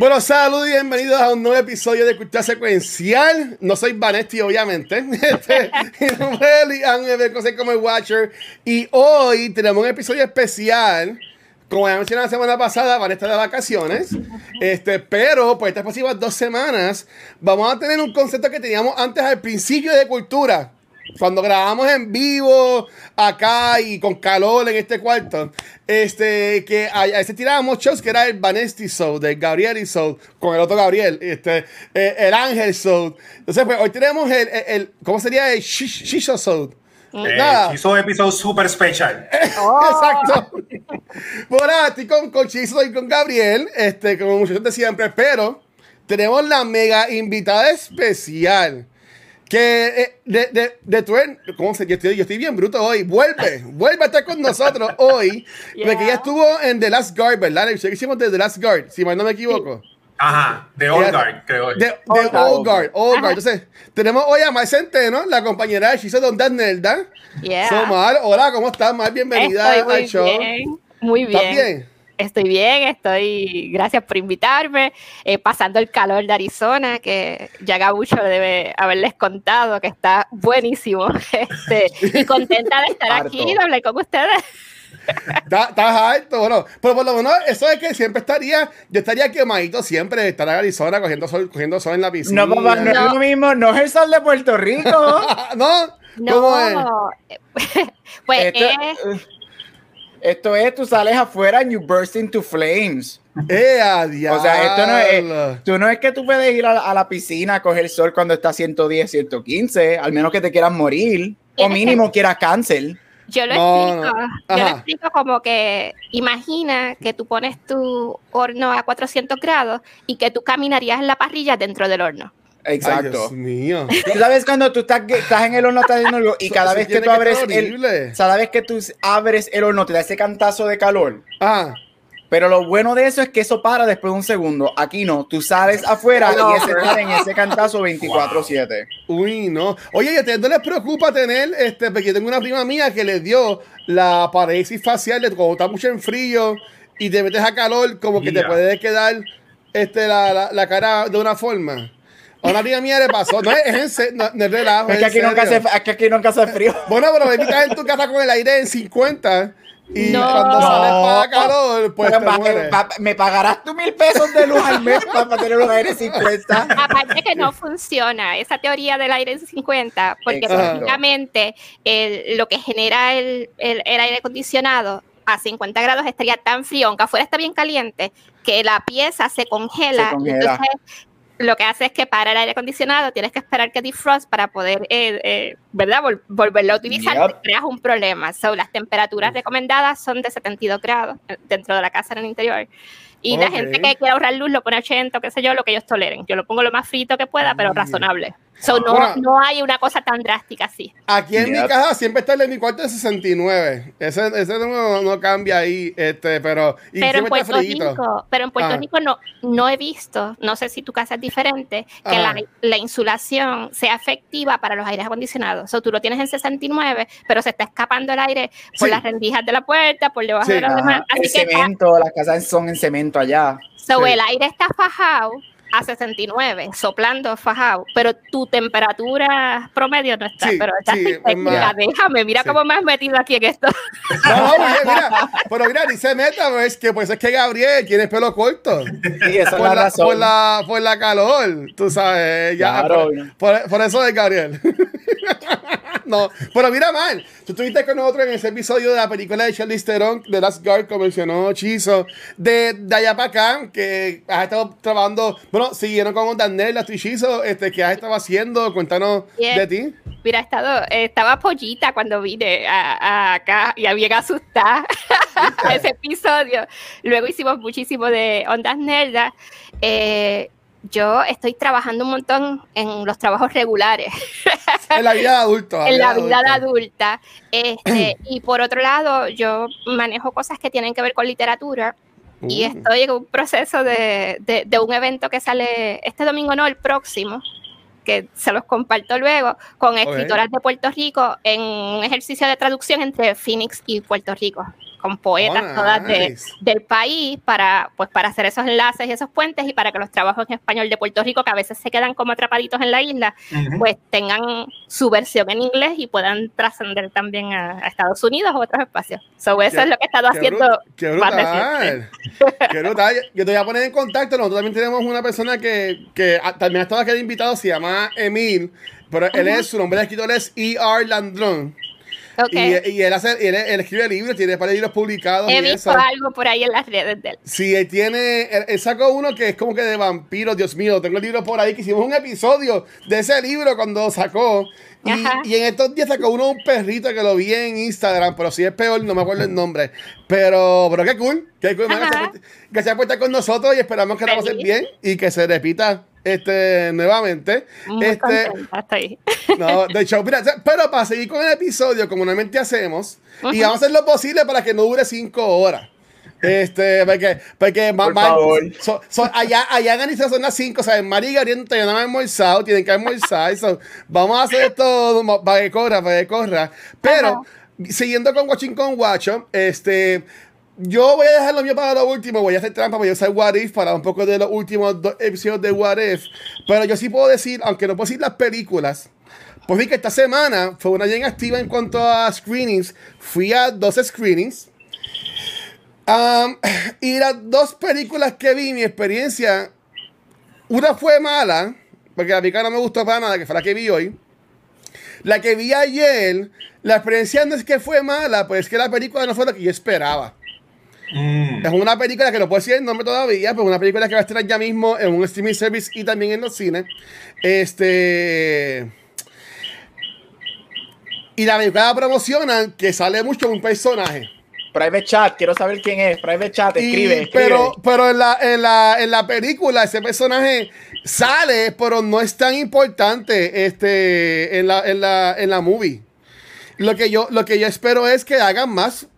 Bueno, saludos y bienvenidos a un nuevo episodio de Cultura Secuencial. No soy Vanesti, obviamente. Este, mi nombre es como el Watcher. Y hoy tenemos un episodio especial. Como ya mencioné la semana pasada, van a estar de vacaciones. Este, pero por estas próximas dos semanas vamos a tener un concepto que teníamos antes al principio de Cultura. Cuando grabamos en vivo acá y con calor en este cuarto, este, que a, a ese tirábamos shows que era el Vanesti Show, del Gabriel Show, con el otro Gabriel, este, eh, el Ángel Show. Entonces, pues hoy tenemos el, el, el ¿cómo sería? El Shish- Shisho Show. Eh, Nada. hizo episodio super special. Exacto. Bueno, estoy con, con Chizo y con Gabriel, este, como muchachos de siempre, pero tenemos la mega invitada especial. Que eh, de, de, de tu, ¿cómo se? Yo estoy, yo estoy bien bruto hoy. Vuelve, vuelve a estar con nosotros hoy. Porque ella estuvo en The Last Guard, ¿verdad? El que hicimos de The Last Guard, si mal no me equivoco. Ajá, de Old Guard, creo. De, de Old Guard, Old Guard. Entonces, tenemos hoy a Mar Centeno, la compañera de Chizo Don Dan Nelda. Yeah. So, Mar, hola, ¿cómo estás? Mar, bienvenida Estoy muy al show. bien, muy ¿Estás bien. Estoy bien, estoy. Gracias por invitarme. Eh, pasando el calor de Arizona, que ya Gabucho debe haberles contado que está buenísimo. Este, y contenta de estar aquí y de hablar con ustedes. Está- Estás alto, bueno. Pero por lo menos eso es que siempre estaría, yo estaría quemadito siempre, estar en Arizona cogiendo sol, cogiendo sol en la piscina. No, papá, no, es lo mismo, no es el sol de Puerto Rico. ¿No? ¿Cómo es? No, pues esto, es- esto es, tú sales afuera and you burst into flames. ¡Eh, O sea, esto no es, tú no es que tú puedes ir a la, a la piscina a coger sol cuando está 110, 115, al menos que te quieras morir, o mínimo quieras cáncer. Yo lo No, explico, no. yo lo explico como que imagina que tú pones tu horno a 400 grados y que tú caminarías en la parrilla dentro del horno. Ay, Exacto. Dios mío. Tú sabes cuando tú estás, estás en el horno, estás haciendo algo, y cada vez que tú que abres estar el, horrible. cada vez que tú abres el horno, te da ese cantazo de calor. Ah, Pero lo bueno de eso es que eso para después de un segundo. Aquí no, tú sales afuera y ese está en ese cantazo 24/7. uy, no. Oye, ¿y a ustedes no les preocupa tener, este, porque yo tengo una prima mía que le dio la parálisis facial de cuando está mucho en frío y te metes a calor, como que te Ya. puede quedar este, la, la, la cara de una forma. Una amiga mía le pasó, no es, es en no, no es relajo. Es es que, en aquí nunca hace, serio. es que aquí nunca hace frío. Bueno, pero ven, estás en tu casa con el aire en 50 y No. cuando sales para calor, pues Pero te pa- mueres. pa- me pagarás tú mil pesos de luz al mes para, tener los aires 50. Aparte que no funciona esa teoría del aire en 50, porque el- lo que genera el, el- el aire acondicionado a 50 grados estaría tan frío, aunque afuera está bien caliente, que la pieza se congela. Se congela. entonces lo que hace es que para el aire acondicionado tienes que esperar que defrost para poder, eh, eh, ¿verdad? Vol- volverlo a utilizar. Yep. Creas un problema. So, las temperaturas recomendadas son de 72 grados eh, dentro de la casa en el interior. Y la Ok. gente que quiere ahorrar luz lo pone a 80, o qué sé yo, lo que ellos toleren. Yo lo pongo lo más frito que pueda, pero razonable. So, no, Bueno. no hay una cosa tan drástica así. Aquí en mi Yep. casa siempre está el de mi cuarto de 69. Ese, ese no, no cambia ahí, este, pero. Y Pero en Puerto. Rico, pero en Puerto Ah. Rico no, no he visto, no sé si tu casa es diferente, que Ajá. la, la insulación sea efectiva para los aires acondicionados. O sea, tú lo tienes en 69, pero se está escapando el aire por Sí. las rendijas de la puerta, por debajo Sí. de los demás. El Así que está- cemento, las casas son en cemento allá. so, Sí. el aire está fajado a 69, soplando fajado, pero tu temperatura promedio no está. Sí, pero está sí, es mira, déjame, mira sí. cómo me has metido aquí en esto. No, no, mira, mira, pero mira, dice Metaverse que pues es que Gabriel tiene pelo corto. Sí, esa es Por la la, razón. por, la, por la calor, tú sabes. Ya, Claro. por, por- por eso es Gabriel. no, pero mira mal. Tú estuviste con nosotros en ese episodio de la película de Charlize Theron, de Last Guard, como mencionó Chizo. De, de allá para acá, que has estado trabajando. Bueno, siguieron con Daniel, la Chizo, este, ¿qué has estado haciendo? Cuéntanos de ti. Mira, he estado, eh, estaba pollita cuando vine a, a acá y bien asustada a ese episodio. Luego hicimos muchísimo de ondas nerdas. Eh, yo estoy trabajando un montón en los trabajos regulares. En la vida de adulto. en la vida adulta. Este, y por otro lado, yo manejo cosas que tienen que ver con literatura. Y Uh. estoy en un proceso de, de- de un evento que sale este domingo, no, el próximo, que se los comparto luego, con escritoras de Puerto Rico en un ejercicio de traducción entre Phoenix y Puerto Rico, con poetas Oh, todas de, nice. del país para, pues, para hacer esos enlaces y esos puentes y para que los trabajos en español de Puerto Rico, que a veces se quedan como atrapaditos en la isla, Ujú. pues tengan su versión en inglés y puedan trascender también a, a Estados Unidos o otros espacios. So, eso Qué- es lo que he estado haciendo. Qué brutal. Qué brutal. Yo te voy a poner en contacto. Nosotros también tenemos una persona que, que también ha estado aquí de invitado, se llama Emil. Pero él es, su nombre de escritor es E.R. Landrón. Y, y él, hace, él, él escribe libros, tiene varios libros publicados. He visto algo por ahí en las redes de él. Sí, él tiene. Él, él sacó uno que es como que de vampiros, Dios mío. Tengo el libro por ahí que hicimos un episodio de ese libro cuando sacó. Y, en estos días sacó uno un perrito que lo vi en Instagram, pero si es peor, no me acuerdo el nombre. Pero, pero qué cool. Qué cool. man. Gracias por, gracias por estar con nosotros y esperamos que la pasen Feliz. bien y que se repita este nuevamente. Muy este, estoy. no, de hecho, mira, pero para seguir con el episodio, como normalmente hacemos, y Ujú. vamos a hacer lo posible para que no dure cinco horas. Este, porque, porque Por so- so- allá, allá en Arizona son las 5, o sea, Mari y Gabriel todavía no han almorzado, tienen que almorzar. so, vamos a hacer esto para que corra, para que corra. Pero, siguiendo con Watching con Guacho, este, yo voy a dejar lo mío para lo último, voy a hacer trampa, voy a usar What If para un poco de los últimos dos episodios de What If. Pero yo sí puedo decir, aunque no puedo decir las películas, pues vi que esta semana fue una bien activa en cuanto a screenings. Fui a dos screenings. Y las dos películas que vi, mi experiencia, una fue mala, porque la película no me gustó para nada, que fue la que vi hoy. La que vi ayer, la experiencia no es que fue mala, pues es que la película no fue lo que yo esperaba. Mm. Es una película que no puedo decir el nombre todavía, pero una película que va a estar ya mismo en un streaming service y también en los cines. Este. Y la película promocionan que sale mucho un personaje. Private chat, quiero saber quién es. Private chat, Y- escribe, escribe. Pero, pero en, la, en, la, en la película ese personaje sale, pero no es tan importante este, en, la, en, la, en la movie. Lo que, yo, lo que yo espero es que hagan más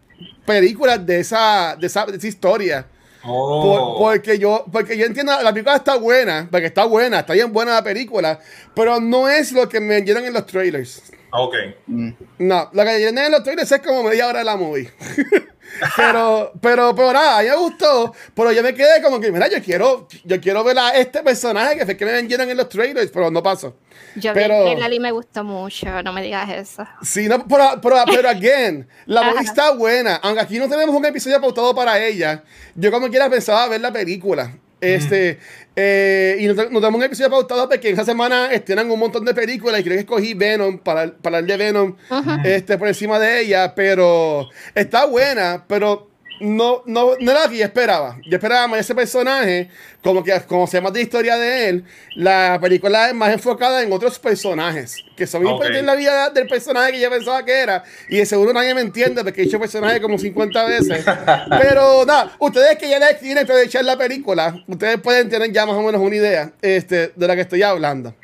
películas de esa, de esa, de esa historia. Oh. Por- porque yo porque yo entiendo la película está buena porque está buena está bien buena la película pero no es lo que me vendieron en los trailers Ok. no lo que me vendieron en los trailers es como media hora de la movie pero pero pero nada a mí me gustó pero yo me quedé como que mira yo quiero yo quiero ver a este personaje que fue que me vendieron en los trailers pero no pasó Yo Pero- vi trailer y me gustó mucho, no me digas eso. Sí, no, pero, pero, pero again, la movie está buena. Aunque aquí no tenemos un episodio pautado para ella, yo como quiera pensaba ver la película. Este, eh, y no, te- no tenemos un episodio pautado porque esa semana estrenan un montón de películas y creo que escogí Venom para, para el de Venom este, por encima de ella, pero está buena, pero no, no, no era lo que yo esperaba. Yo esperaba más ese personaje, como que como se llama de historia de él, la película es más enfocada en otros personajes, que son Ok. importantes en la vida del personaje que yo pensaba que era, y de seguro nadie me entiende porque he hecho personaje como 50 veces. Pero nada, ustedes que ya les tienen de echar la película, ustedes pueden tener ya más o menos una idea este, de la que estoy hablando.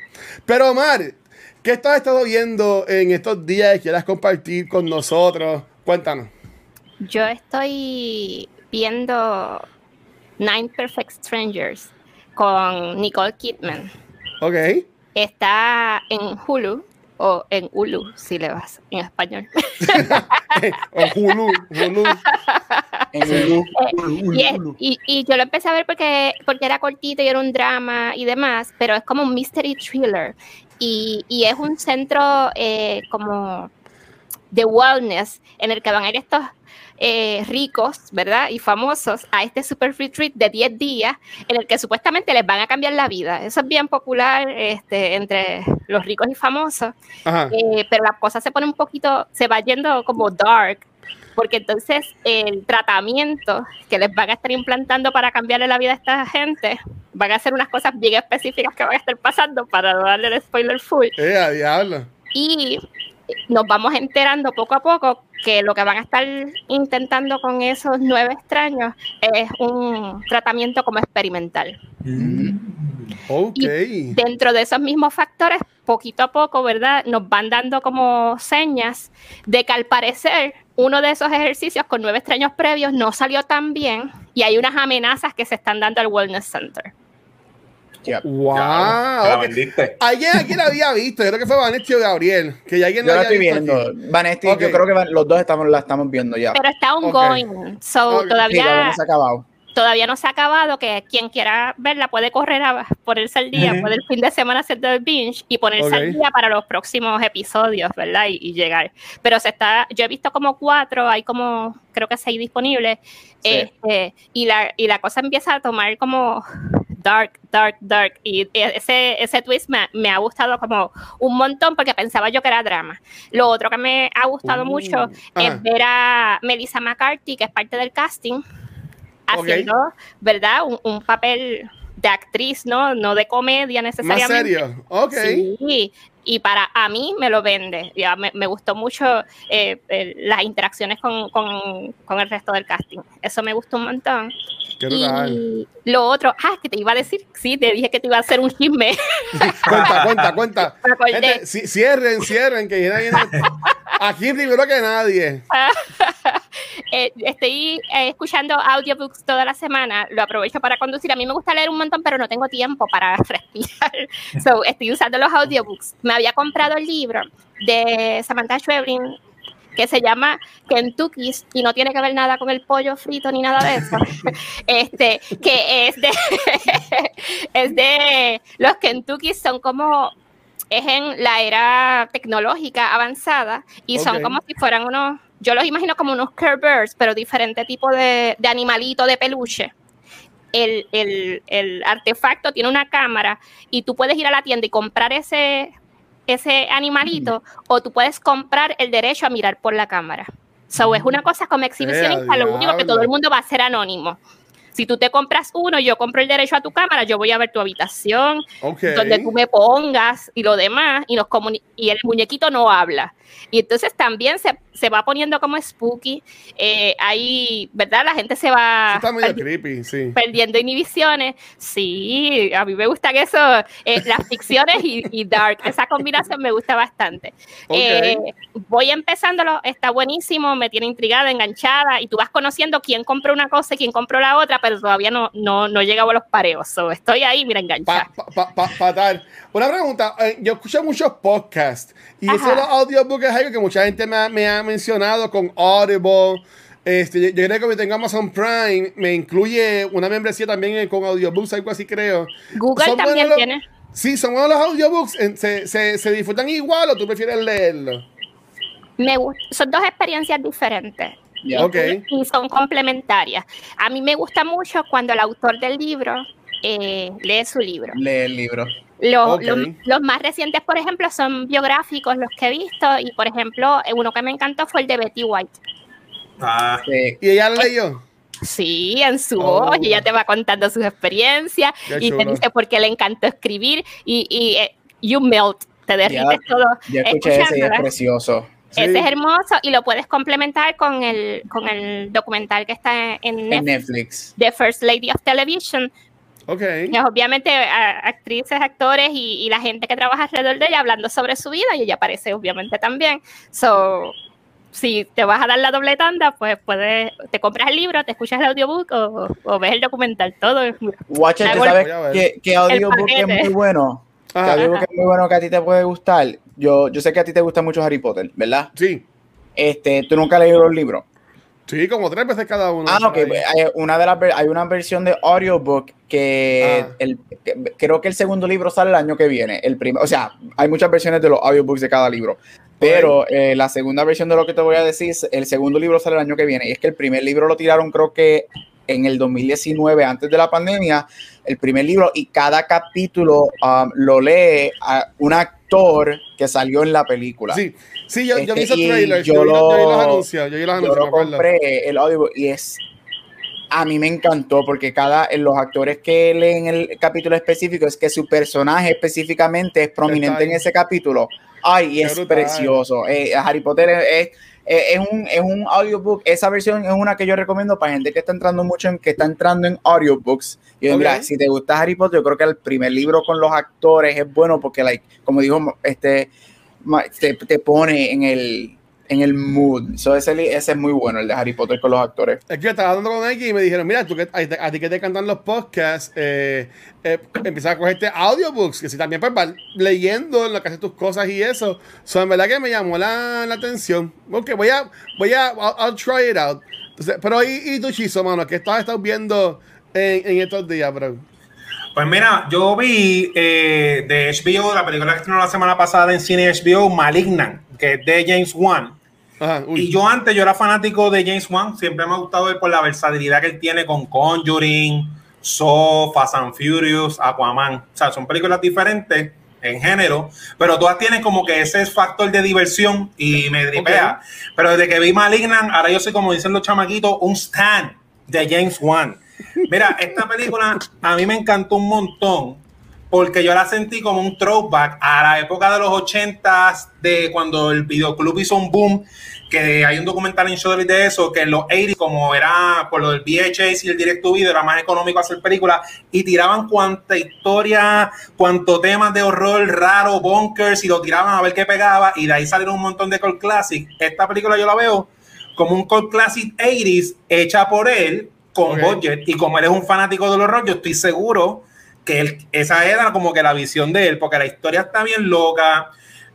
Pero Omar, ¿qué estás estado viendo en estos días que quieras compartir con nosotros? Cuéntanos. Yo estoy viendo Nine Perfect Strangers con Nicole Kidman. Ok. Está en Hulu o en Hulu, si le vas en español. o Hulu, Hulu. En Hulu. Y, es- y- y yo lo empecé a ver porque, porque era cortito y era un drama y demás, pero es como un mystery thriller. Y, y es un centro eh, como de wellness en el que van a ir estos eh, ricos, ¿verdad? Y famosos a este super retreat de 10 días en el que supuestamente les van a cambiar la vida. Eso es bien popular este, entre los ricos y famosos. Eh, pero la cosa se pone un poquito, se va yendo como dark, porque entonces el tratamiento que les van a estar implantando para cambiarle la vida a esta gente, van a hacer unas cosas bien específicas que van a estar pasando para no darle el spoiler full. Eh, a diablo. Y nos vamos enterando poco a poco que lo que van a estar intentando con esos nueve extraños es un tratamiento como experimental. Mm. Ok. Y dentro de esos mismos factores, poquito a poco, ¿verdad? Nos van dando como señas de que al parecer uno de esos ejercicios con nueve extraños previos no salió tan bien y hay unas amenazas que se están dando al Wellness Center. Yep. Wow. Ya, la ok. vendiste. Alguien aquí la había visto, yo creo que fue Vanetti o Gabriel, que ya alguien Yo la había estoy visto viendo. Vanesti, Ok. yo creo que los dos estamos, la estamos viendo ya. Pero está ongoing, so Ok. Sí, todavía, todavía no se ha acabado. todavía no se ha acabado, que quien quiera verla puede correr a ponerse al día, puede el fin de semana hacer el binge y ponerse al día para los próximos episodios, ¿verdad? Y, y llegar. Pero se está, yo he visto como cuatro, hay como, creo que seis disponibles, Sí. este, y, la, y la cosa empieza a tomar como dark, dark, dark, y ese, ese twist me, me ha gustado como un montón porque pensaba yo que era drama. Lo otro que me ha gustado Uh, mucho ajá. es ver a Melissa McCarthy, que es parte del casting, haciendo, ¿verdad? Un, un papel de actriz, ¿no? No de comedia Más necesariamente. serio. Ok. Sí, y para a mí me lo vende. Ya me, me gustó mucho eh, el- las interacciones con, con- con el resto del casting. Eso me gustó un montón. Qué. Y lo otro, ah, que te iba a decir, sí, te dije que te iba a hacer un chisme. Cuenta, cuenta, cuenta. Gente, ci- cierren, cierren, que viene, viene- aquí primero que nadie. Eh, estoy eh, escuchando audiobooks toda la semana, lo aprovecho para conducir. A mí me gusta leer un montón, pero no tengo tiempo para respirar. So, estoy usando los audiobooks. Me había comprado el libro de Samantha Schweblin que se llama Kentucky's y no tiene que ver nada con el pollo frito ni nada de eso. este, que es de, es de los Kentuckys son como es en la era tecnológica avanzada y Ok. son como si fueran unos, yo los imagino como unos Care Bears, pero diferente tipo de, de animalito de peluche. El, el- el artefacto tiene una cámara y tú puedes ir a la tienda y comprar ese, ese animalito o tú puedes comprar el derecho a mirar por la cámara. So, es una cosa como exhibicionista, lo único que todo el mundo va a ser anónimo. Si tú te compras uno, yo compro el derecho a tu cámara, yo voy a ver tu habitación, donde tú me pongas y lo demás, y, nos y el muñequito no habla. Y entonces también se, se va poniendo como spooky. Eh, ahí, ¿verdad? La gente se Eso va está medio creepy, sí. perdiendo inhibiciones. Sí, a mí me gustan eso, eh, las ficciones y, y dark. Esa combinación me gusta bastante. Ok. Eh, voy empezándolo, está buenísimo, me tiene intrigada, enganchada, y tú vas conociendo quién compró una cosa y quién compró la otra, pero todavía no, no, no he llegado a los pareos. So, estoy ahí, mira, enganchada. Pa, pa, pa, pa- tal. Una pregunta, eh, yo escucho muchos podcasts y eso Ajá. de los audiobooks es algo que mucha gente me ha, me ha mencionado con Audible. Este, yo, yo creo que me tengo Amazon Prime, me incluye una membresía también con audiobooks, algo así creo. Google ¿Son también los- tiene. Sí, son buenos los audiobooks, ¿se, se, se disfrutan igual o tú prefieres leerlo? Me son dos experiencias diferentes. Y son complementarias. A mí me gusta mucho cuando el autor del libro eh, lee su libro. Lee el libro. Los, Ok. los- los más recientes, por ejemplo, son biográficos los que he visto y, por ejemplo, uno que me encantó fue el de Betty White. Ah, Sí. ¿Y ella lo leyó? Sí, en su Oh. voz, y ella te va contando sus experiencias y te dice por qué le encantó escribir y, y eh, you melt, te derrites todo. Yo escuché ese y es precioso. Sí. Ese es hermoso y lo puedes complementar con el, con el documental que está en En Netflix, Netflix. The First Lady of Television. Ok. Y obviamente a- actrices, actores y, y la gente que trabaja alrededor de ella hablando sobre su vida y ella aparece obviamente también. So, si te vas a dar la doble tanda, pues puedes, te compras el libro, te escuchas el audiobook o, o ves el documental, todo. Watcher, La ¿tú gol- sabes qué audiobook es muy bueno? ¿Qué Ajá. audiobook es muy bueno que a ti te puede gustar? Yo, yo sé que a ti te gusta mucho Harry Potter, ¿verdad? Sí. Este, ¿Tú nunca has leído los libros? Sí, como tres veces cada uno. Ah, ok. Ahí. Hay una, de las hay una versión de audiobook que, Ah. el, que- creo que el segundo libro sale el año que viene. El primer, o sea, hay muchas versiones de los audiobooks de cada libro. Pero eh, la segunda versión de lo que te voy a decir, el segundo libro sale el año que viene. Y es que el primer libro lo tiraron creo que en el 2019, antes de la pandemia, el primer libro, y cada capítulo um, lo lee a un actor que salió en la película. Sí, sí, yo, yo vi Este, esos y trailers, yo yo, vi los- yo vi los lo- anuncios, yo vi los anuncios, lo compré el audiobook y es a mí me encantó porque cada los actores que leen el capítulo específico es que su personaje específicamente es prominente en ese capítulo. Ay, y es brutal. precioso. Eh, Harry Potter es, es, es un, es un audiobook. Esa versión es una que yo recomiendo para gente que está entrando mucho en que está entrando en audiobooks. Y yo, mira, si te gusta Harry Potter, yo creo que el primer libro con los actores es bueno porque, like, como dijo, este te, te pone en el en el mood. So ese, ese es muy bueno, el de Harry Potter con los actores. Es que yo estaba hablando con alguien y me dijeron, mira, tú que, a, a ti que te encantan los podcasts, eh, eh, empieza a cogerte audiobooks, que si también pues vas leyendo en lo que haces tus cosas y eso. So, en verdad que me llamó la, la atención. Ok, voy a, voy a, I'll, I'll try it out. Entonces, pero y, y tu chizo, mano, que estás, estás viendo en, en estos días, bro. Pues mira, yo vi eh, de HBO, la película que estrenó la semana pasada en cine HBO, Malignant, que es de James Wan. Ajá. Y yo antes, yo era fanático de James Wan, siempre me ha gustado él por la versatilidad que él tiene con Conjuring, Saw, Fast and Furious, Aquaman. O sea, son películas diferentes en género, pero todas tienen como que ese factor de diversión y me dripea. Pero desde que vi Malignant, ahora yo soy como dicen los chamaquitos, un stan de James Wan. Mira, esta película a mí me encantó un montón porque yo la sentí como un throwback a la época de los 80s, de cuando el videoclub hizo un boom, que hay un documental en Shudder de eso, que en los 80 como era por lo del VHS y el directo video, era más económico hacer películas, y tiraban cuanta historia, cuanto temas de horror raro, bunkers, y lo tiraban a ver qué pegaba, y de ahí salieron un montón de cult classic. Esta película yo la veo como un cult classic 80s hecha por él, con Ok. budget, y como él es un fanático del horror, yo estoy seguro que él- esa era como que la visión de él, porque la historia está bien loca.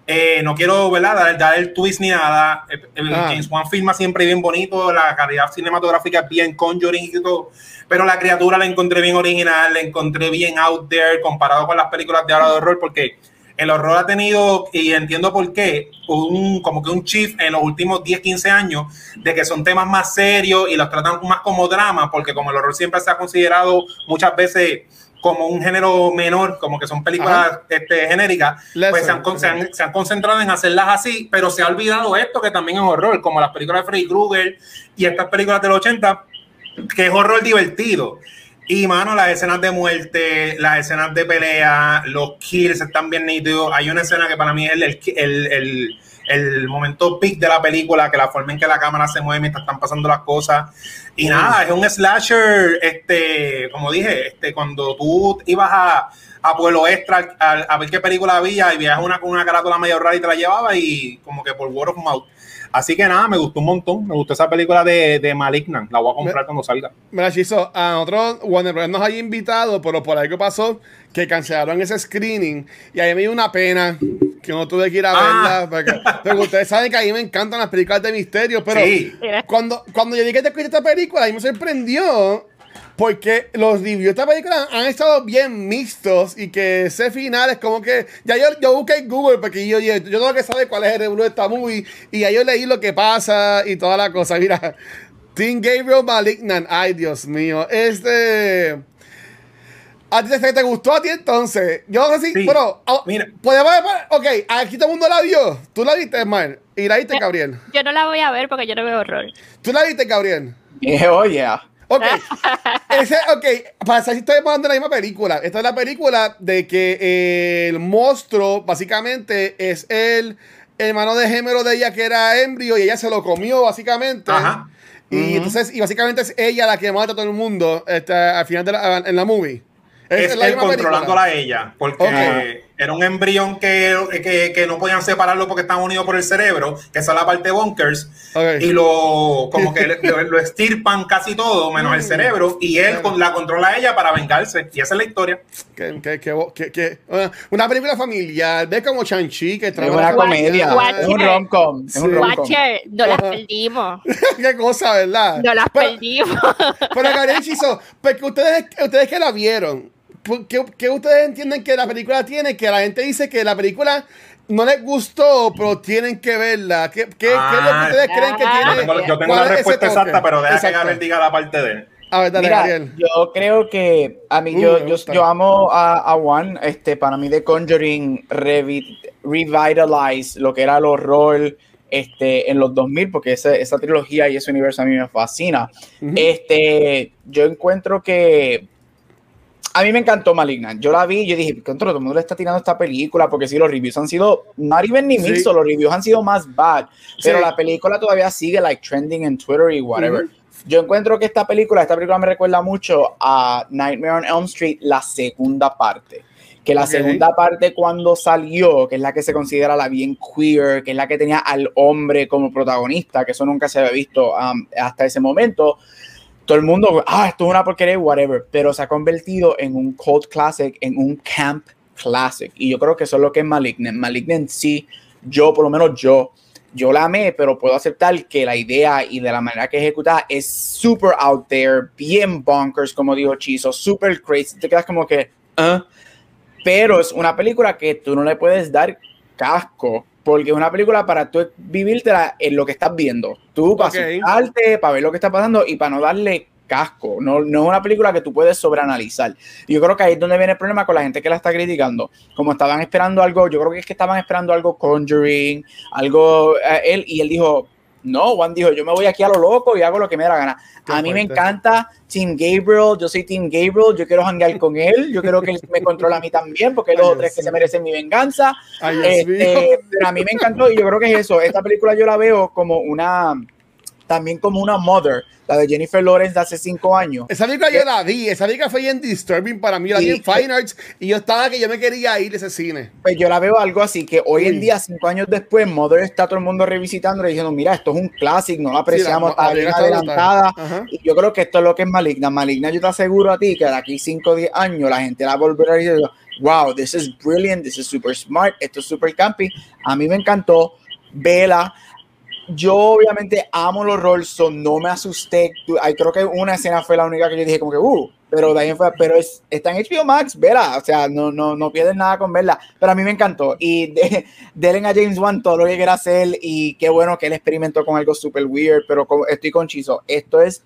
eh, no quiero ¿verdad? Dar, dar el twist ni nada. Eh, eh, Ah. James Wan filma siempre bien bonito, la calidad cinematográfica es bien conjuring y todo. Pero la criatura la encontré bien original, la encontré bien out there comparado con las películas de ahora de horror, porque el horror ha tenido, y entiendo por qué, un, como que un shift en los últimos 10, 15 años, de que son temas más serios y los tratan más como drama, porque como el horror siempre se ha considerado muchas veces como un género menor, como que son películas este, genéricas, pues se han, se, han, se han concentrado en hacerlas así, pero se ha olvidado esto que también es horror, como las películas de Freddy Krueger y estas películas del 80, que es horror divertido. Y, mano, las escenas de muerte, las escenas de pelea, los kills están bien nítidos. Hay una escena que para mí es el, el, el, el- el momento peak de la película, que la forma en que la cámara se mueve mientras están pasando las cosas. Y nada, es un slasher, este, como dije, este, cuando tú ibas a, a Pueblo Extra a, a ver qué película había y veías una con una carátula medio rara y te la llevaba y como que por word of mouth. Así que nada, me gustó un montón. Me gustó esa película de, de Malignant. La voy a comprar cuando salga. Mira, Chizo, a nosotros Warner Bros. nos había invitado, pero por algo pasó que cancelaron ese screening y a mí me dio una pena que no tuve que ir a Ah. verla. Porque, porque ustedes saben que a mí me encantan las películas de misterio, pero Sí. Cuando, cuando yo dije que te escuché esta película, a mí me sorprendió porque los reviews de esta película han estado bien mixtos y que ese final es como que. Ya yo, yo busqué en Google porque yo, yo, yo tengo que saber cuál es el review de esta movie y ya yo leí lo que pasa y toda la cosa. Mira, Team Gabriel Malignant. Ay, Dios mío. Este. ¿A ti te, te gustó a ti entonces? Yo así, Sí. pero. ah, Mira. podemos- Ok, aquí todo el mundo la vio. ¿Tú la viste, Mar? ¿Y la viste, Gabriel? Yo no la voy a ver porque yo no veo horror. ¿Tú la viste, Gabriel? Eh, oh, yeah. Ok, ese, ok, para saber si estoy hablando de la misma película. Esta es la película de que eh, el monstruo básicamente es el hermano de género de ella que era embrio y ella se lo comió básicamente. Ajá. Y entonces, y básicamente es ella la que mata a todo el mundo este, al final de la, en la movie. Es, la él misma película. controlándola a ella, porque. Era un embrión que, que, que no podían separarlo porque estaban unidos por el cerebro, que esa es la parte bunkers, Ok. y lo como que lo, lo estirpan casi todo, menos el cerebro, y él Mm. Con- la controla a ella para vengarse, y esa es la historia. Que, que, que, que- que- una, una película familiar, ve como Chanchi que Es trae una comedia. Watcher. Es un rom-com. Es un rom-com. Watcher, no las perdimos. Qué cosa, ¿verdad? No las Pero- perdimos. Pero Gabriel Chizo, porque ustedes, ustedes que la vieron, ¿por ¿qué, qué ustedes entienden que la película tiene? Que la gente dice que la película no les gustó, pero tienen que verla. ¿Qué, qué, qué es lo que Ah. ustedes creen que Ah. tiene? Yo tengo, yo tengo ¿Cuál la respuesta exacta, pero deja que Exacto. Gabriel diga la parte de él. A ver, dale, Mira, Gabriel. yo creo que a mí, Uh, yo, yo, yo amo a, a Juan, este, para mí The Conjuring revi- revitalize lo que era el horror este, en los 2000, porque esa, esa trilogía y ese universo a mí me fascina. Este, yo encuentro que a mí me encantó Malignant. Yo la vi y yo dije, contra todo el mundo le está tirando esta película porque sí, los reviews han sido, not even ni Sí. mixto, los reviews han sido más bad, pero Sí. la película todavía sigue like trending en Twitter y whatever. Yo encuentro que esta película, esta película me recuerda mucho a Nightmare on Elm Street, la segunda parte. Que la Ok. segunda parte cuando salió, que es la que se considera la bien queer, que es la que tenía al hombre como protagonista, que eso nunca se había visto um, hasta ese momento, todo el mundo, ah, esto es una porquería, whatever, pero se ha convertido en un cult classic, en un camp classic. Y yo creo que eso es lo que es Malignant. Malignant sí, yo, por lo menos yo, yo la amé, pero puedo aceptar que la idea y de la manera que ejecutada es super out there, bien bonkers, como dijo Chizo, super crazy. Te quedas como que, ah. Pero es una película que tú no le puedes dar casco, porque es una película para tú vivírtela en lo que estás viendo. Tú para Ok. asustarte, para ver lo que está pasando y para no darle casco. No, no es una película que tú puedes sobreanalizar. Y yo creo que ahí es donde viene el problema con la gente que la está criticando. Como estaban esperando algo, yo creo que es que estaban esperando algo Conjuring, algo eh, él, y él dijo, no, Juan dijo, yo me voy aquí a lo loco y hago lo que me da la gana. Qué a mí me encanta Team Gabriel, yo soy Team Gabriel, yo quiero hangar con él, yo quiero que él me controle a mí también, porque hay o tres que se merecen mi venganza. Ay, Este, pero a mí me encantó y yo creo que es eso. Esta película yo la veo como una, también como una mother, la de Jennifer Lawrence de hace cinco años. Esa película yo la vi, esa película fue bien disturbing para mí, la vi en Fine Arts y yo estaba que yo me quería ir de ese cine. Pues yo la veo algo así que hoy Uy. en día, cinco años después, Mother está todo el mundo revisitando y diciendo, mira, esto es un clásico, no lo apreciamos, Sí, la- está bien adelantada. Y yo creo que esto es lo que es Maligna. Maligna, yo te aseguro a ti que de aquí 5 o 10 años la gente la volverá a decir, wow, this is brilliant, this is super smart, esto es super campy. A mí me encantó. Vela. Yo obviamente amo los roles, no me asusté. Ay, creo que una escena fue la única que yo dije como que, uh, pero de ahí fuera- pero es, está en HBO Max, vela, o sea, no, no, no pierden nada con verla, pero a mí me encantó y de, denle a James Wan todo lo que quiera hacer y qué bueno que él experimentó con algo super weird, pero con- estoy con Chizo, esto es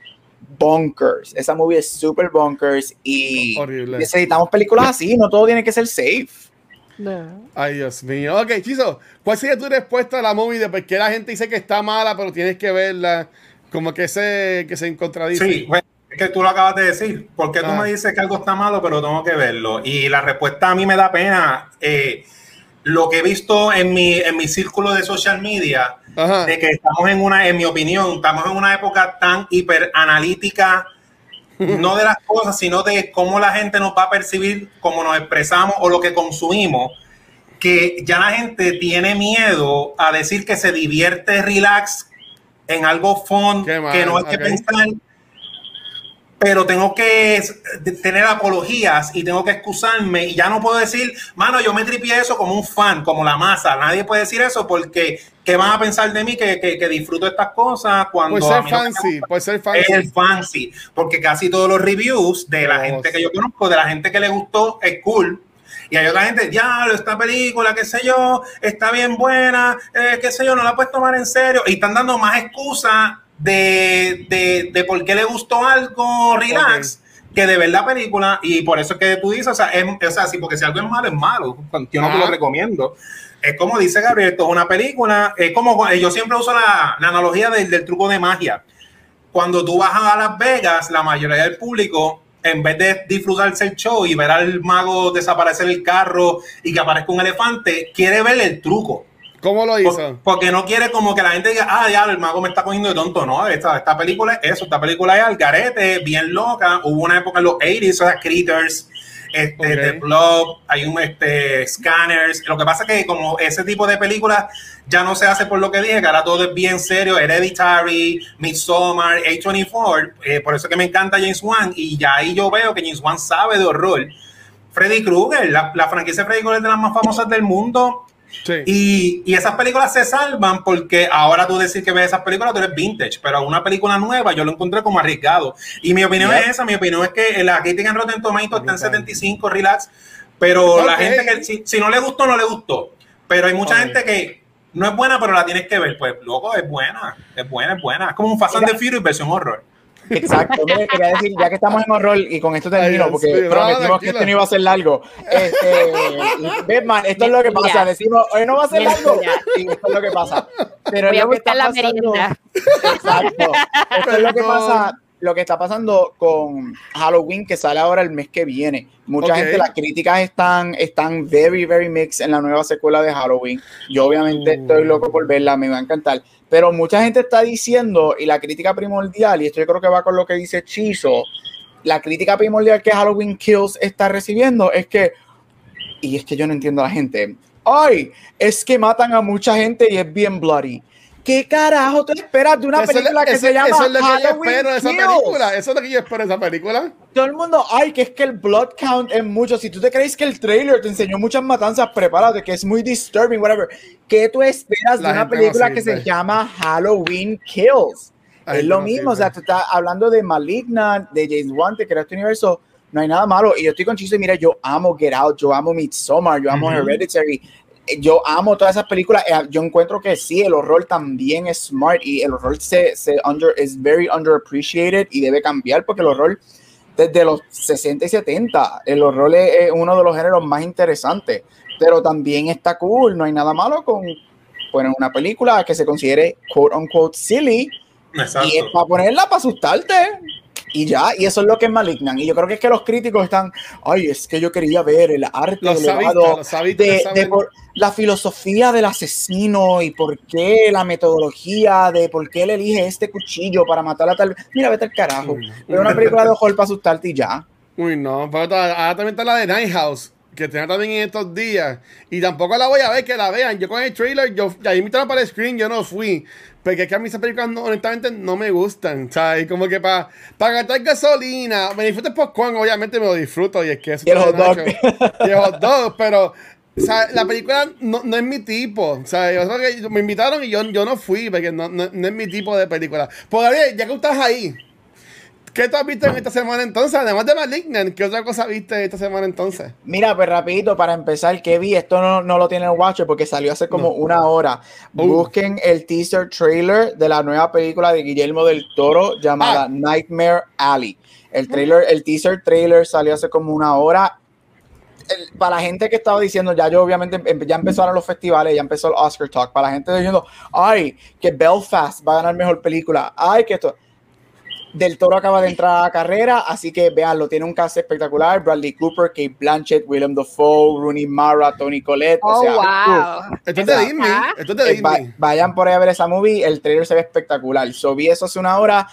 bonkers, esa movie es super bonkers y Horrible. necesitamos películas así, no todo tiene que ser safe. No. Ay, Dios mío. Ok, Chizo, ¿cuál sería tu respuesta a la movie de por qué la gente dice que está mala, pero tienes que verla? Como que se, que se contradice. Sí, pues, es que tú lo acabas de decir. ¿Por qué tú Ah. me dices que algo está malo, pero tengo que verlo? Y la respuesta a mí me da pena. Eh, lo que he visto en mi, en mi círculo de social media, Ajá. de que estamos en una, en mi opinión, estamos en una época tan hiper analítica, no de las cosas, sino de cómo la gente nos va a percibir, cómo nos expresamos o lo que consumimos, que ya la gente tiene miedo a decir que se divierte, relax en algo fun, mal, que no hay que pensar, pero tengo que tener apologías y tengo que excusarme y ya no puedo decir, mano, yo me tripié eso como un fan, como la masa. Nadie puede decir eso porque ¿qué van a pensar de mí que, que, que disfruto estas cosas cuando a ser no me fancy, ser es el fancy, porque casi todos los reviews de la gente que yo conozco, de la gente que le gustó, es cool. Y hay otra gente, ya, esta película, qué sé yo, está bien buena, eh, qué sé yo, no la puedes tomar en serio. Y están dando más excusas de, de, de por qué le gustó algo, relax, que de ver la película. Y por eso es que tú dices, o sea, es, o sea, sí, porque si algo es malo, es malo. Yo no te lo recomiendo. Es como dice Gabriel, esto es una película, es como, yo siempre uso la, la analogía del, del truco de magia cuando tú vas a Las Vegas, la mayoría del público, en vez de disfrutarse el show y ver al mago desaparecer el carro y que aparezca un elefante, quiere ver el truco. ¿Cómo lo Por- hizo? porque no quiere como que la gente diga, ah, ya, el mago me está cogiendo de tonto. No, esta, esta película es eso, esta película es al garete, bien loca. Hubo una época en los 80s, o sea, Critters, este, Ok. The Blob, hay un este, Scanners. Lo que pasa es que como ese tipo de películas ya no se hace por lo que dije, que ahora todo es bien serio, Hereditary, Midsommar, A24, eh, por eso es que me encanta James Wan y ya ahí yo veo que James Wan sabe de horror. Freddy Krueger, la, la franquicia de Freddy Krueger es de las más famosas del mundo Sí. y, y esas películas se salvan porque ahora tú decir que ves esas películas, tú eres vintage, pero una película nueva yo lo encontré como arriesgado. Y mi opinión es esa, mi opinión es que la crítica en Rotten Tomatoes está en 75, relax, pero la gente que si, si no le gustó, no le gustó. Pero hay mucha gente que no es buena, pero la tienes que ver. Pues, loco, es buena, es buena, es buena. Es como un Fast and the Furious versión horror. Exacto, quería decir, ya que estamos en horror y con esto termino, Ay, porque sí, no, prometimos que esto no iba a ser largo. Este, Batman, esto es lo que pasa, decimos, hoy no va a ser largo, y esto es lo que pasa. Pero Voy a buscar la pasando. merienda. Exacto. Esto es lo que pasa, lo que está pasando con Halloween que sale ahora el mes que viene. Mucha gente, las críticas están, están very, very mixed en la nueva secuela de Halloween. Yo obviamente Mm. estoy loco por verla, me va a encantar. Pero mucha gente está diciendo, y la crítica primordial, y esto yo creo que va con lo que dice Chizo, la crítica primordial que Halloween Kills está recibiendo es que, y es que yo no entiendo a la gente, ay, es que matan a mucha gente y es bien bloody. ¿Qué carajo tú esperas de una Eso película que eso- se llama eso es lo que yo espero de esa película. Eso es lo que yo espero de esa película. Todo el mundo, ay, que es que el blood count es mucho. Si tú te crees que el trailer te enseñó muchas matanzas, prepárate, que es muy disturbing, whatever. ¿Qué tú esperas La de una no película que se llama Halloween Kills? Es lo no mismo, o sea, tú estás hablando de Malignant, de James Wan, te creas este universo, no hay nada malo. Y yo estoy con Chiso y mira, yo amo Get Out, yo amo Midsommar, yo amo. Hereditary, yo amo todas esas películas. Eh, Yo encuentro que sí, el horror también es smart y el horror se, se under, es very underappreciated y debe cambiar porque el horror desde los 60 y 70, el horror es, es uno de los géneros más interesantes, pero también está cool, no hay nada malo con poner una película que se considere quote unquote silly Exacto. y es para ponerla para asustarte. Y ya, y eso es lo que es Malignant. Y yo creo que es que los críticos están, ay, es que yo quería ver el arte Los elevado sabistas de, de por- la filosofía del asesino y por qué la metodología de por qué él elige este cuchillo para matar a tal. Mira, vete al carajo. Ve una película de horror para asustarte y ya. Uy, no, pero ahora también está la de Night House, que tenía también en estos días. Y tampoco la voy a ver, que la vean. Yo con el trailer, yo, ya invitaron para el screen, yo no fui. Porque es que a mí esas películas, no, honestamente, no me gustan. ¿Sabes? Como que para para gastar gasolina, me disfruto el popcorn, obviamente me lo disfruto. Y es que eso Y el hot dog. Y el hot dog, pero. O sea, la película no, no es mi tipo. O sea, yo creo que me invitaron y yo, yo no fui porque no, no, no es mi tipo de película. Pues Gabriel, ya que estás ahí, ¿qué tú has visto en esta semana entonces? Además de Malignant, ¿qué otra cosa viste esta semana entonces? Mira, pues rapidito, para empezar, que vi, esto no, no lo tiene el Watcher porque salió hace como No. una hora. Oh. Busquen el teaser trailer de la nueva película de Guillermo del Toro llamada Ah. Nightmare Alley. El trailer, el teaser trailer salió hace como una hora. Para la gente que estaba diciendo, ya yo obviamente em- ya empezaron los festivales, ya empezó el Oscar Talk, para la gente diciendo, ay, que Belfast va a ganar mejor película, ay, que esto. Del Toro acaba de entrar a la carrera, así que véanlo, tiene un cast espectacular, Bradley Cooper, Kate Blanchett, William Dafoe, Rooney Mara, Tony Collette, Oh, o sea, wow. Esto es de Disney. Esto es de eh, Disney. vayan por ahí a ver esa movie, el trailer se ve espectacular. So, vi eso hace una hora,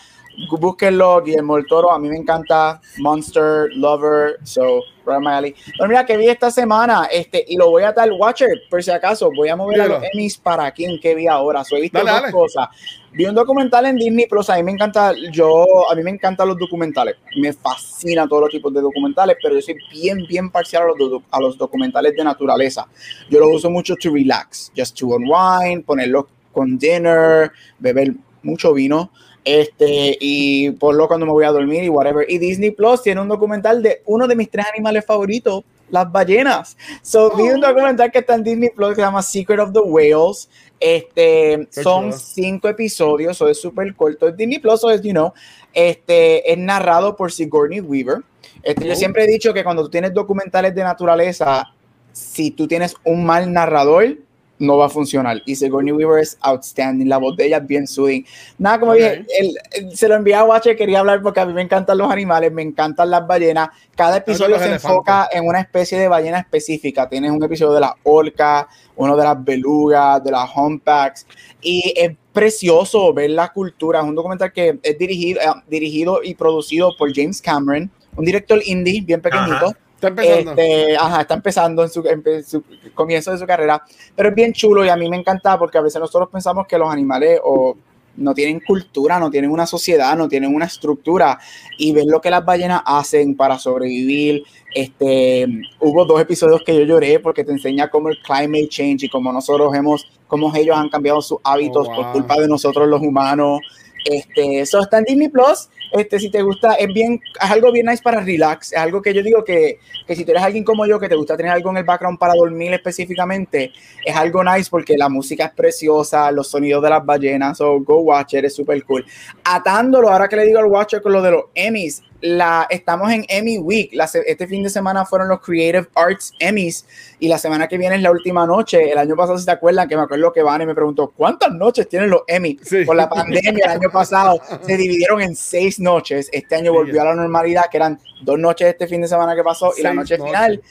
búsquenlo, Guillermo del Toro, a mí me encanta, Monster, Lover, so, alley. Pero mira, que vi esta semana, este, y lo voy a dar Watcher, por si acaso, voy a mover a los. Emmys para quien que vi ahora. So, he visto Dale, dos dale. cosas. Vi un documental en Disney Plus, a mí me encanta, yo, a mí me encantan los documentales, me fascinan todos los tipos de documentales, pero yo soy bien, bien parcial a los, a los documentales de naturaleza. Yo los uso mucho to relax, just to unwind, ponerlo con dinner, beber mucho vino, este, y ponlo cuando me voy a dormir y whatever. Y Disney Plus tiene un documental de uno de mis tres animales favoritos, las ballenas. So, vi un documental que está en Disney Plus que se llama Secret of the Whales. Este, Qué son chulo. cinco episodios, o es súper corto. Disney Plus, o es, you know, este, es narrado por Sigourney Weaver. Este, Yo Oh. siempre he dicho que cuando tú tienes documentales de naturaleza, si tú tienes un mal narrador, no va a funcionar. Y Sigourney Weaver es outstanding, la voz de ella es bien soothing. Nada, como Ok. dije, el- el- se lo envié a Watcher, quería hablar porque a mí me encantan los animales, me encantan las ballenas. Cada episodio se elefantes. enfoca en una especie de ballena específica. Tienes un episodio de la orca, uno de las belugas, de las humpbacks. Y es precioso ver la cultura. Es un documental que es dirigido, eh, dirigido y producido por James Cameron, un director indie bien pequeñito. Está empezando. Este, ajá, está empezando en su, en su comienzo de su carrera, pero es bien chulo y a mí me encanta porque a veces nosotros pensamos que los animales o no tienen cultura, no tienen una sociedad, no tienen una estructura y ver lo que las ballenas hacen para sobrevivir. Este, hubo dos episodios que yo lloré porque te enseña cómo el climate change y cómo nosotros hemos, cómo ellos han cambiado sus hábitos Oh, por wow. culpa de nosotros los humanos Este, eso está en Disney Plus. Este, si te gusta, es bien, es algo bien nice para relax. Es algo que yo digo que, que si tú eres alguien como yo que te gusta tener algo en el background para dormir específicamente, es algo nice porque la música es preciosa, los sonidos de las ballenas, o go watch it, es súper cool. Atándolo, ahora que le digo al watcher con lo de los Emmys, la, estamos en Emmy Week. La, este fin de semana fueron los Creative Arts Emmys y la semana que viene es la última noche. El año pasado, si te acuerdan, que me acuerdo que van y me preguntó, ¿cuántas noches tienen los Emmy? Sí. Por la pandemia, el año pasado se dividieron en seis noches. Este año volvió a la normalidad, que eran dos noches este fin de semana que pasó y la noche noches. final.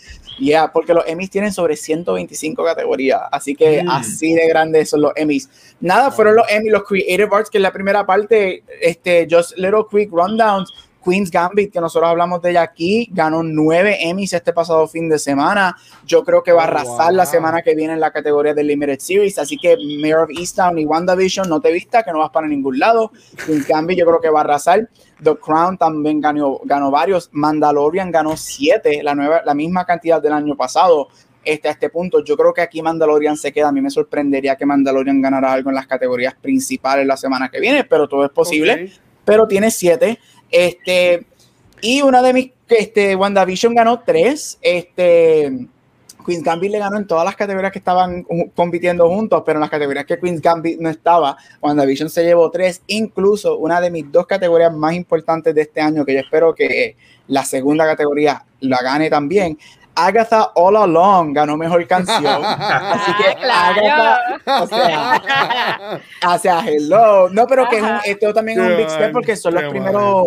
Ya, porque los Emmys tienen sobre 125 categorías, así que Mm. así de grandes son los Emmys. Nada, fueron los Emmys, los Creative Arts, que es la primera parte, este, Just Little Quick Rundowns, Queen's Gambit, que nosotros hablamos de ella aquí, ganó nueve Emmys este pasado fin de semana. Yo creo que va a Oh, arrasar wow. la semana que viene en la categoría de Limited Series, así que Mayor of Easttown y WandaVision, no te vista, que no vas para ningún lado. Queen's Gambit yo creo que va a arrasar. The Crown también ganó, ganó varios. Mandalorian ganó siete, la, nueva, la misma cantidad del año pasado. Este, a este punto, yo creo que aquí Mandalorian se queda. A mí me sorprendería que Mandalorian ganara algo en las categorías principales la semana que viene, pero todo es posible. Pero tiene siete. Este, y una de mis, este, WandaVision ganó tres. Este, Queen's Gambit le ganó en todas las categorías que estaban compitiendo juntos, pero en las categorías que Queen's Gambit no estaba, WandaVision se llevó tres, incluso una de mis dos categorías más importantes de este año, que yo espero que la segunda categoría la gane también. Agatha All Along ganó mejor canción. Así que Ah, claro. Agatha, o sea, o sea, hello. No, pero que es un- Ajá. esto también es un big step porque son los primeros.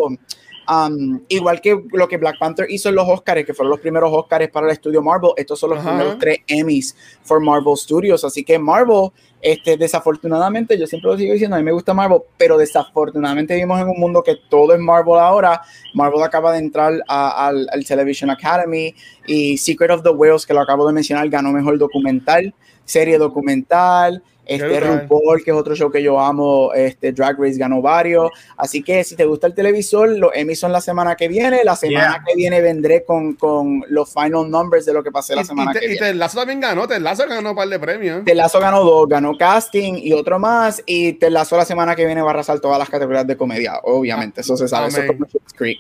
Um, igual que lo que Black Panther hizo en los Oscars, que fueron los primeros Oscars para el estudio Marvel, estos son los Ajá. primeros tres Emmys for Marvel Studios. Así que Marvel, este, desafortunadamente, yo siempre lo sigo diciendo, a mí me gusta Marvel, pero desafortunadamente vivimos en un mundo que todo es Marvel ahora. Marvel acaba de entrar a- al, al Television Academy y Secret of the Whales, que lo acabo de mencionar, ganó mejor documental, serie documental. Este. RuPaul, que es otro show que yo amo, este Drag Race ganó varios. Así que si te gusta el televisor, los Emmys son la semana que viene. La semana Yeah. que viene vendré con, con los final numbers de lo que pasé la Y, semana y, te, que y viene. Ted Lasso también ganó. Ted Lasso ganó un par de premios. Ted Lasso ganó dos, ganó casting y otro más. Y Ted Lasso la semana que viene va a arrasar todas las categorías de comedia, obviamente. Eso se sabe. Eso es como Creek.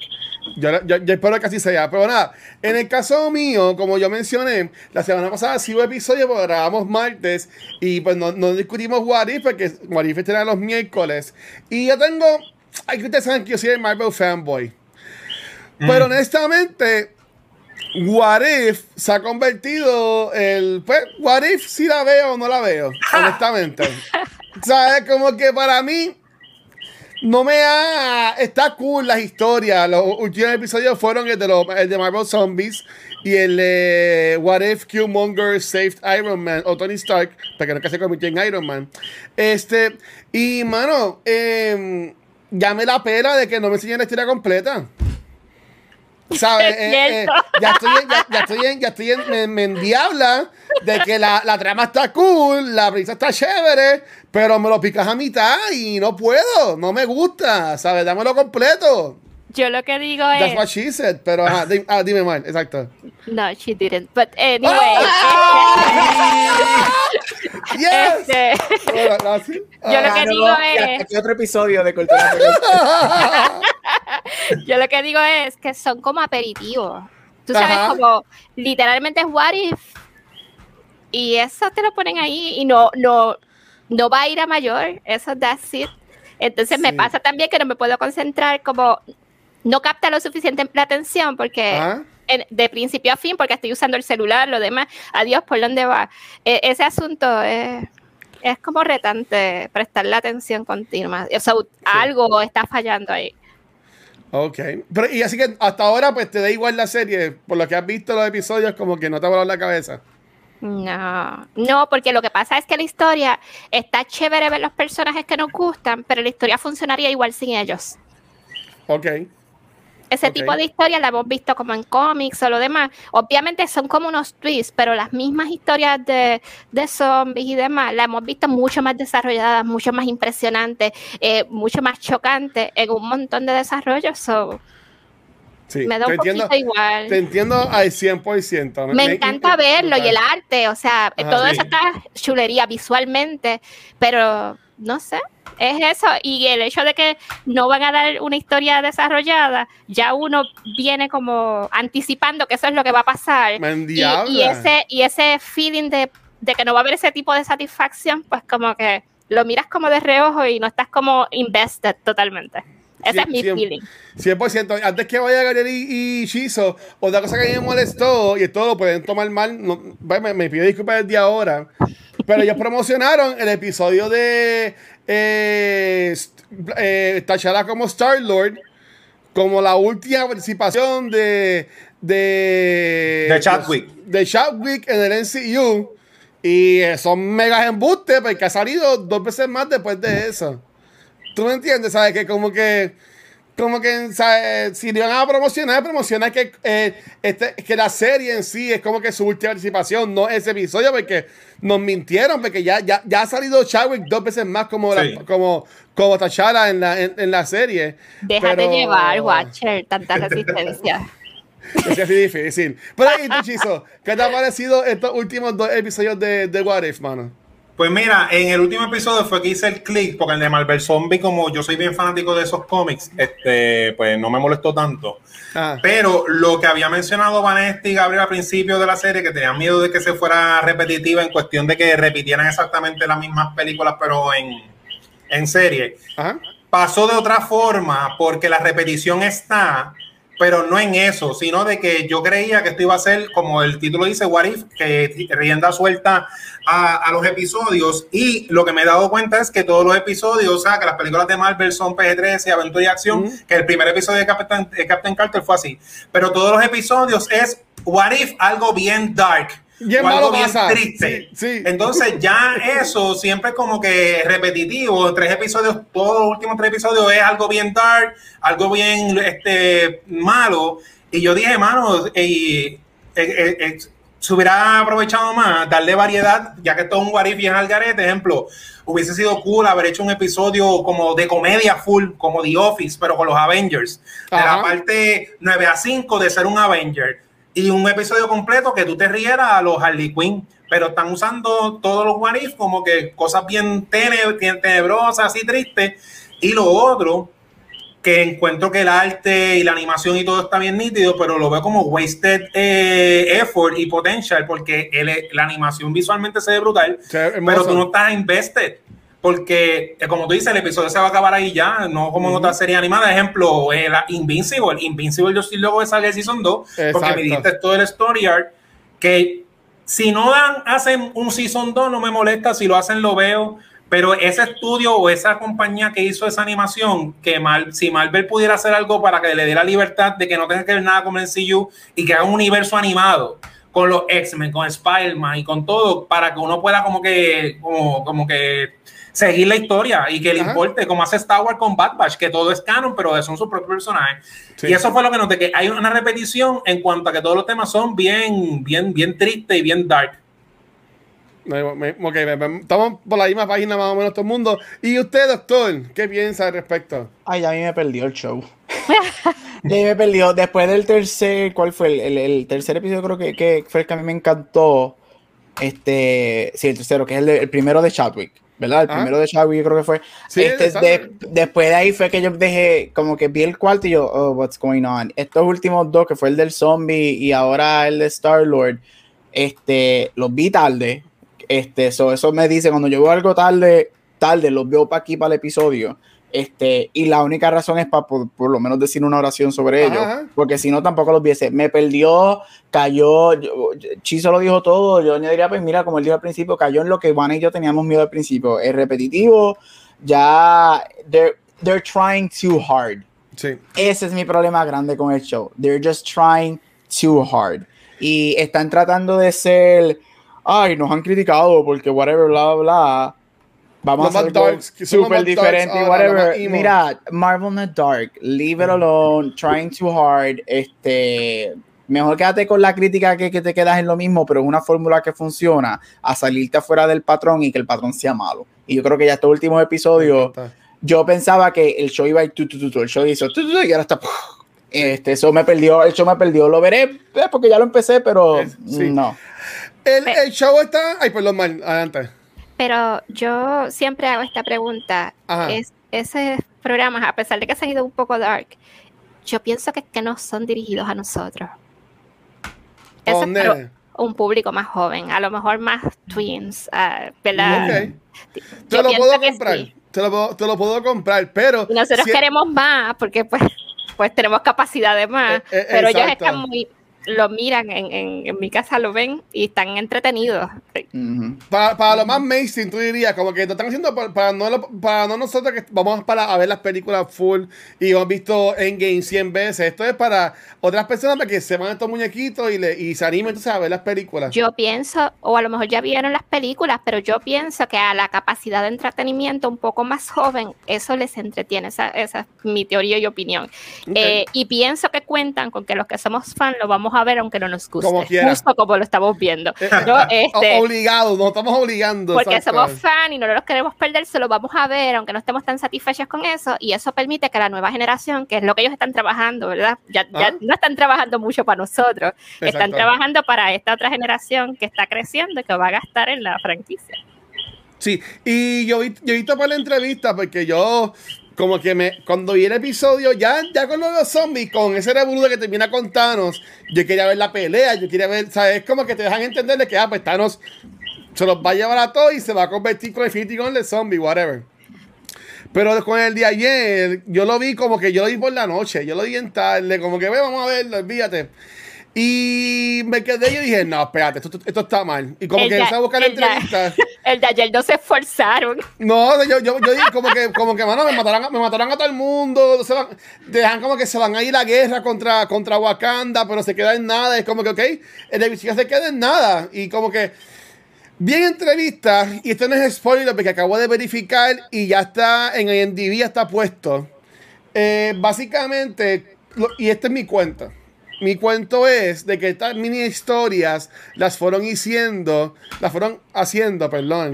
Yo, yo, yo espero que así sea. Pero nada, en el caso mío, como yo mencioné, la semana pasada sí hubo episodio, porque grabamos martes y pues no, no discutimos What If, porque What If era los miércoles. Y yo tengo. Hay que ustedes saben que yo soy el Marvel fanboy. Pero honestamente, What If se ha convertido el. Pues, What If si la veo o no la veo, honestamente. ¿Sabes? Como que para mí no me ha. Está cool las historias. Los últimos episodios fueron el de, los, el de Marvel Zombies y el de What If Killmonger Saved Iron Man o Tony Stark, porque nunca se convirtió en Iron Man. Este, y mano, eh, ya me la pela de que no me enseñen la historia completa. ¿Sabes? Es Eh, eh, ya estoy en, ya, ya estoy en, ya estoy en, me, me endiabla de que la, la trama está cool, la brisa está chévere, pero me lo picas a mitad y no puedo, no me gusta, ¿sabes? Dámelo completo. Yo lo que digo That's es. what she said, pero ajá, di- ah, dime mal, exacto. No, she didn't. But anyway. Yes. este, sí. Yo lo Ah, que Ganó- digo y es- aquí otro episodio de Cultura. Yo lo que digo es que son como aperitivos. Tú sabes, Ajá. como literalmente es what if. Y eso te lo ponen ahí y no, no, no va a ir a mayor. Eso that's it. Entonces me Sí. pasa también que no me puedo concentrar como no capta lo suficiente la atención porque Ajá. en- de principio a fin, porque estoy usando el celular, lo demás, adiós, ¿por dónde va? E- ese asunto es, es como retante prestar la atención continua. O sea, algo está fallando ahí. Ok. Pero, y así que hasta ahora, pues te da igual la serie, por lo que has visto los episodios, como que no te ha volado la cabeza. No, no, porque lo que pasa es que la historia está chévere ver los personajes que nos gustan, pero la historia funcionaría igual sin ellos. Ok. Ese tipo de historias la hemos visto como en cómics o lo demás. Obviamente son como unos twists, pero las mismas historias de, de zombies y demás las hemos visto mucho más desarrolladas, mucho más impresionantes, eh, mucho más chocantes en un montón de desarrollos. So, Sí. me da un poquito entiendo, igual. te entiendo al 100%. Me encanta verlo y el arte, o sea, Ajá, todo sí. eso está chulería visualmente, pero no sé, es eso. Y el hecho de que no van a dar una historia desarrollada, ya uno viene como anticipando que eso es lo que va a pasar. Y, y, ese, y ese feeling de, de que no va a haber ese tipo de satisfacción, pues como que lo miras como de reojo y no estás como invested totalmente. Ese es mi feeling. 100%. Antes que vaya a y, y Shizo, otra cosa que me molestó, y esto lo pueden tomar mal, no, me, me pido disculpas desde ahora, pero ellos promocionaron el episodio de eh, eh, como Star-Lord como la última participación de de, de Chadwick. De Chadwick en el NCU. Y son megas embustes porque ha salido dos veces más después de eso. ¿Tú me entiendes? ¿Sabes? Que como que como que si le van a promocionar, promocionar que, eh, este, que la serie en sí es como que su última participación, no ese episodio, porque nos mintieron, porque ya, ya, ya ha salido Chadwick dos veces más como, como, como Tachara en la, en, la serie. Déjate llevar, Watcher, tanta resistencia. es así difícil. Pero ahí, Chizo, ¿qué te ha parecido estos últimos dos episodios de, de What If, mano? Pues mira, en el último episodio fue que hice el click, porque el de Marvel Zombie, como yo soy bien fanático de esos cómics, este, pues no me molestó tanto. Ah. Pero lo que había mencionado Vanessa y Gabriel al principio de la serie, que tenían miedo de que se fuera repetitiva en cuestión de que repitieran exactamente las mismas películas, pero en, en serie, pasó de otra forma, porque la repetición está pero no en eso, sino de que yo creía que esto iba a ser, como el título dice, What If, que rienda suelta a, los episodios. Y lo que me he dado cuenta es que todos los episodios, o sea, que las películas de Marvel son PG-13, aventura y acción, que el primer episodio de Captain, de Captain Carter fue así. Pero todos los episodios es What If, algo bien dark bien algo bien triste. Entonces ya eso siempre como que repetitivo, tres episodios, todos los últimos tres episodios es algo bien dark, algo bien este, malo. Y yo dije, mano, eh, eh, eh, se hubiera aprovechado más, darle variedad, ya que todo un Warif bien al garete, ejemplo, hubiese sido cool haber hecho un episodio como de comedia full, como The Office, pero con los Avengers. De la parte 9 a 5 de ser un Avenger y un episodio completo que tú te rieras a los Harley Quinn, pero están usando todos los what como que cosas bien tenebrosas y tristes. Y lo otro, que encuentro que el arte y la animación y todo está bien nítido, pero lo veo como wasted eh, effort y potential, porque la animación visualmente se ve brutal, pero tú no estás invested porque eh, como tú dices, el episodio se va a acabar ahí ya, no como en otra serie animada. Ejemplo, eh, la Invincible. Invincible yo sí luego de salir Season 2, porque me diste todo el story arc, que si no dan, hacen un Season 2 no me molesta, si lo hacen lo veo, pero ese estudio o esa compañía que hizo esa animación, que mal, si Marvel pudiera hacer algo para que le dé la libertad de que no tenga que ver nada con el CU y que haga un universo animado con los X-Men, con Spider-Man y con todo, para que uno pueda como que, como, como que seguir la historia y que le importe, como hace Star Wars con Bad Batch, que todo es canon, pero son sus propios personajes. Y eso fue lo que noté, que hay una repetición en cuanto a que todos los temas son bien, bien, bien tristes y bien dark. Ok, estamos por la misma página más o menos todo el mundo. ¿Y usted, doctor, qué piensa al respecto? Ay, a mí me perdió el show. ya me perdió. Después del tercer, ¿cuál fue? El, el, tercer episodio creo que, que, fue el que a mí me encantó. Este, sí, el tercero, que es el, el primero de Chadwick. ¿Verdad? El ah. primero de Shaggy creo que fue. este, después de ahí fue que yo dejé, como que vi el cuarto y yo, oh, what's going on. Estos últimos dos, que fue el del zombie y ahora el de Star-Lord, este, los vi tarde. Este, eso me dice, cuando yo veo algo tarde, tarde, los veo para aquí, para el episodio. Este, y la única razón es para por, lo menos decir una oración sobre ello, porque si no tampoco los viese. Me perdió, cayó, Chizo lo dijo todo, yo añadiría, pues mira, como él dijo al principio, cayó en lo que Juan y yo teníamos miedo al principio. Es repetitivo, ya, they're, they're trying too hard. Sí. Ese es mi problema grande con el show. They're just trying too hard. Y están tratando de ser, ay, nos han criticado porque whatever, bla, bla, bla Vamos a hacer super diferente, whatever. Mira, Marvel not dark, leave it alone, trying too hard. Este, mejor quédate con la crítica que, que te quedas en lo mismo, pero es una fórmula que funciona a salirte afuera del patrón y que el patrón sea malo. Y yo creo que ya estos últimos episodios, yo pensaba que el show iba a ir tu, tu, tu, el show hizo tu, y ahora está. Este, eso me perdió, el show me perdió. Lo veré eh, porque ya lo empecé, pero no. El, el, show está. Ay, perdón, mal, adelante. Pero yo siempre hago esta pregunta. Es, esos programas, a pesar de que se han ido un poco dark, yo pienso que, que no son dirigidos a nosotros. Eso es un público más joven, a lo mejor más tweens, ah, ¿verdad? Te lo puedo comprar. sí. Te, lo puedo, te lo puedo comprar, pero. Y nosotros si- queremos más, porque pues, pues tenemos capacidad de más, Eh, eh, pero ellos están muy, lo miran, en, en, en mi casa lo ven y están entretenidos. Ujú. Para, para lo más mainstream, tú dirías, como que lo están haciendo para, para no, lo- para no nosotros que vamos para a ver las películas full y hemos visto Endgame 100 veces. Esto es para otras personas para que se van estos muñequitos y, le, y se animen entonces a ver las películas. Yo pienso, o a lo mejor ya vieron las películas, pero yo pienso que a la capacidad de entretenimiento un poco más joven, eso les entretiene, esa, esa es mi teoría y opinión. Ok. Eh, y pienso que cuentan con que los que somos fan lo vamos a ver aunque no nos guste, Como quiera. justo como lo estamos viendo. Eh, ¿no? Este, Obligados, nos estamos obligando. porque exacto. somos fan y no los queremos perder, se lo vamos a ver, aunque no estemos tan satisfechos con eso, y eso permite que la nueva generación, que es lo que ellos están trabajando, ¿verdad? Ya, ya Ah. no están trabajando mucho para nosotros, están trabajando para esta otra generación que está creciendo y que va a gastar en la franquicia. Sí, y yo vi, yo he visto para la entrevista porque yo, como que me, cuando vi el episodio, ya, ya con los zombies, con ese revoludo que termina con Thanos, yo quería ver la pelea, yo quería ver, ¿sabes? Es como que te dejan entender de que, ah, pues Thanos se los va a llevar a todos y se va a convertir con Infinity Gun de zombie, whatever. Pero con el de ayer, yo lo vi como que yo lo vi por la noche, yo lo vi en tarde, como que ve, vamos a verlo, olvídate. Y me quedé y dije, no, espérate, esto, esto está mal. Y como El que de- empecé a buscar la el de-. El de ayer no se esforzaron. No, yo, yo, yo dije como que, como que, mano, me matarán, me matarán a todo el mundo. Se van, dejan como que se van a ir a guerra contra, contra Wakanda, pero se queda en nada. Es como que, ok, el episodio se queda en nada. Y como que, bien entrevista, y esto no es spoiler porque acabo de verificar y ya está en IMDb, ya está puesto. Eh, básicamente, lo- y esta es mi cuenta. Mi cuento es de que estas mini historias las fueron haciendo, las fueron haciendo, perdón,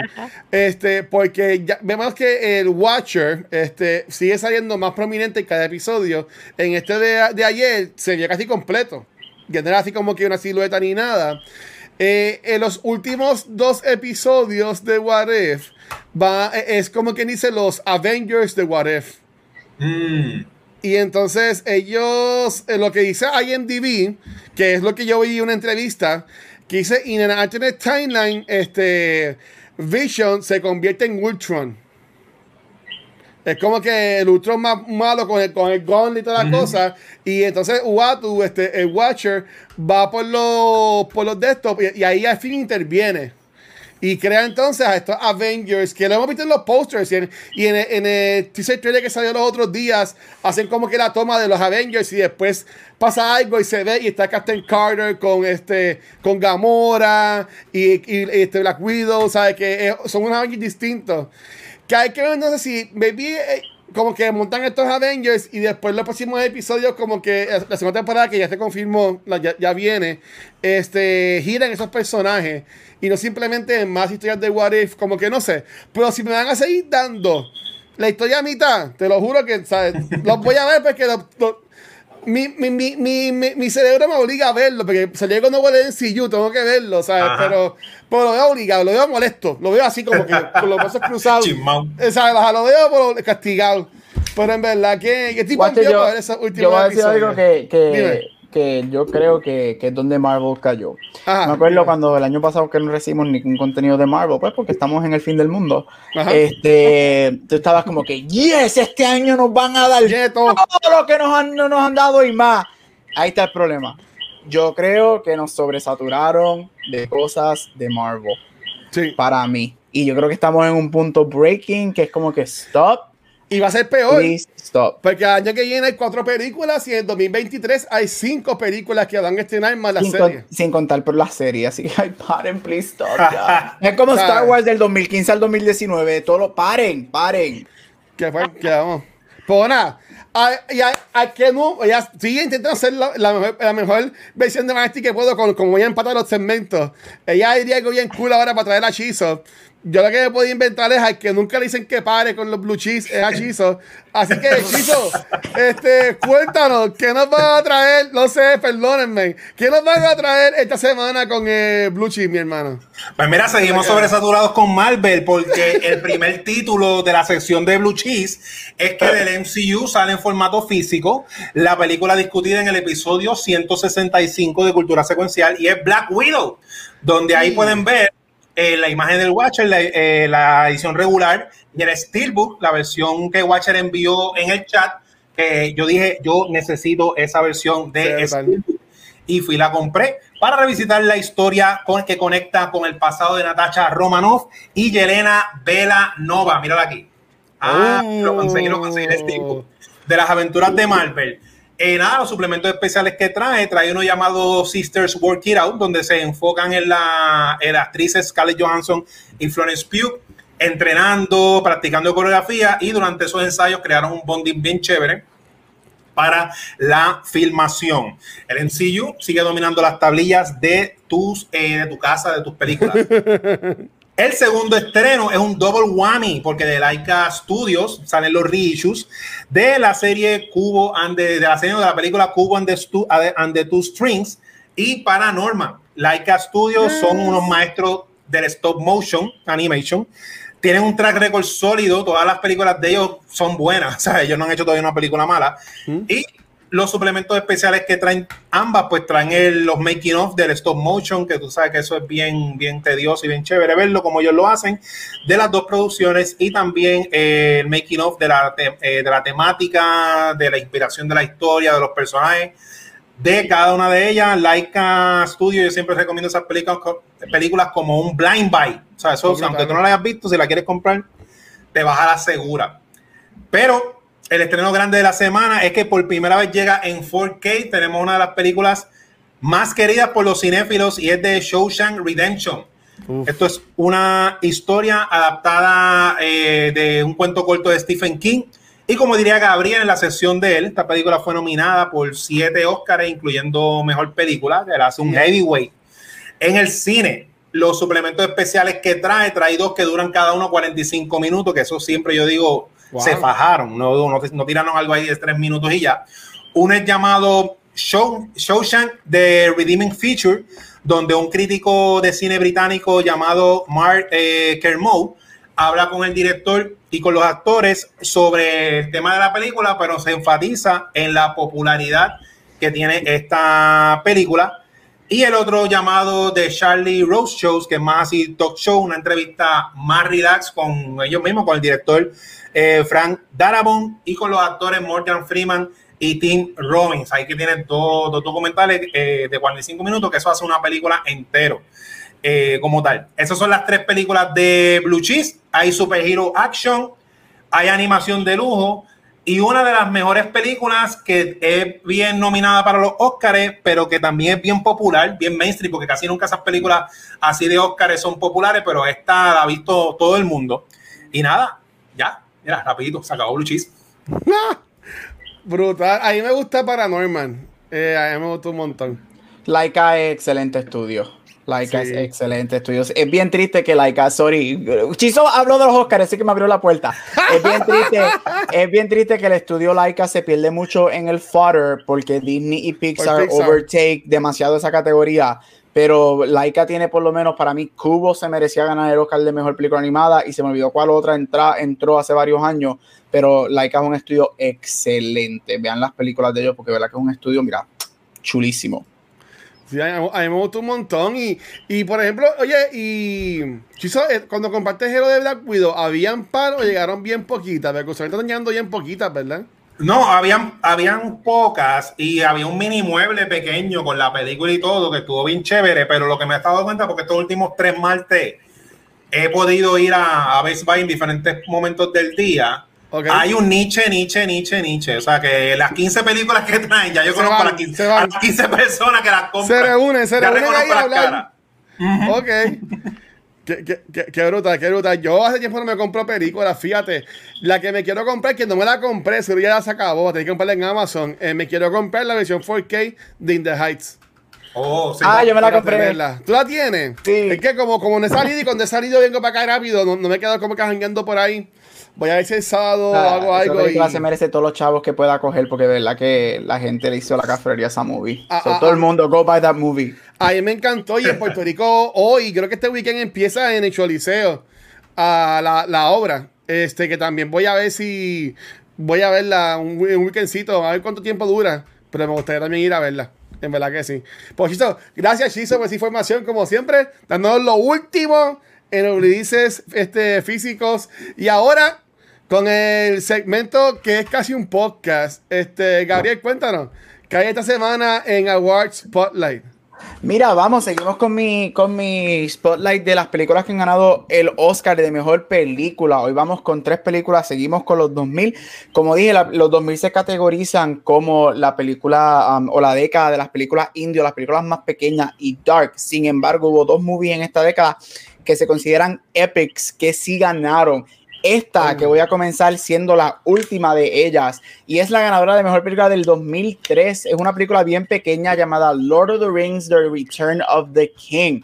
este, porque ya vemos que el Watcher, este, sigue saliendo más prominente en cada episodio. En este de, de ayer se veía casi completo, ya no era así como que una silueta ni nada. Eh, en los últimos dos episodios de What If va, es como quien dice los Avengers de What If. Mm. Y entonces ellos, eh, lo que dice IMDb, que es lo que yo vi en una entrevista, que dice, in an alternate timeline, este, Vision se convierte en Ultron. Es como que el Ultron más malo con el, con el gun y todas las cosas. Y entonces Uatu, este, el Watcher, va por los, por los desktops y, y ahí al fin interviene. Y crea entonces a estos Avengers que lo hemos visto en los posters y en, y en, en el teaser trailer que salió los otros días. Hacen como que la toma de los Avengers y después pasa algo y se ve y está Captain Carter con este con Gamora y, y, este Black Widow, ¿sabes? Que eh, son unos Avengers distintos. Que hay que ver, no sé si, maybe, eh, como que montan estos Avengers y después los próximos episodios, como que la segunda temporada que ya se confirmó, ya, viene, este, giran esos personajes y no simplemente en más historias de What If, como que no sé. Pero si me van a seguir dando la historia a mitad, te lo juro que, ¿sabes? Los voy a ver porque lo- mi, mi, mi, mi, mi, mi cerebro me obliga a verlo, porque salí cuando vuelve en CU, tengo que verlo, ¿sabes? Ajá. Pero, pero lo veo obligado, lo veo molesto, lo veo así como que con los brazos cruzados. Chismao. ¿Sabes? Lo veo por castigado. Pero en verdad, ¿qué, qué tipo Guache, de yo, para ver esos últimos yo voy a decir algo que, que, que yo creo que, que es donde Marvel cayó. Ajá. Me acuerdo cuando el año pasado que no recibimos ningún contenido de Marvel, pues porque estamos en el fin del mundo. Ajá. Este, tú estabas como que, yes, este año nos van a dar Yeto. todo lo que nos han, no nos han dado y más. Ahí está el problema. Yo creo que nos sobresaturaron de cosas de Marvel Sí. para mí. Y yo creo que estamos en un punto breaking que es como que stop, Y va a ser peor. please stop. Porque el año que viene hay cuatro películas y en el 2023 hay cinco películas que van a estrenar más la Sin, serie. con- sin contar por la serie, así que paren, please stop. ya. es como Star. Wars del 2015 al 2019, todo lo paren, paren. Que fue, que vamos. Pues nada, a, a, a que no, ella sigue intentando hacer la, la mejor, la mejor versión de Vanesti que puedo, con, como voy a empatar los segmentos. Ella diría que bien cool ahora para traer a Chizo. Yo lo que me puedo inventar es al que nunca le dicen que pare con los blue cheese, es a Chizo. Así que, Chizo, este, cuéntanos, ¿qué nos van a traer? No sé, perdónenme. ¿Qué nos van a traer esta semana con eh, blue cheese, mi hermano? Pues mira, seguimos sobresaturados con Marvel porque el primer título de la sección de Blue Cheese es que del MCU sale en formato físico la película discutida en el episodio 165 de Cultura Secuencial y es Black Widow, donde ahí pueden ver eh, la imagen del Watcher, la, eh, la edición regular y el Steelbook, la versión que Watcher envió en el chat, que yo dije, yo necesito esa versión de Sí, Steelbook y fui la compré para revisitar la historia con, que conecta con el pasado de Natasha Romanoff y Yelena Vela Nova. Mírala aquí. Ah, Oh. lo conseguí, lo conseguí el Steelbook. De las aventuras de Marvel. Eh, nada, los suplementos especiales que trae, trae uno llamado Sisters Work It Out, donde se enfocan en la, en las actrices Scarlett Johansson y Florence Pugh, entrenando, practicando coreografía y durante esos ensayos crearon un bonding bien chévere para la filmación. El MCU sigue dominando las tablillas de tus eh, de tu casa, de tus películas. El segundo estreno es un double whammy porque de Laika Studios salen los reissues de la serie Cubo and the, de la serie de la película Cubo and the, Stu- and the Two Strings y Paranormal. Laika Studios son unos maestros del stop motion animation. Tienen un track record sólido, todas las películas de ellos son buenas, o sea, ellos no han hecho todavía una película mala. Y los suplementos especiales que traen ambas, pues traen el- los making of del stop motion, que tú sabes que eso es bien, bien tedioso y bien chévere verlo como ellos lo hacen, de las dos producciones y también eh, el making of de la, te- eh, de la temática, de la inspiración de la historia, de los personajes, de cada una de ellas. Laika Studio, yo siempre recomiendo esas películas, películas como un blind buy. O sea, eso, Brutal. aunque tú no la hayas visto, si la quieres comprar, te vas a la segura. Pero el estreno grande de la semana es que por primera vez llega en 4K. Tenemos una de las películas más queridas por los cinéfilos y es de Shawshank Redemption. Uf. Esto es una historia adaptada eh, de un cuento corto de Stephen King. Y como diría Gabriel en la sesión de él, esta película fue nominada por siete Oscars, incluyendo Mejor Película, que la hace un heavyweight. En el cine, los suplementos especiales que trae, trae dos que duran cada uno 45 minutos, que eso siempre yo digo, Wow. se fajaron, no, no, no tiraron algo ahí de tres minutos y ya. Uno es llamado Show, Shawshank The Redeeming Feature, donde un crítico de cine británico llamado Mark eh, Kermode habla con el director y con los actores sobre el tema de la película, pero se enfatiza en la popularidad que tiene esta película. Y el otro llamado de Charlie Rose Shows, que es más así talk show, una entrevista más relax con ellos mismos, con el director eh, Frank Darabont y con los actores Morgan Freeman y Tim Robbins. Ahí que tienen dos, dos documentales eh, de 45 minutos, que eso hace una película entero eh, como tal. Esas son las tres películas de Blue Cheese. Hay Superhero Action, hay animación de lujo y una de las mejores películas que es bien nominada para los Oscars, pero que también es bien popular, bien mainstream, porque casi nunca esas películas así de Oscars son populares, pero esta la ha visto todo el mundo. Y nada, ya, mira, rapidito, se acabó Blue Cheese. Brutal. A mí me gusta Paranormal. Eh, a mí me gustó un montón. Laika es excelente estudio. Laika Sí. es excelente estudio. Es bien triste que Laika, sorry. Chizo habló de los Oscars, así que me abrió la puerta. Es bien triste, es bien triste que el estudio Laika se pierde mucho en el fodder porque Disney y Pixar, Pixar. overtake demasiado esa categoría. Pero Laika tiene por lo menos para mí, Cubo se merecía ganar el Oscar de mejor película animada y se me olvidó cuál otra entra, entró hace varios años. Pero Laika es un estudio excelente. Vean las películas de ellos porque verdad que es un estudio, mira, chulísimo. Sí, a, mí, a mí me un montón. Y, y por ejemplo, oye, y Chizo, eh, cuando compartes el de Black Widow, ¿habían par o llegaron bien poquitas? Porque usualmente están llegando bien poquitas, ¿verdad? No, habían, habían pocas y había un mini mueble pequeño con la película y todo que estuvo bien chévere, pero lo que me he dado cuenta, porque estos últimos tres martes he podido ir a, a Best Buy en diferentes momentos del día. Hay un niche, niche, niche, niche. O sea que las 15 películas que traen, ya yo Se conozco van, a las 15, se van. a las 15 personas que las compran. Se reúnen, se reúnen ahí a las hablar. caras. Ok. Qué, qué, qué, qué brutal, qué brutal. Yo hace tiempo no me compro películas, fíjate. La que me quiero comprar, que no me la compré, seguro ya se acabó, tengo que comprarla en Amazon. Eh, me quiero comprar la versión 4K de In the Heights. Oh, sí. Ah, yo me la compré. tenerla. ¿Tú la tienes? Sí. Es que como, como no he salido y cuando he salido vengo para acá rápido, no, no me he quedado como que jangueando por ahí. Voy a ver si el sábado Ah, hago algo. película y- se merece todos los chavos que pueda coger porque de verdad que la gente le hizo la cafetería a esa movie. Ah, So, ah, todo ah. el mundo, go buy that movie. A mí me encantó y en Puerto Rico hoy, creo que este weekend empieza en el Choliseo a la, la obra. Este, que también voy a ver si voy a verla un weekendcito, a ver cuánto tiempo dura. Pero me gustaría también ir a verla. En verdad que sí. Pues Chizo, gracias Chizo por esa información, como siempre, dándonos lo último en releases este, físicos. Y ahora, con el segmento que es casi un podcast. Este, Gabriel, cuéntanos. ¿Qué hay esta semana en Awards Spotlight? Mira, vamos, seguimos con mi, con mi spotlight de las películas que han ganado el Oscar de mejor película. Hoy vamos con tres películas, seguimos con los 2000. Como dije, la- los 2000 se categorizan como la película um, o la década de las películas indio, las películas más pequeñas y dark. Sin embargo, hubo dos movies en esta década que se consideran epics que sí ganaron. Esta que voy a comenzar siendo la última de ellas y es la ganadora de mejor película del 2003. Es una película bien pequeña llamada Lord of the Rings: The Return of the King.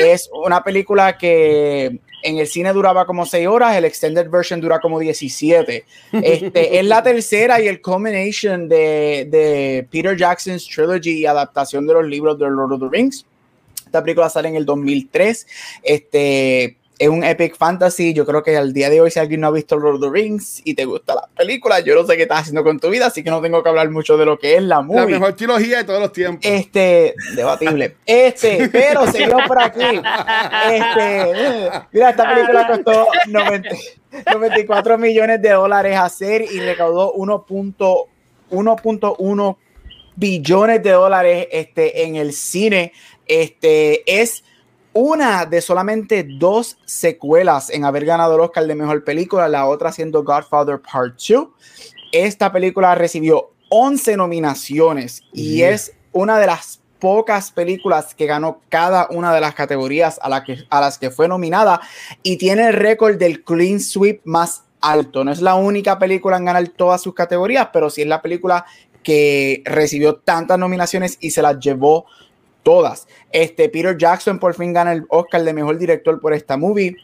Es una película que en el cine duraba como 6 horas, el extended version dura como 17. Este, es la tercera y el culmination de, de Peter Jackson's trilogy y adaptación de los libros de Lord of the Rings. Esta película sale en el 2003. Este es un epic fantasy. Yo creo que al día de hoy, si alguien no ha visto Lord of the Rings y te gusta la película, yo no sé qué estás haciendo con tu vida, así que no tengo que hablar mucho de lo que es la La movie. mejor trilogía de todos los tiempos. Este, debatible. Este, pero seguimos por aquí. Este, mira, esta película costó 90 94 millones de dólares hacer y recaudó 1.1 1.1 billones de dólares este, en el cine. Este es una de solamente dos secuelas en haber ganado el Oscar de mejor película, la otra siendo Godfather Part 2. Esta película recibió 11 nominaciones y Yeah. es una de las pocas películas que ganó cada una de las categorías a, la que, a las que fue nominada y tiene el récord del clean sweep más alto. No es la única película en ganar todas sus categorías, pero sí es la película que recibió tantas nominaciones y se las llevó todas. Este Peter Jackson por fin gana el Oscar de mejor director por esta movie.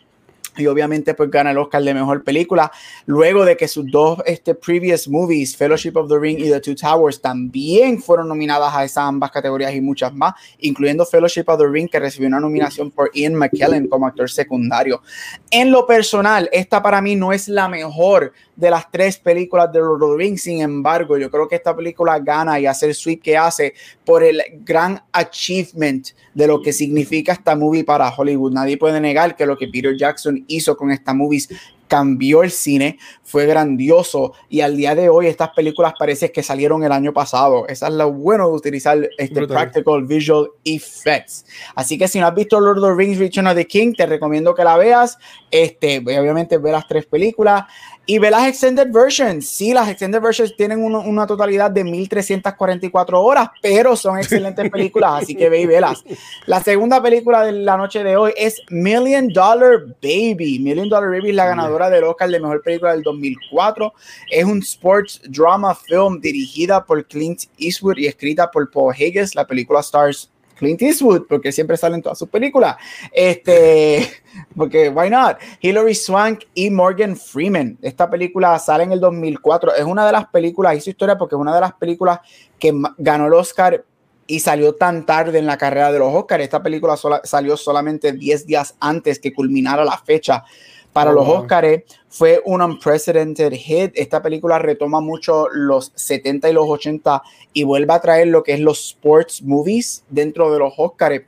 Y obviamente pues gana el Oscar de mejor película. Luego de que sus dos este, previous movies, Fellowship of the Ring y The Two Towers, también fueron nominadas a esas ambas categorías y muchas más, incluyendo Fellowship of the Ring, que recibió una nominación por Ian McKellen como actor secundario. En lo personal, esta para mí no es la mejor de las tres películas de Lord of the Rings. Sin embargo, yo creo que esta película gana y hace el sweep que hace por el gran achievement de lo que significa esta movie para Hollywood. Nadie puede negar que lo que Peter Jackson hizo con esta movie cambió el cine, fue grandioso y al día de hoy estas películas parece que salieron el año pasado. Esa es lo bueno de utilizar este Brutal. practical visual effects. Así que si no has visto Lord of the Rings Return of the King, te recomiendo que la veas. Este, obviamente ve las tres películas y ve las extended versions. Sí, las extended versions tienen uno- una totalidad de 1344 horas, pero son excelentes películas, así que ve y velas. La segunda película de la noche de hoy es Million Dollar Baby. Million Dollar Baby es la ganadora del Oscar de mejor película del 2004. Es un sports drama film dirigida por Clint Eastwood y escrita por Paul Higgins. La película stars Clint Eastwood, porque siempre salen todas sus películas. Este, porque why not? Hilary Swank y Morgan Freeman. Esta película sale en el 2004. Es una de las películas, hizo historia porque es una de las películas que ganó el Oscar y salió tan tarde en la carrera de los Oscars. Esta película salió solamente 10 días antes que culminara la fecha para Oh, los wow. Oscars. Fue un unprecedented hit. Esta película retoma mucho los 70 y los 80 y vuelve a traer lo que es los sports movies dentro de los Oscars.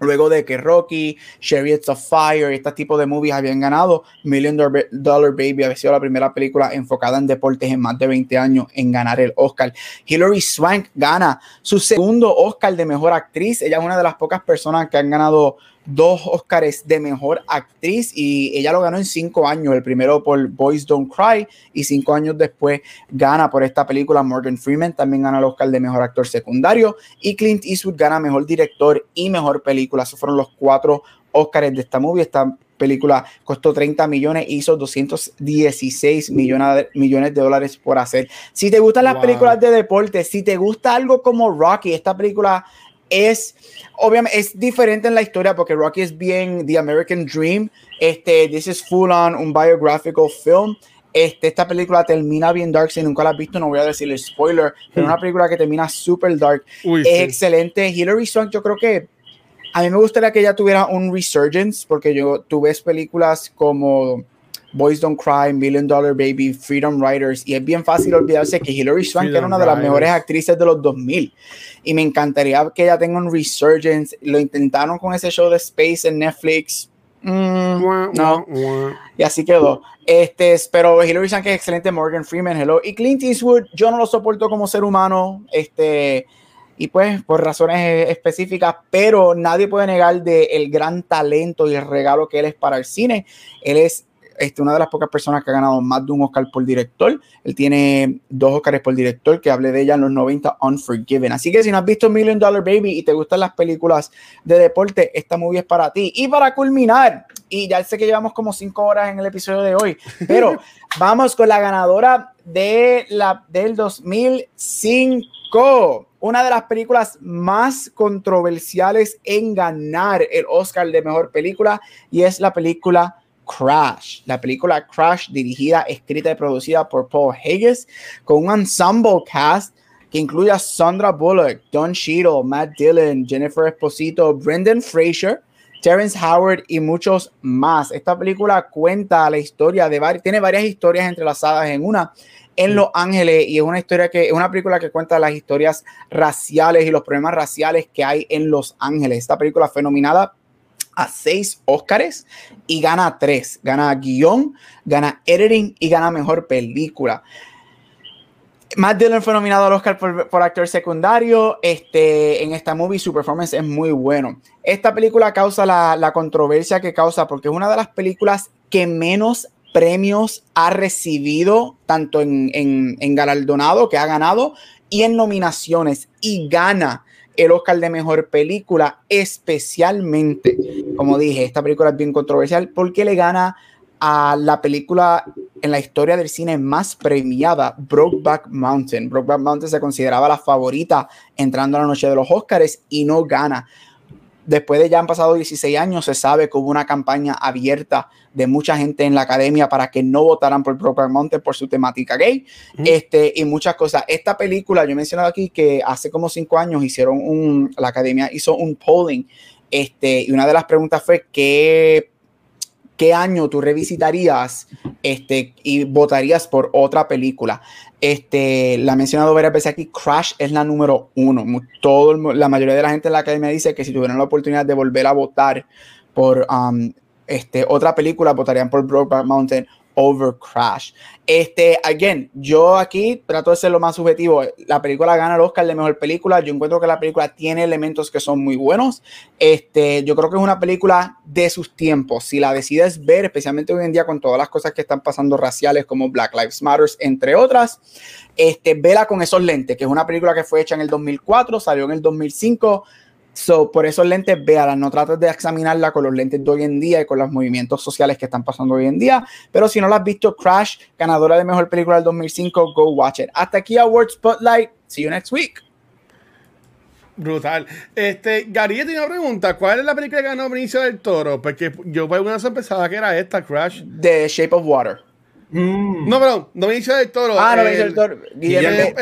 Luego de que Rocky, Chariots of Fire, este tipo de movies habían ganado, Million Dollar Baby había sido la primera película enfocada en deportes en más de 20 años en ganar el Oscar. Hilary Swank gana su segundo Oscar de mejor actriz. Ella es una de las pocas personas que han ganado dos Oscars de mejor actriz y ella lo ganó en cinco años. El primero por Boys Don't Cry y cinco años después gana por esta película. Morgan Freeman también gana el Oscar de mejor actor secundario y Clint Eastwood gana mejor director y mejor película. Esos fueron los cuatro Oscars de esta movie. Esta película costó 30 millones, hizo 216 millones, millones de dólares por hacer. Si te gustan las Wow. películas de deporte, si te gusta algo como Rocky, esta película es obviamente es diferente en la historia porque Rocky es bien The American Dream. Este, this is full on un biographical film. Este, esta película termina bien dark. Si nunca la has visto, no voy a decirle spoiler, pero una película que termina super dark. Uy, Es sí. excelente. Hilary Swank, yo creo que a mí me gustaría que ella tuviera un resurgence porque yo tú ves películas como Boys Don't Cry, Million Dollar Baby, Freedom Riders y es bien fácil olvidarse que Hilary Swank era Freedom una de las Riders. mejores actrices de los 2000 y me encantaría que ella tenga un resurgence. Lo intentaron con ese show de Space en Netflix. Mm, no, y así quedó. Este, pero Hilary Swank es excelente, Morgan Freeman, hello. Y Clint Eastwood, yo no lo soporto como ser humano, este, y pues por razones específicas, pero nadie puede negar de el gran talento y el regalo que él es para el cine. Él es este, una de las pocas personas que ha ganado más de un Oscar por director. Él tiene dos Oscars por director, que hablé de ella en los 90, Unforgiven. Así que si no has visto Million Dollar Baby y te gustan las películas de deporte, esta movie es para ti. Y para culminar, y ya sé que llevamos como cinco horas en el episodio de hoy, pero vamos con la ganadora de la, del 2005. Una de las películas más controversiales en ganar el Oscar de Mejor Película y es la película Crash. La película Crash dirigida, escrita y producida por Paul Haggis con un ensemble cast que incluye a Sandra Bullock, Don Cheadle, Matt Dillon, Jennifer Esposito, Brendan Fraser, Terrence Howard y muchos más. Esta película cuenta la historia de varias, tiene varias historias entrelazadas en una en Los Ángeles y es una historia que es una película que cuenta las historias raciales y los problemas raciales que hay en Los Ángeles. Esta película fue nominada a seis Óscares y gana tres. Gana guion, gana editing y gana mejor película. Matt Dillon fue nominado al Oscar por, actor secundario. Este, en esta movie su performance es muy bueno. Esta película causa la, la controversia que causa porque es una de las películas que menos premios ha recibido, tanto en, en galardonado que ha ganado y en nominaciones y gana el Oscar de Mejor Película, especialmente, como dije, esta película es bien controversial porque le gana a la película en la historia del cine más premiada, Brokeback Mountain. Brokeback Mountain se consideraba la favorita entrando a la noche de los Oscars y no gana. Después de ya han pasado 16 años, se sabe que hubo una campaña abierta de mucha gente en la academia para que no votaran por Brokeback Mountain por su temática gay este, y muchas cosas. Esta película, yo he mencionado aquí que hace como cinco años hicieron un, la academia hizo un polling este, y una de las preguntas fue qué, qué año tú revisitarías este, y votarías por otra película. Este, la he mencionado varias veces aquí, Crash es la número uno. Todo la mayoría de la gente en la academia dice que si tuvieran la oportunidad de volver a votar por um, este, otra película, votarían por Brokeback Mountain over Crash. Este, again, yo aquí trato de ser lo más subjetivo. La película gana el Oscar de mejor película. Yo encuentro que la película tiene elementos que son muy buenos. Este, yo creo que es una película de sus tiempos. Si la decides ver, especialmente hoy en día con todas las cosas que están pasando raciales como Black Lives Matter, entre otras, este, vela con esos lentes, que es una película que fue hecha en el 2004, salió en el 2005. So, por esos lentes, véala, no trates de examinarla con los lentes de hoy en día y con los movimientos sociales que están pasando hoy en día. Pero si no la has visto, Crash, ganadora de mejor película del 2005, go watch it. Hasta aquí, Award Spotlight. See you next week. Brutal. Este, Gary, tenía una pregunta. ¿Cuál es la película que ganó Benicio del Toro? Porque yo por alguna razón pensaba que era esta, Crash. The Shape of Water. Mm. No, perdón, no Benicio del Toro. Ah, no, Benicio del Toro. Guillermo,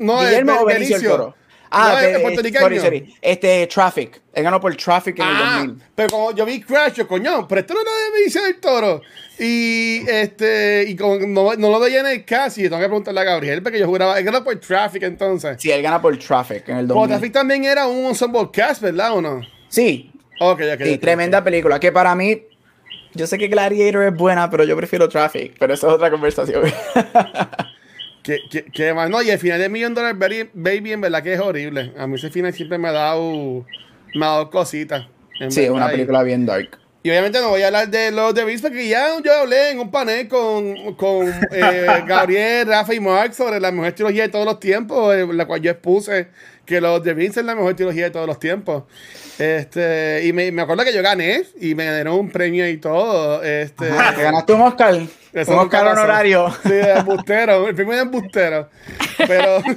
no, Guillermo o Be- Benicio del Toro. No, Ah, de- puertorriqueño. sorry, sorry. Este, Traffic. Él ganó por Traffic en el Ah, 2000. pero como yo vi Crash, yo, coño, pero esto no era de Benicio del Toro. Y este, y como no, no lo veía en el cast, y tengo que preguntarle a Gabriel, porque yo juraba, él ganó por Traffic entonces. Sí, él gana por Traffic en el Como 2000. Traffic también era un ensemble cast, ¿verdad o no? Sí, Ok, ok. sí, tremenda película. Que para mí, yo sé que Gladiator es buena, pero yo prefiero Traffic. Pero eso es otra conversación. ¿Qué, qué, qué más? No, y el final de Million Dollar Baby, en verdad que es horrible. A mí ese final siempre me ha dado, me ha dado cositas. Sí, es una película bien dark. Y obviamente no voy a hablar de los de Beast porque ya yo hablé en un panel con, con eh, Gabriel, Rafa y Mark sobre la mejor trilogía de todos los tiempos, eh, la cual yo expuse que los de Beast es la mejor trilogía de todos los tiempos. Este, y me, me acuerdo que yo gané y me ganaron un premio y todo. Este, Te ganaste un Oscar. Eso un Oscar honorario. Sí, de embustero. El premio de embustero. Pero.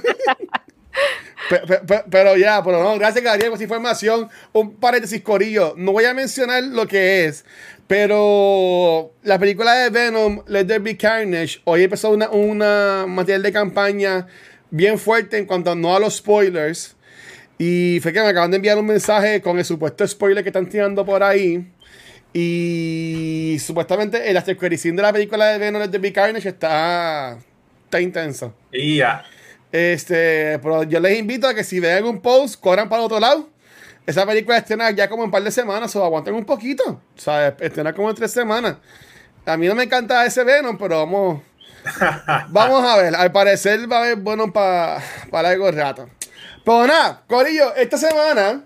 pe- pe- pe- Pero ya, pero no, gracias Gabriel por esa información. Un paréntesis, Corillo. No voy a mencionar lo que es, pero la película de Venom, Let There Be Carnage, hoy empezó una, una material de campaña bien fuerte en cuanto a no a los spoilers. Y fue que me acaban de enviar un mensaje con el supuesto spoiler que están tirando por ahí. Y supuestamente el after de la película de Venom There Be Carnage está, está intenso. Y ya. Este, pero yo les invito a que si ven un post, corran para el otro lado. Esa película estrena ya como en un par de semanas, o aguanten un poquito. O sea, estrena como en tres semanas. A mí no me encanta ese Venom, pero vamos. vamos a ver. Al parecer va a haber bueno para para algo rato. Pero nada, Corillo, esta semana.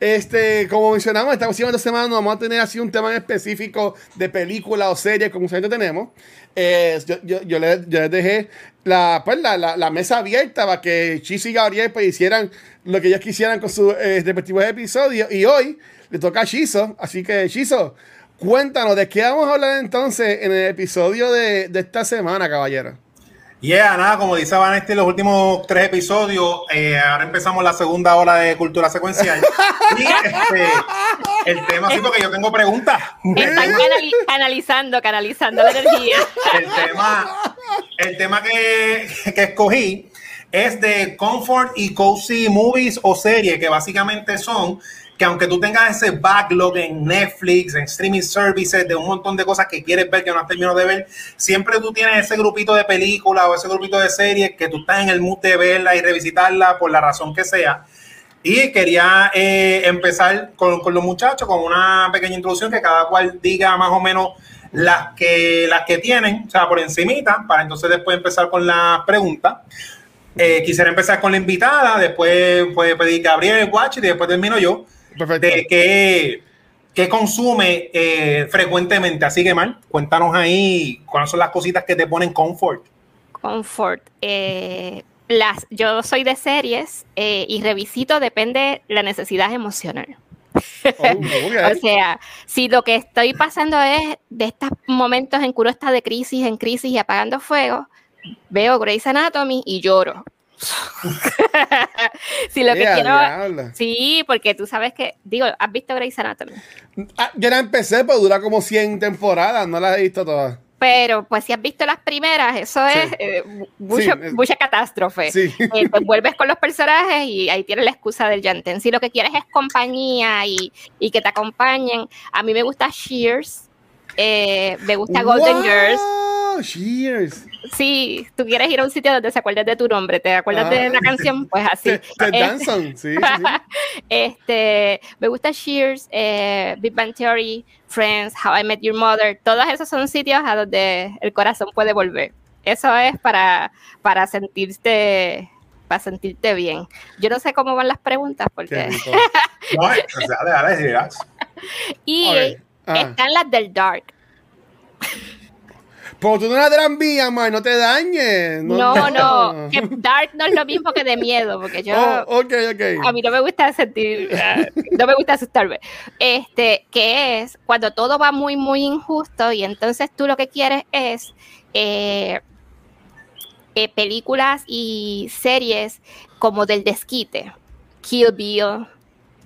Este, como mencionamos, esta próxima dos semanas no vamos a tener así un tema específico de película o serie como siempre tenemos. Eh, yo, yo, yo les, dejé la, pues, la, la, mesa abierta para que Chis y Gabriel pues, hicieran lo que ellos quisieran con sus eh, respectivos episodios. Y hoy le toca a Chizo. Así que, Chizo, cuéntanos de qué vamos a hablar entonces en el episodio de, de esta semana, caballero. Yeah, nada, como dice Vanesti, los últimos tres episodios, eh, ahora empezamos la segunda hora de cultura secuencial. y este, el tema, sí, porque yo tengo preguntas. Están canali- canalizando, canalizando la energía. El tema, el tema que, que escogí es de comfort y cozy movies o series, que básicamente son que aunque tú tengas ese backlog en Netflix, en streaming services, de un montón de cosas que quieres ver que no has terminado de ver, siempre tú tienes ese grupito de películas o ese grupito de series que tú estás en el mood de verla y revisitarla por la razón que sea. Y quería eh, empezar con, los muchachos con una pequeña introducción que cada cual diga más o menos las que, las que tienen, o sea, por encimita, para entonces después empezar con las preguntas. Eh, quisiera empezar con la invitada, después puede pedir Gabriel Watch y después termino yo Perfecto. de qué, qué consume eh, frecuentemente. Así que, Mar, cuéntanos ahí cuáles son las cositas que te ponen confort. Confort. eh, las, yo soy de series eh, y revisito depende la necesidad emocional. Oh. O sea, si lo que estoy pasando es de estos momentos en que uno está de crisis en crisis y apagando fuego, veo Grey's Anatomy y lloro. si lo que Yeah, quiero... diablo. Sí, porque tú sabes que, digo, ¿has visto Grey's Anatomy? Ah, yo la empecé, pero dura como 100 temporadas, no las he visto todas. Pero pues si has visto las primeras, eso Sí. es eh, mucho- Sí, es- mucha catástrofe. Sí. Eh, te vuelves con los personajes y ahí tienes la excusa del llantén. Si lo que quieres es compañía y, y que te acompañen, a mí me gusta Shears, eh, me gusta Golden Wow, Girls. Cheers. Si tú quieres ir a un sitio donde se acuerden de tu nombre, te acuerdas Ah. de la canción, pues así. Ted Eh, sí, sí, sí. este, me gusta Shears, eh, Big Bang Theory, Friends, How I Met Your Mother. Todos esos son sitios a donde el corazón puede volver. Eso es para, para sentirte para sentirte bien. Yo no sé cómo van las preguntas porque. No, o sea, dale, dale, dale. y ah. están las del dark. Pero tú no eres tranvía, man, no te dañes. No, no, que dark no es lo mismo que de miedo, porque yo Oh, ok, ok. a mí no me gusta sentir, ah, no me gusta asustarme. Este, que es cuando todo va muy, muy injusto y entonces tú lo que quieres es eh, eh, películas y series como del desquite. Kill Bill,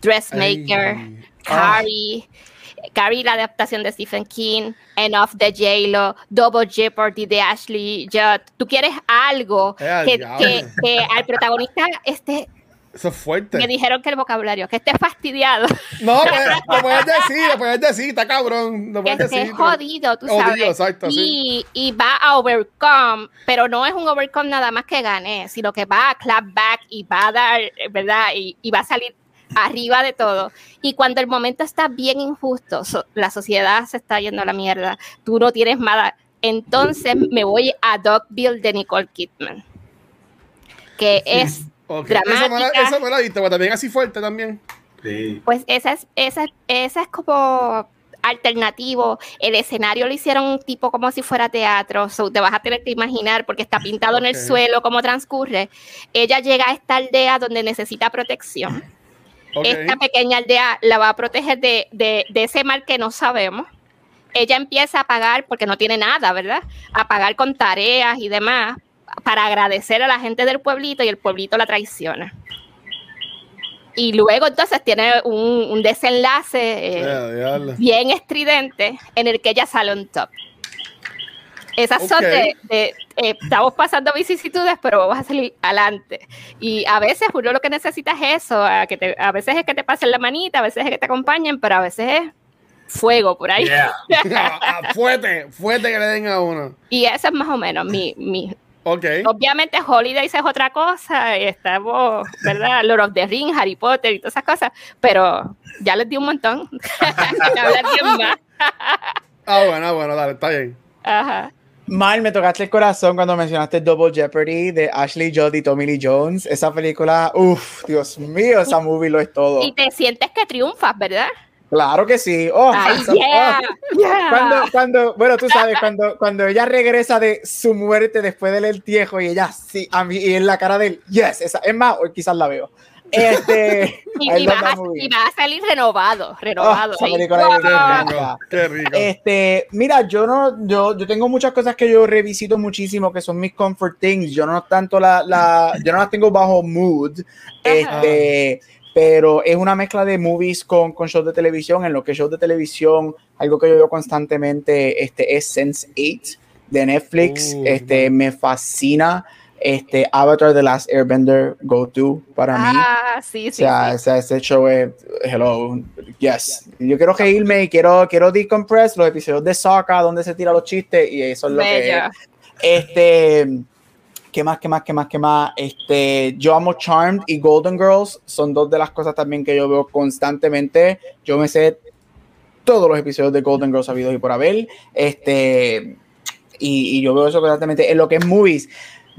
Dressmaker, Ay. Ah. Carrie, la adaptación de Stephen King, Enough de J-Lo, Double Jeopardy de Ashley Judd. Tú quieres algo Eh, que, que- que al protagonista esté Eso es fuerte. me dijeron que el vocabulario, que esté fastidiado, No, pues, lo puedes decir, lo puedes decir, está cabrón. Lo que puedes esté decir. jodido, tú Jodido, sabes. exacto, sí. y, va a overcome, pero no es un overcome nada más que gane, sino que va a clap back y va a dar, ¿verdad? Y, y va a salir arriba de todo. Y cuando el momento está bien injusto, so- la sociedad se está yendo a la mierda, tú no tienes nada. Entonces me voy a Dogville de Nicole Kidman, que es Ok, Eso no, la, dramática. eso no la he visto, pero también así fuerte también. Sí. Pues esa es, esa, esa es como alternativo. El escenario lo hicieron tipo como si fuera teatro. So te vas a tener que imaginar porque está pintado en el suelo cómo transcurre. Ella llega a esta aldea donde necesita protección. Esta pequeña aldea la va a proteger de, de- de ese mal que no sabemos. Ella empieza a pagar, porque no tiene nada, ¿verdad? A pagar con tareas y demás para agradecer a la gente del pueblito y el pueblito la traiciona. Y luego entonces tiene un, un desenlace eh, bien estridente en el que ella sale on top. Esas son Ok. de, de, eh, estamos pasando vicisitudes, pero vamos a salir adelante. Y a veces uno lo que necesita es eso, a, que te- a veces es que te pasen la manita, a veces es que te acompañen, pero a veces es fuego por ahí. Yeah. Ah, fuerte, fuerte que le den a uno. Y eso es más o menos mi... mi. Obviamente Holidays es otra cosa, y estamos, ¿verdad? Lord of the Rings, Harry Potter y todas esas cosas, pero ya les di un montón. Más. Ah, bueno, ah, bueno, dale, está bien. Ajá. Mal, me tocaste el corazón cuando mencionaste Double Jeopardy de Ashley Judd y Tommy Lee Jones. Esa película, uff, Dios mío, esa movie lo es todo. Y te sientes que triunfas, ¿verdad? Claro que sí. Oh, Ay, esa- yeah, oh. yeah. Cuando, cuando, bueno, tú sabes, cuando, cuando ella regresa de su muerte después del entierro y ella, sí, a mí, y en la cara de él, yes, esa, es más, hoy quizás la veo. Este, y, I y love vas that a, movie. y vas a salir renovado, Oh, renovado. ahí. película es Qué rico, qué rico. Este, mira, yo no, yo, yo tengo muchas cosas que yo revisito muchísimo que son mis comfort things. Yo no tanto la, la yo no las tengo bajo mood. Este, pero es una mezcla de movies con, con shows de televisión. En lo que shows de televisión, algo que yo veo constantemente, este, es Sense8 de Netflix. Uh, este, me fascina. Este, Avatar The Last Airbender, go to para mí. Ah, sí, O sí. sea, sí. ese, ese show es, hello, yes. Yo quiero reírme y quiero, quiero decompress los episodios de Soccer donde se tira los chistes y eso es lo que Bello. es. Este, ¿qué más, qué más, qué más, qué más? Este, yo amo Charmed y Golden Girls, son dos de las cosas también que yo veo constantemente. Yo me sé todos los episodios de Golden Girls habidos y por haber. Este, y, y yo veo eso constantemente en lo que es movies.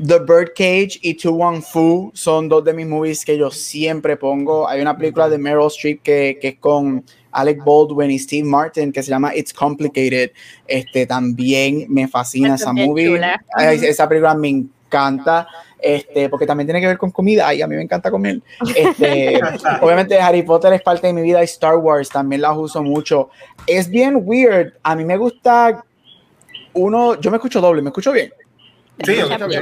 The Birdcage y To Wong Fu son dos de mis movies que yo siempre pongo. Hay una película de Meryl Streep que, que es con Alec Baldwin y Steve Martin que se llama It's Complicated. Este también me fascina Esa movie. chula. Esa película me encanta. Este, porque también tiene que ver con comida y a mí me encanta comer. Este, obviamente Harry Potter es parte de mi vida y Star Wars también las uso mucho. Es bien weird. A mí me gusta uno, yo me escucho doble, me escucho bien. Sí.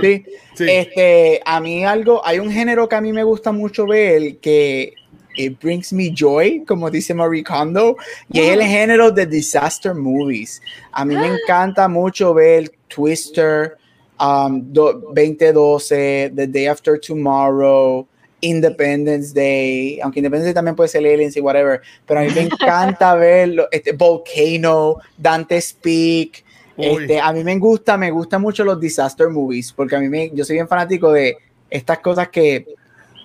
Sí. Sí. Este, a mí algo, hay un género que a mí me gusta mucho ver que it brings me joy, como dice Marie Kondo, y es el género de disaster movies. A mí me encanta mucho ver Twister, um, do- 2012, The Day After Tomorrow, Independence Day, aunque Independence Day también puede ser Aliens y whatever, pero a mí me encanta ver este, Volcano, Dante Speak, Uy. Este, a mí me gusta, me gustan mucho los disaster movies, porque a mí me, yo soy bien fanático de estas cosas que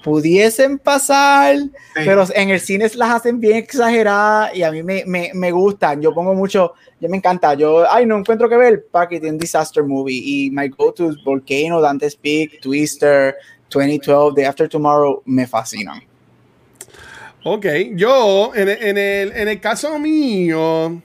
pudiesen pasar, pero en el cine las hacen bien exageradas y a mí me, me, me gustan. Yo pongo mucho, yo me encanta. Yo, ay, no encuentro que ver, para que tiene un disaster movie. Y my go-to Volcano, Dante Speak, Twister, 2012, Day After Tomorrow, me fascinan. Ok, yo, en, el- en el, en el caso mío,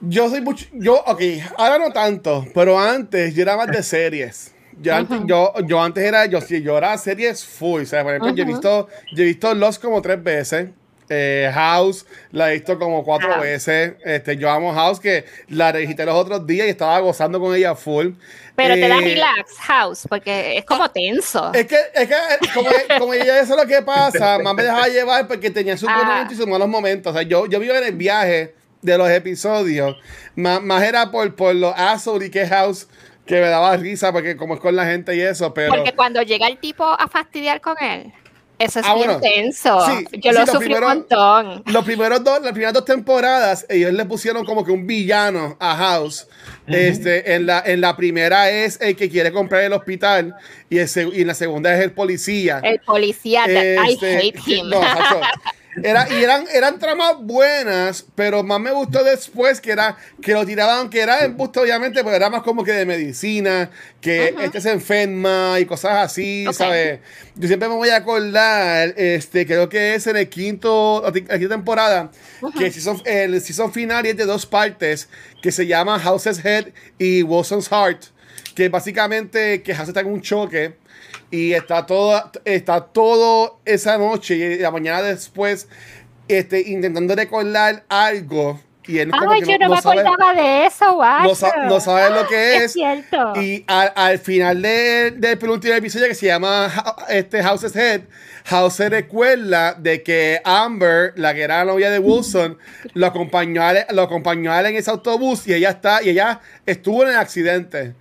yo soy mucho, yo, ok, ahora no tanto, pero antes yo era más de series. Yo, antes, yo, yo antes era, yo, sí, yo era series full, o sea, por ejemplo, yo he visto, yo he visto Lost como tres veces. eh, House la he visto como cuatro House. veces. Este, yo amo House, que la registré los otros días y estaba gozando con ella full. Pero te da Eh, relax, House, porque es como tenso. es que, es que eh, como, como ella eso es lo que pasa, más me dejaba llevar porque tenía sus buenos Ah. momentos y sus malos momentos. O sea, yo, yo vivo en el viaje de los episodios. Más, más era por, por los assholes y que house que me daba risa porque como es con la gente y eso, pero... Porque cuando llega el tipo a fastidiar con él, eso es Ah, bien bueno. tenso. Sí, Yo sí, lo lo sufrí primero- un montón. Los primeros dos, las primeras dos temporadas, ellos le pusieron como que un villano a House. Este, en la, en la primera es el que quiere comprar el hospital y, el y en la segunda es el policía. El policía, that I Este, hate him. no, era, y eran, eran tramas buenas, pero más me gustó después que era que lo tiraban, que era en busto, obviamente, pero era más como que de medicina, que este se enferma y cosas así, ¿sabes? Yo siempre me voy a acordar, este, creo que es en el quinto, la quinta temporada, que el season final es de dos partes, que se llama House's Head y Wilson's Heart, que básicamente que House está en un choque y está todo, está todo esa noche y la mañana después este, intentando recordar algo. Y él como que no, me acordaba de eso, no, no, sabe lo que es. Y al, final del penúltimo episodio que se llama este House's Head, House se recuerda de que Amber, la que era la novia de Wilson, lo acompañó, a él, lo acompañó a él en ese autobús y ella está, y ella estuvo en el accidente.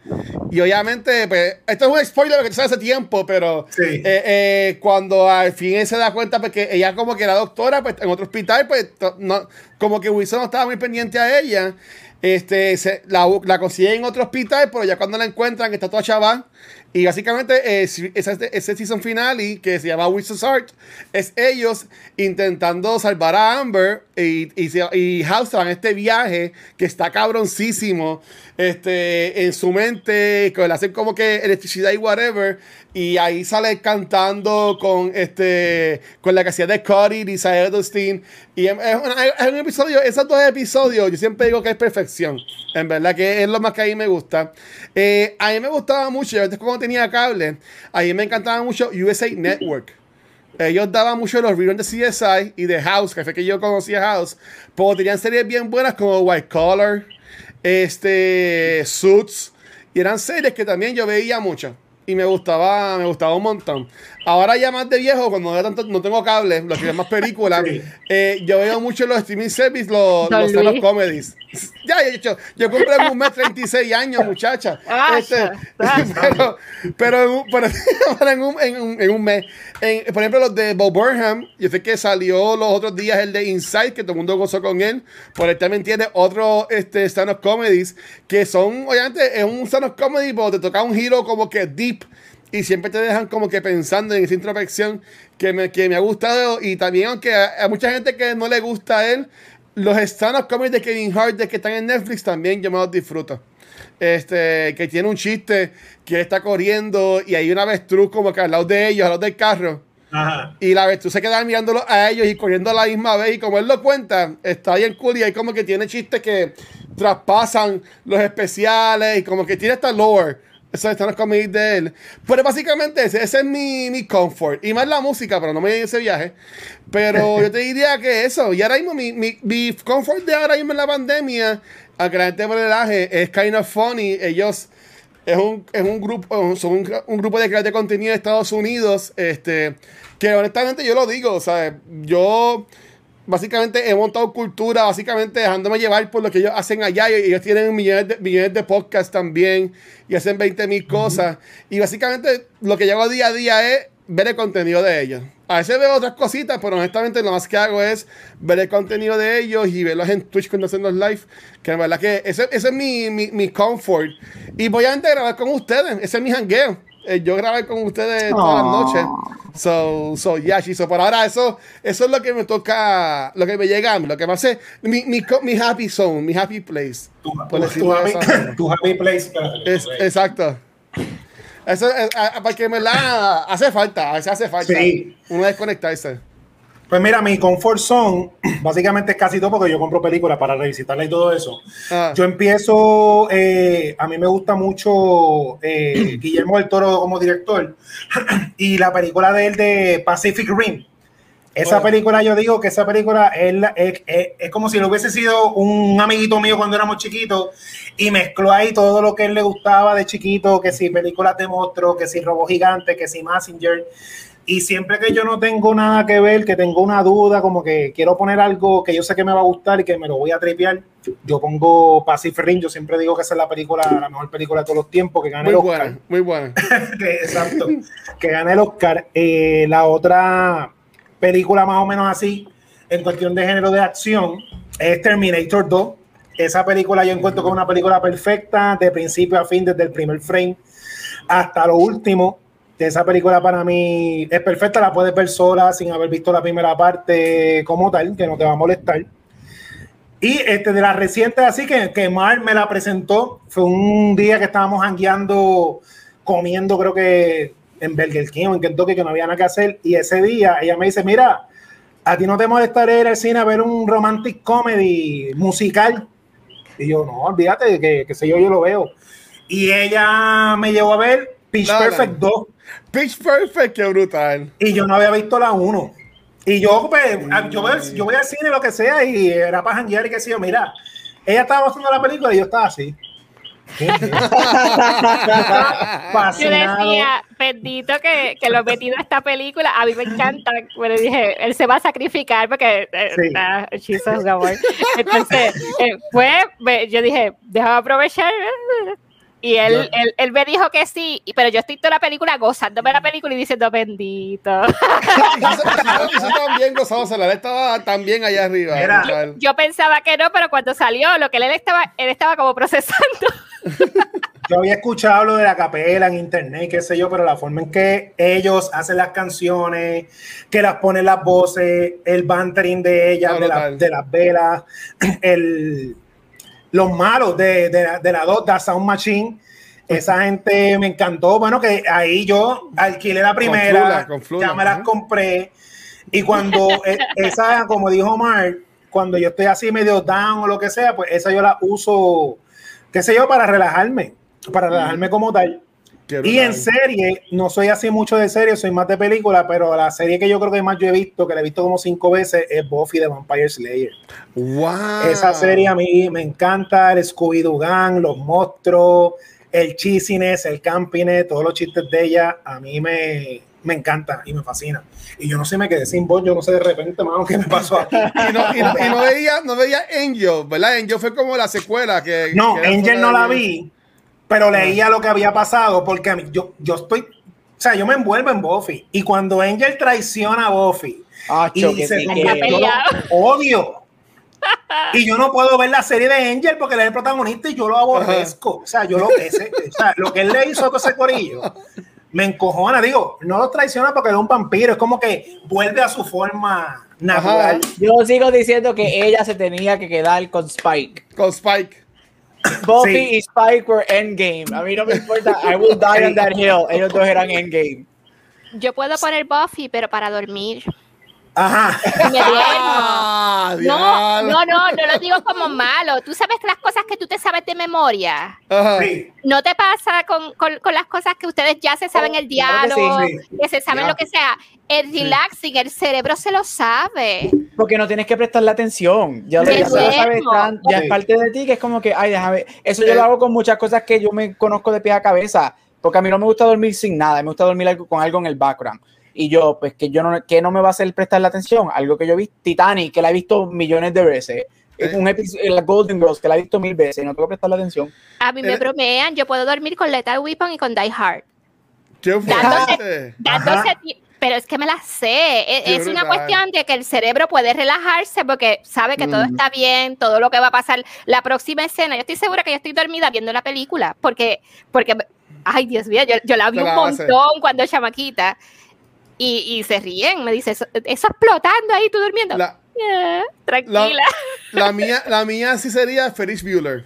Y obviamente, pues, esto es un spoiler que tú sabes hace tiempo, pero eh, eh, cuando al fin él se da cuenta, porque ella como que era doctora, pues en otro hospital, pues no, como que Wilson no estaba muy pendiente a ella. Este, se, la, la consiguen en otro hospital, pero ya cuando la encuentran, está toda chaval y básicamente eh, ese, ese season final y que se llama Wizard's Art es ellos intentando salvar a Amber y, y, y House en este viaje que está cabroncísimo este, en su mente, que le hacen como que electricidad y whatever. Y ahí sale cantando con este con la casilla de Cody Lisa Edelstein. Y es, un episodio, esos dos episodios, yo siempre digo que es perfección. En verdad que es lo más que a mí me gusta. Eh, a mí me gustaba mucho, antes cuando tenía cable, a mí me encantaba mucho USA Network. Ellos daban mucho los reruns de CSI y de House, que fue que yo conocía House, pero tenían series bien buenas como White Collar, este, Suits, y eran series que también yo veía mucho y me gustaba, me gustaba un montón. Ahora ya más de viejo, cuando no, tanto, no tengo cable, lo que es más películas, eh, yo veo mucho los streaming service, los, los, comedies. ya, yo, yo compré en un mes 36 años, muchacha. Ah, este, pero, pero, en un, pero en, un, en, un, en un mes. por ejemplo, los de Bob Burnham, yo sé que salió los otros días el de Inside, que todo el mundo gozó con él. Por él también tiene otro este, stand-up comedies, que son, obviamente, es un stand-up comedy, pero te toca un giro como que deep y siempre te dejan como que pensando en esa introspección que me, que me ha gustado y también aunque a, mucha gente que no le gusta a él, los stand-up de Kevin Hart de que están en Netflix también yo me los disfruto. Este, que tiene un chiste que está corriendo y hay una avestruz como que al lado de ellos, al lado del carro. Y la avestruz se queda mirándolo a ellos y corriendo a la misma vez. Y como él lo cuenta, está bien cool y hay como que tiene chistes que traspasan los especiales y como que tiene esta lore eso están los cómics de él. Pero básicamente ese, ese es mi, mi, comfort. Y más la música, pero no me ese viaje. Pero yo te diría que eso. Y ahora mismo mi, mi, mi comfort de ahora mismo en la pandemia, aunque la gente relaje, es kind of funny. Ellos es un, es un grupo, son un, un, grupo de creadores de contenido de Estados Unidos. Este, que honestamente yo lo digo, o sea, yo básicamente he montado cultura, básicamente dejándome llevar por lo que ellos hacen allá. Y ellos tienen millones de, millones de podcasts también y hacen 20 mil cosas. Y básicamente lo que yo hago día a día es ver el contenido de ellos. A veces veo otras cositas, pero honestamente lo más que hago es ver el contenido de ellos y verlos en Twitch cuando hacen los live. Que en verdad que ese, ese es mi, mi, mi comfort. Y voy a grabar con ustedes. Ese es mi hangueo. Eh, yo grabé con ustedes todas las noches. So, so, yeah, so por ahora eso, eso es lo que me toca, lo que me llega a mí, lo que me hace, mi, mi, mi happy zone, mi happy place. Tu, happy, place. Es, exacto. Eso, es, para que me la hace falta, a veces hace falta sí. uno desconectarse. Pues mira, mi comfort zone básicamente es casi todo porque yo compro películas para revisitarla y todo eso. Ah. Yo empiezo, eh, a mí me gusta mucho eh, Guillermo del Toro como director y la película de él de Pacific Rim. Esa película, yo digo que esa película es, es, es, como si lo hubiese sido un amiguito mío cuando éramos chiquitos y mezcló ahí todo lo que él le gustaba de chiquito, que si películas de monstruos, que si Robo Gigante, que si Messenger. Y siempre que yo no tengo nada que ver, que tengo una duda, como que quiero poner algo que yo sé que me va a gustar y que me lo voy a tripear, yo pongo Pacific Rim. Yo siempre digo que esa es la película, la mejor película de todos los tiempos, que gane muy el Oscar. Buena, muy buena. Exacto. que gane el Oscar. Eh, la otra película más o menos así, en cuestión de género de acción, es Terminator 2. Esa película yo encuentro es una película perfecta, de principio a fin, desde el primer frame hasta lo último esa película para mí es perfecta, la puedes ver sola sin haber visto la primera parte como tal, que no te va a molestar. Y este, de las recientes, así que, que Mar me la presentó, fue un día que estábamos hangueando, comiendo, creo que en Burger King o en Kentucky, que no había nada que hacer. Y ese día ella me dice: Mira, a ti no te molestaría ir al cine a ver un romantic comedy musical. Y yo, no, olvídate, que, que sé yo, yo lo veo. Y ella me llevó a ver Pitch La Perfect Land. 2. Pitch Perfect, qué brutal. Y yo no había visto la 1. Y yo, pues, a- yo, voy, al- yo voy al cine, lo que sea, y era para janguear y qué sé yo. Mira, ella estaba haciendo la película y yo estaba así. ¿Qué? Yo decía, bendito que, que lo metido a esta película. A mí me encanta. Pero dije, él se va a sacrificar porque eh, Sí. hechizo de amor. Entonces, eh, fue, me- yo dije, déjame aprovechar. Y él, Yo- él, él me dijo que sí, pero yo estoy toda la película gozándome la película y diciendo, bendito. Y eso, eso- eso también gozándosela. Él estaba también allá arriba. Yo pensaba que no, pero cuando salió, lo que él estaba, él estaba como procesando. Yo había escuchado lo de la capela en internet, qué sé yo, pero la forma en que ellos hacen las canciones, que las ponen las voces, el bantering de ellas, Ah, de, la- de las velas, el, los malos de, de, la- de la Dota Sound Machine. Esa gente me encantó. Bueno, que ahí yo alquilé la primera, ya me las compré. Y cuando e- esa, como dijo Omar, cuando yo estoy así medio down o lo que sea, pues esa yo la uso, qué sé yo, para relajarme, para relajarme como tal. Qué Y en serie, no soy así mucho de serie, soy más de película, pero la serie que yo creo que más yo he visto, que la he visto como cinco veces, es Buffy de Vampire Slayer. Wow. Esa serie a mí me encanta, el Scooby-Doo Gang, los monstruos, el cheesiness, el campiness, todos los chistes de ella, a mí me, me encanta y me fascina. Y yo no sé, me quedé sin voz, yo no sé de repente, mano, qué me pasó aquí. Y no, y no- y no veía, no veía Angel, ¿verdad? Angel fue como la secuela que. No, que Angel no la vi, pero leía lo que había pasado porque a mí- yo, yo estoy, o sea, yo me envuelvo en Buffy. Y cuando Angel traiciona a Buffy Ah, y se que- lo odio. Y yo no puedo ver la serie de Angel porque él es el protagonista y yo lo aborrezco. O sea, yo lo, ese, o sea, lo que él le hizo a todo ese corillo me encojona. Digo, no lo traiciona porque es un vampiro, es como que vuelve a su forma natural. Yo sigo diciendo que ella se tenía que quedar con Spike. Con Spike. Buffy Sí. y Spike were endgame. A mí no me importa. I will die on that hill. Ellos dos eran endgame. Yo puedo poner Buffy, pero para dormir. Ajá. Y me duermo. Ah, No, no, no, no lo digo como malo. Tú sabes las cosas que tú te sabes de memoria. Ajá. Sí. No te pasa con, con- con las cosas que ustedes ya se saben el claro que sí, diálogo, sí. que se saben Ya. lo que sea. El relaxing, el cerebro se lo sabe. Porque no tienes que prestarle atención. Ya, lo, ya, lo sabes tan- ya Sí. es parte de ti que es como que, ay, déjame. Eso yo lo hago con muchas cosas que yo me conozco de pie a cabeza. Porque a mí no me gusta dormir sin nada. Me gusta dormir con algo en el background. Y yo, pues que yo no, que no me va a hacer prestarle atención. Algo que yo vi, Titanic, que la he visto millones de veces. Es Eh. un episodio, la Golden Girls, que la he visto mil veces. y No tengo que prestarle atención. A mí me Eh. bromean, yo puedo dormir con Lethal Weapon y con Die Hard. Qué Dándose- fuerte. Pero es que me la sé. Es, es una cuestión de que el cerebro puede relajarse porque sabe que todo Mm. está bien, todo lo que va a pasar. La próxima escena, yo estoy segura que yo estoy dormida viendo la película porque, porque ay Dios mío, yo, yo la vi un la hace. montón cuando chamaquita. Y, y se ríen, me dice, eso, eso explotando ahí, tú durmiendo. La, "Yeah, tranquila. la mía, la mía sí sería Ferris Bueller.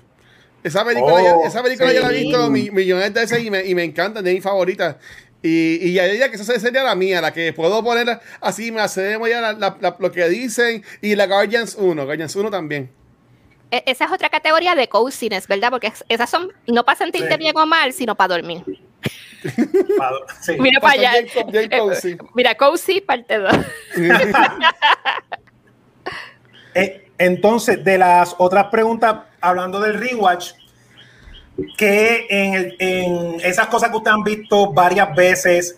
Esa película, Oh, ya, esa película ya la he visto mi- millones de veces y me, y me encanta, de mis favoritas. Y, y ya diría que esa sería la mía, la que puedo poner así, me hace de memoria la- la- la- lo que dicen. Y la Guardians 1, Guardians 1 también. E- Esa es otra categoría de coziness, ¿verdad? Porque es- esas son no para sentirte Sí. bien o mal, sino para dormir. Sí. Mira para allá. Bien, co- bien cozy. Mira, cozy parte 2. Eh, entonces, de las otras preguntas, hablando del rewatch, que en, el- en esas cosas que ustedes han visto varias veces,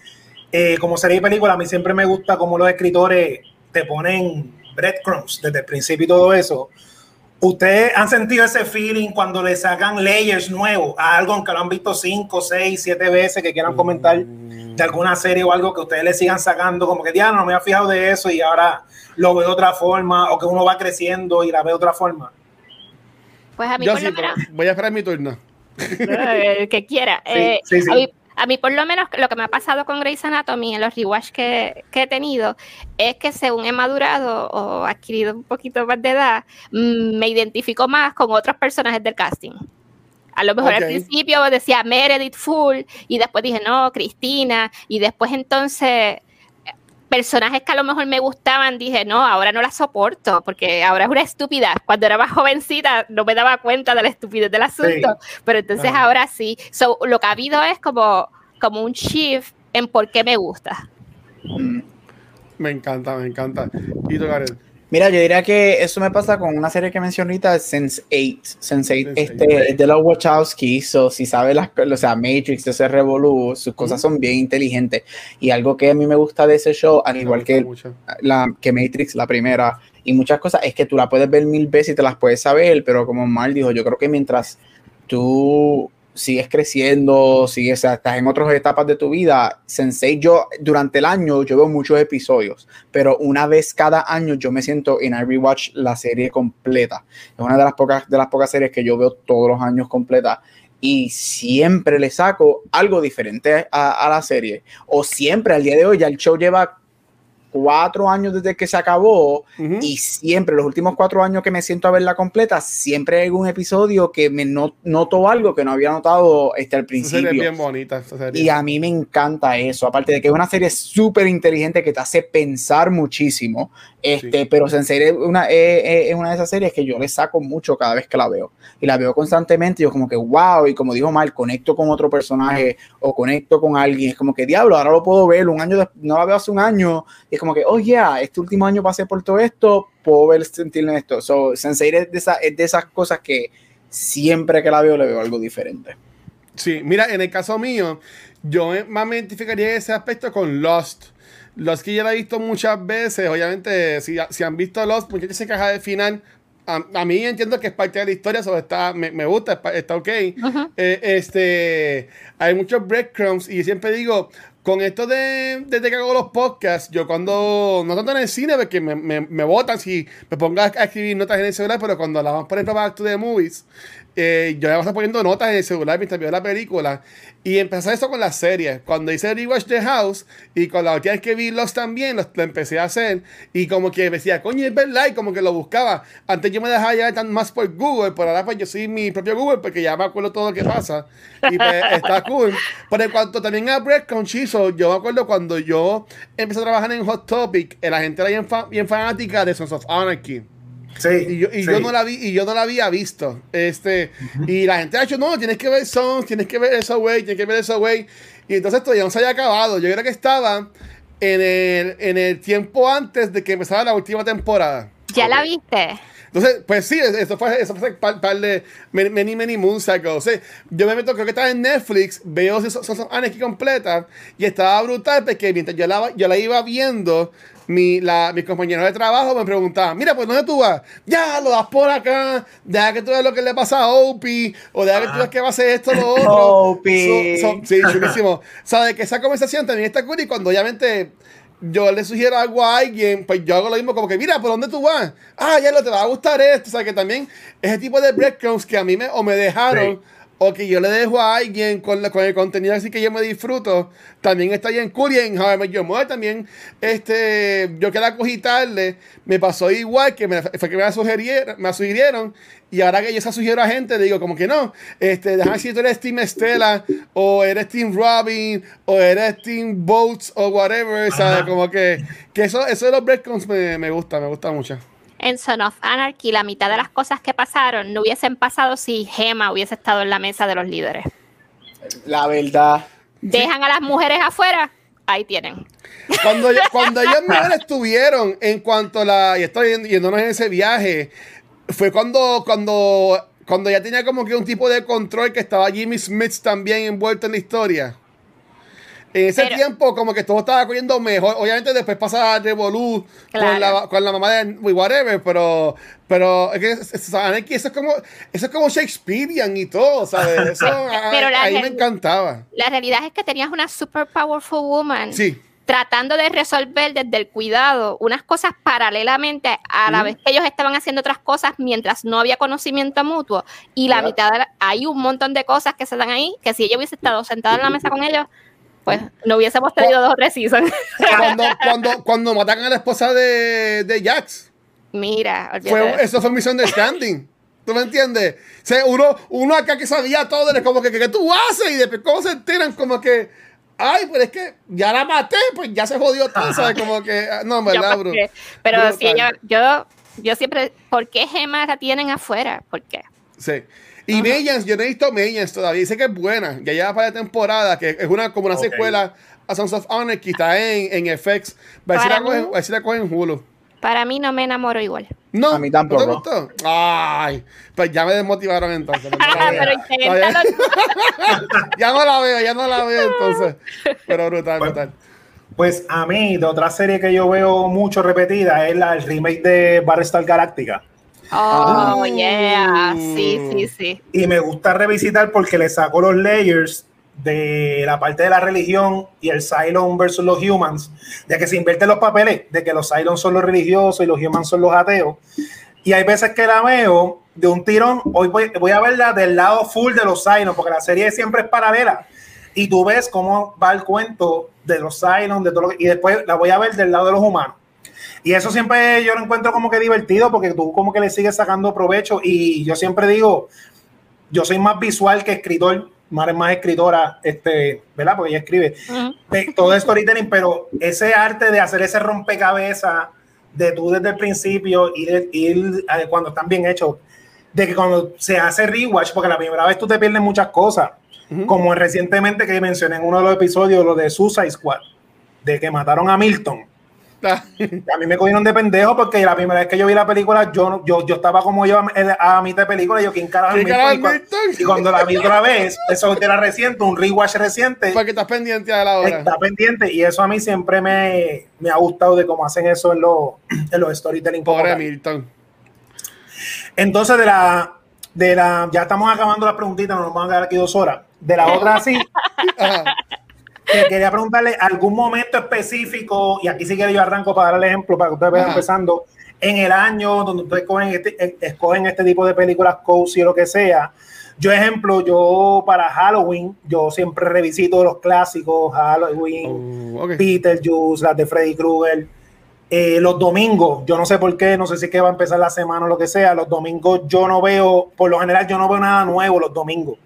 eh, como serie y película, a mí siempre me gusta cómo los escritores te ponen breadcrumbs desde el principio y todo eso. ¿Ustedes han sentido ese feeling cuando le sacan layers nuevos a algo aunque lo han visto cinco, seis, siete veces que quieran comentar de alguna serie o algo que ustedes le sigan sacando como que ya no me había fijado de eso y ahora lo veo de otra forma o que uno va creciendo y la ve de otra forma? Pues a mí Yo por sí, lo menos, pero voy a esperar mi turno. el que quiera. Sí, Eh, sí, sí. A, mí, A mí, por lo menos, lo que me ha pasado con Grey's Anatomy en los rewatch que, que he tenido es que según he madurado o adquirido un poquito más de edad, mm, me identifico más con otros personajes del casting. A lo mejor al principio decía Meredith Full y después dije no, Cristina y después entonces personajes que a lo mejor me gustaban dije no, ahora no la soporto porque ahora es una estúpida. Cuando era más jovencita no me daba cuenta de la estupidez del asunto, pero entonces Ajá. ahora sí. So, lo que ha habido es como, como un shift en por qué me gusta. Mm. Me encanta, me encanta. Y tú. Mira, yo diría que eso me pasa con una serie que mencioné ahorita, Sense8. Sense8 Sense8. este, es de los Wachowski, so, si sabes las o sea, Matrix, ese Revolu, sus cosas son bien inteligentes. Y algo que a mí me gusta de ese show, al Me igual que, mucho. la, que Matrix, la primera, y muchas cosas, es que tú la puedes ver mil veces y te las puedes saber, pero como Mal dijo, yo creo que mientras tú sigues creciendo, sigues, o sea, estás en otras etapas de tu vida, Sensei, yo durante el año yo veo muchos episodios, pero una vez cada año yo me siento en I rewatch la serie completa. Es una de las pocas de las pocas series que yo veo todos los años completa y siempre le saco algo diferente a, a la serie. O siempre al día de hoy ya el show lleva cuatro años desde que se acabó Ujú. y siempre, los últimos cuatro años que me siento a verla completa, siempre hay algún episodio que me no- noto algo que no había notado este, al Esa serie principio. bien bonita. serie. Y a mí me encanta eso, aparte de que es una serie súper inteligente que te hace pensar muchísimo, este, Sí. pero Sensei es una, es, es- una de esas series que yo le saco mucho cada vez que la veo. Y la veo constantemente y yo como que, wow, y como dijo Mal, conecto con otro personaje o conecto con alguien, es como que, diablo, ahora lo puedo ver, un año, no la veo hace un año, y como que, oh yeah, este último año pasé por todo esto, puedo ver, sentir en esto. So, Sensei es de, esa- es de esas cosas que siempre que la veo le veo algo diferente. Sí, mira, en el caso mío, yo me- más me identificaría ese aspecto con Lost. Lost que yo la he visto muchas veces, obviamente, si, si han visto Lost, muchachos se encaja del final. A, a mí entiendo que es parte de la historia, so está, me, me gusta, está, ok. Ujú. Eh, este, hay muchos breadcrumbs y siempre digo, con esto de desde que hago los podcasts, yo cuando, no tanto en el cine, porque me, me, me botan si me pongo a, escribir notas en el celular, pero cuando la vamos por ejemplo Back to the Movies, eh, yo ya voy a estar poniendo notas en el celular mientras veo la película. Y empecé eso con las series. Cuando hice Rewatch The House y con la última vez que vi Los también, los, lo empecé a hacer. Y como que decía, coño, es verdad, y como que lo buscaba. Antes yo me dejaba llevar tan más por Google, pero ahora pues yo soy mi propio Google porque ya me acuerdo todo lo que pasa. Y pues está cool. Pero en cuanto también a Breadcrumb Chiso, yo me acuerdo cuando yo empecé a trabajar en Hot Topic, eh, la gente era bien, fa- bien fanática de Sons of Anarchy. Sí, Y yo, y sí. yo no la vi, y yo no la había visto. Este, y la gente ha dicho, no, tienes que ver Sons, tienes que ver eso, güey, tienes que ver eso, güey. Y entonces todavía no se había acabado. Yo creo que estaba en el, en el tiempo antes de que empezara la última temporada. ¿Ya la viste? Entonces, pues sí, eso fue, eso fue un par, par de many, many, many moons ago. O sea, yo me meto, creo que estaba en Netflix, veo Sons of Anarchy completa y estaba brutal porque mientras yo la, yo la iba viendo, mi, la, mis compañeros de trabajo me preguntaban, mira, pues ¿dónde tú vas? Ya, lo das por acá, deja que tú veas lo que le pasa a Opie, o deja que tú veas que va a hacer esto, lo otro. Opie. So- so- sí, chulísimo. Sabes que esa conversación también está cool y cuando obviamente yo le sugiero algo a alguien, pues yo hago lo mismo, como que, mira, ¿por dónde tú vas? Ah, ya lo te va a gustar esto. O sea, que también ese tipo de breadcrumbs que a mí me, o me dejaron, Sí. O que yo le dejo a alguien con, la- con el contenido así que yo me disfruto, también está bien cool. Y en How I Met Your Mother también, este, yo quería cogitarle, me pasó igual, que me, fue que me la sugirieron, me la sugirieron, y ahora que yo se sugiero a gente, le digo como que no, este, déjame si tú eres Team Estela, o eres Team Robin, o eres Team Boats, o whatever, ¿sabes? Como que, que eso, eso de los breadcrumbs me, me gusta, me gusta mucho. En Son of Anarchy, la mitad de las cosas que pasaron no hubiesen pasado si Gema hubiese estado en la mesa de los líderes. La verdad. Dejan a las mujeres afuera, ahí tienen. Cuando, yo- cuando ellos estuvieron en cuanto a la. Y estoy yendo- yéndonos en ese viaje. Fue cuando, cuando, cuando ya tenía como que un tipo de control que estaba Jimmy Smith también envuelto en la historia. En ese Pero- tiempo, como que todo estaba corriendo mejor. Obviamente, después pasa Revolu con, la, con la mamá de whatever, pero, pero es que es- que eso es como, eso es como Shakespearean y todo, ¿sabes? Eso a- Pero ahí me encantaba. La realidad es que tenías una super powerful woman Sí. tratando de resolver desde el cuidado unas cosas paralelamente a la vez que ellos estaban haciendo otras cosas mientras no había conocimiento mutuo y la mitad de la- hay un montón de cosas que se dan ahí que si ella hubiese estado sentada en la mesa con ellos pues no hubiésemos tenido dos o tres seasons. Cuando, cuando, cuando mataron a la esposa de, de Jax. Mira, Fue, eso. fue misión de standing. ¿Tú me entiendes? O sea, uno, uno acá que sabía todo, era como que, que, ¿qué tú haces? Y después, ¿cómo se enteran? Como que, ay, pues es que ya la maté, pues ya se jodió todo, ¿sabes? Como que, ah, no, en verdad, pues, bro. pero Brutal. si ella, yo, yo siempre, ¿por qué gemas la tienen afuera? ¿Por qué? Sí. Y Mayans, yo no he visto Mayans todavía. Dice que es buena. Ya lleva para la temporada, que es una como una secuela a Sons of Anarchy. Está en, en FX. Va a Para la cogen- Hulu. Para mí no me enamoro igual. No, A mí tampoco. ¿no te gustó? Ay, pues ya me desmotivaron entonces. no pero inténtalo. ya no la veo, ya no la veo entonces. Pero brutal, Bueno. brutal. Pues a mí, de otra serie que yo veo mucho repetida es la, el remake de Battlestar Galactica. Oh, Ah. yeah. Sí, sí, sí. Y me gusta revisitar porque le saco los layers de la parte de la religión y el Cylon versus los humans, de que se invierten los papeles, de que los Cylons son los religiosos y los humans son los ateos. Y hay veces que la veo de un tirón, hoy voy, voy a verla del lado full de los Cylons, porque la serie siempre es paralela. Y tú ves cómo va el cuento de los Cylons, de todo lo que- y después la voy a ver del lado de los humanos. Y eso siempre yo lo encuentro como que divertido porque tú como que le sigues sacando provecho y yo siempre digo, yo soy más visual que escritor, Mara es más escritora, este, ¿verdad? Porque ella escribe Ujú. de todo es storytelling, pero ese arte de hacer ese rompecabezas, de tú desde el principio ir, ir eh, cuando están bien hechos, de que cuando se hace rewatch, porque la primera vez tú te pierdes muchas cosas, como recientemente que mencioné en uno de los episodios, lo de Suicide Squad, de que mataron a Milton. A mí me cogieron de pendejo porque la primera vez que yo vi la película, yo, yo, yo estaba como yo a, a mitad de película, y yo, ¿quién carajo. Y, cuando la vi otra vez, eso era reciente, un rewatch reciente, Porque estás pendiente de la hora. está pendiente y eso a mí siempre me, me ha gustado de cómo hacen eso en los, en los storytelling. Pobre. Milton. Entonces, de la, de la, ya estamos acabando las preguntitas, no nos van a quedar aquí dos horas. De la otra, sí. que quería preguntarle algún momento específico, y aquí sí que yo arranco para dar el ejemplo, para que ustedes vayan empezando, en el año donde ustedes escogen este, eh, escogen este tipo de películas cozy o lo que sea. Yo, ejemplo, yo para Halloween, yo siempre revisito los clásicos, Halloween, Oh, ok. Beetlejuice, las de Freddy Krueger. Eh, los domingos, yo no sé por qué, no sé si es que va a empezar la semana o lo que sea, los domingos yo no veo, por lo general yo no veo nada nuevo los domingos,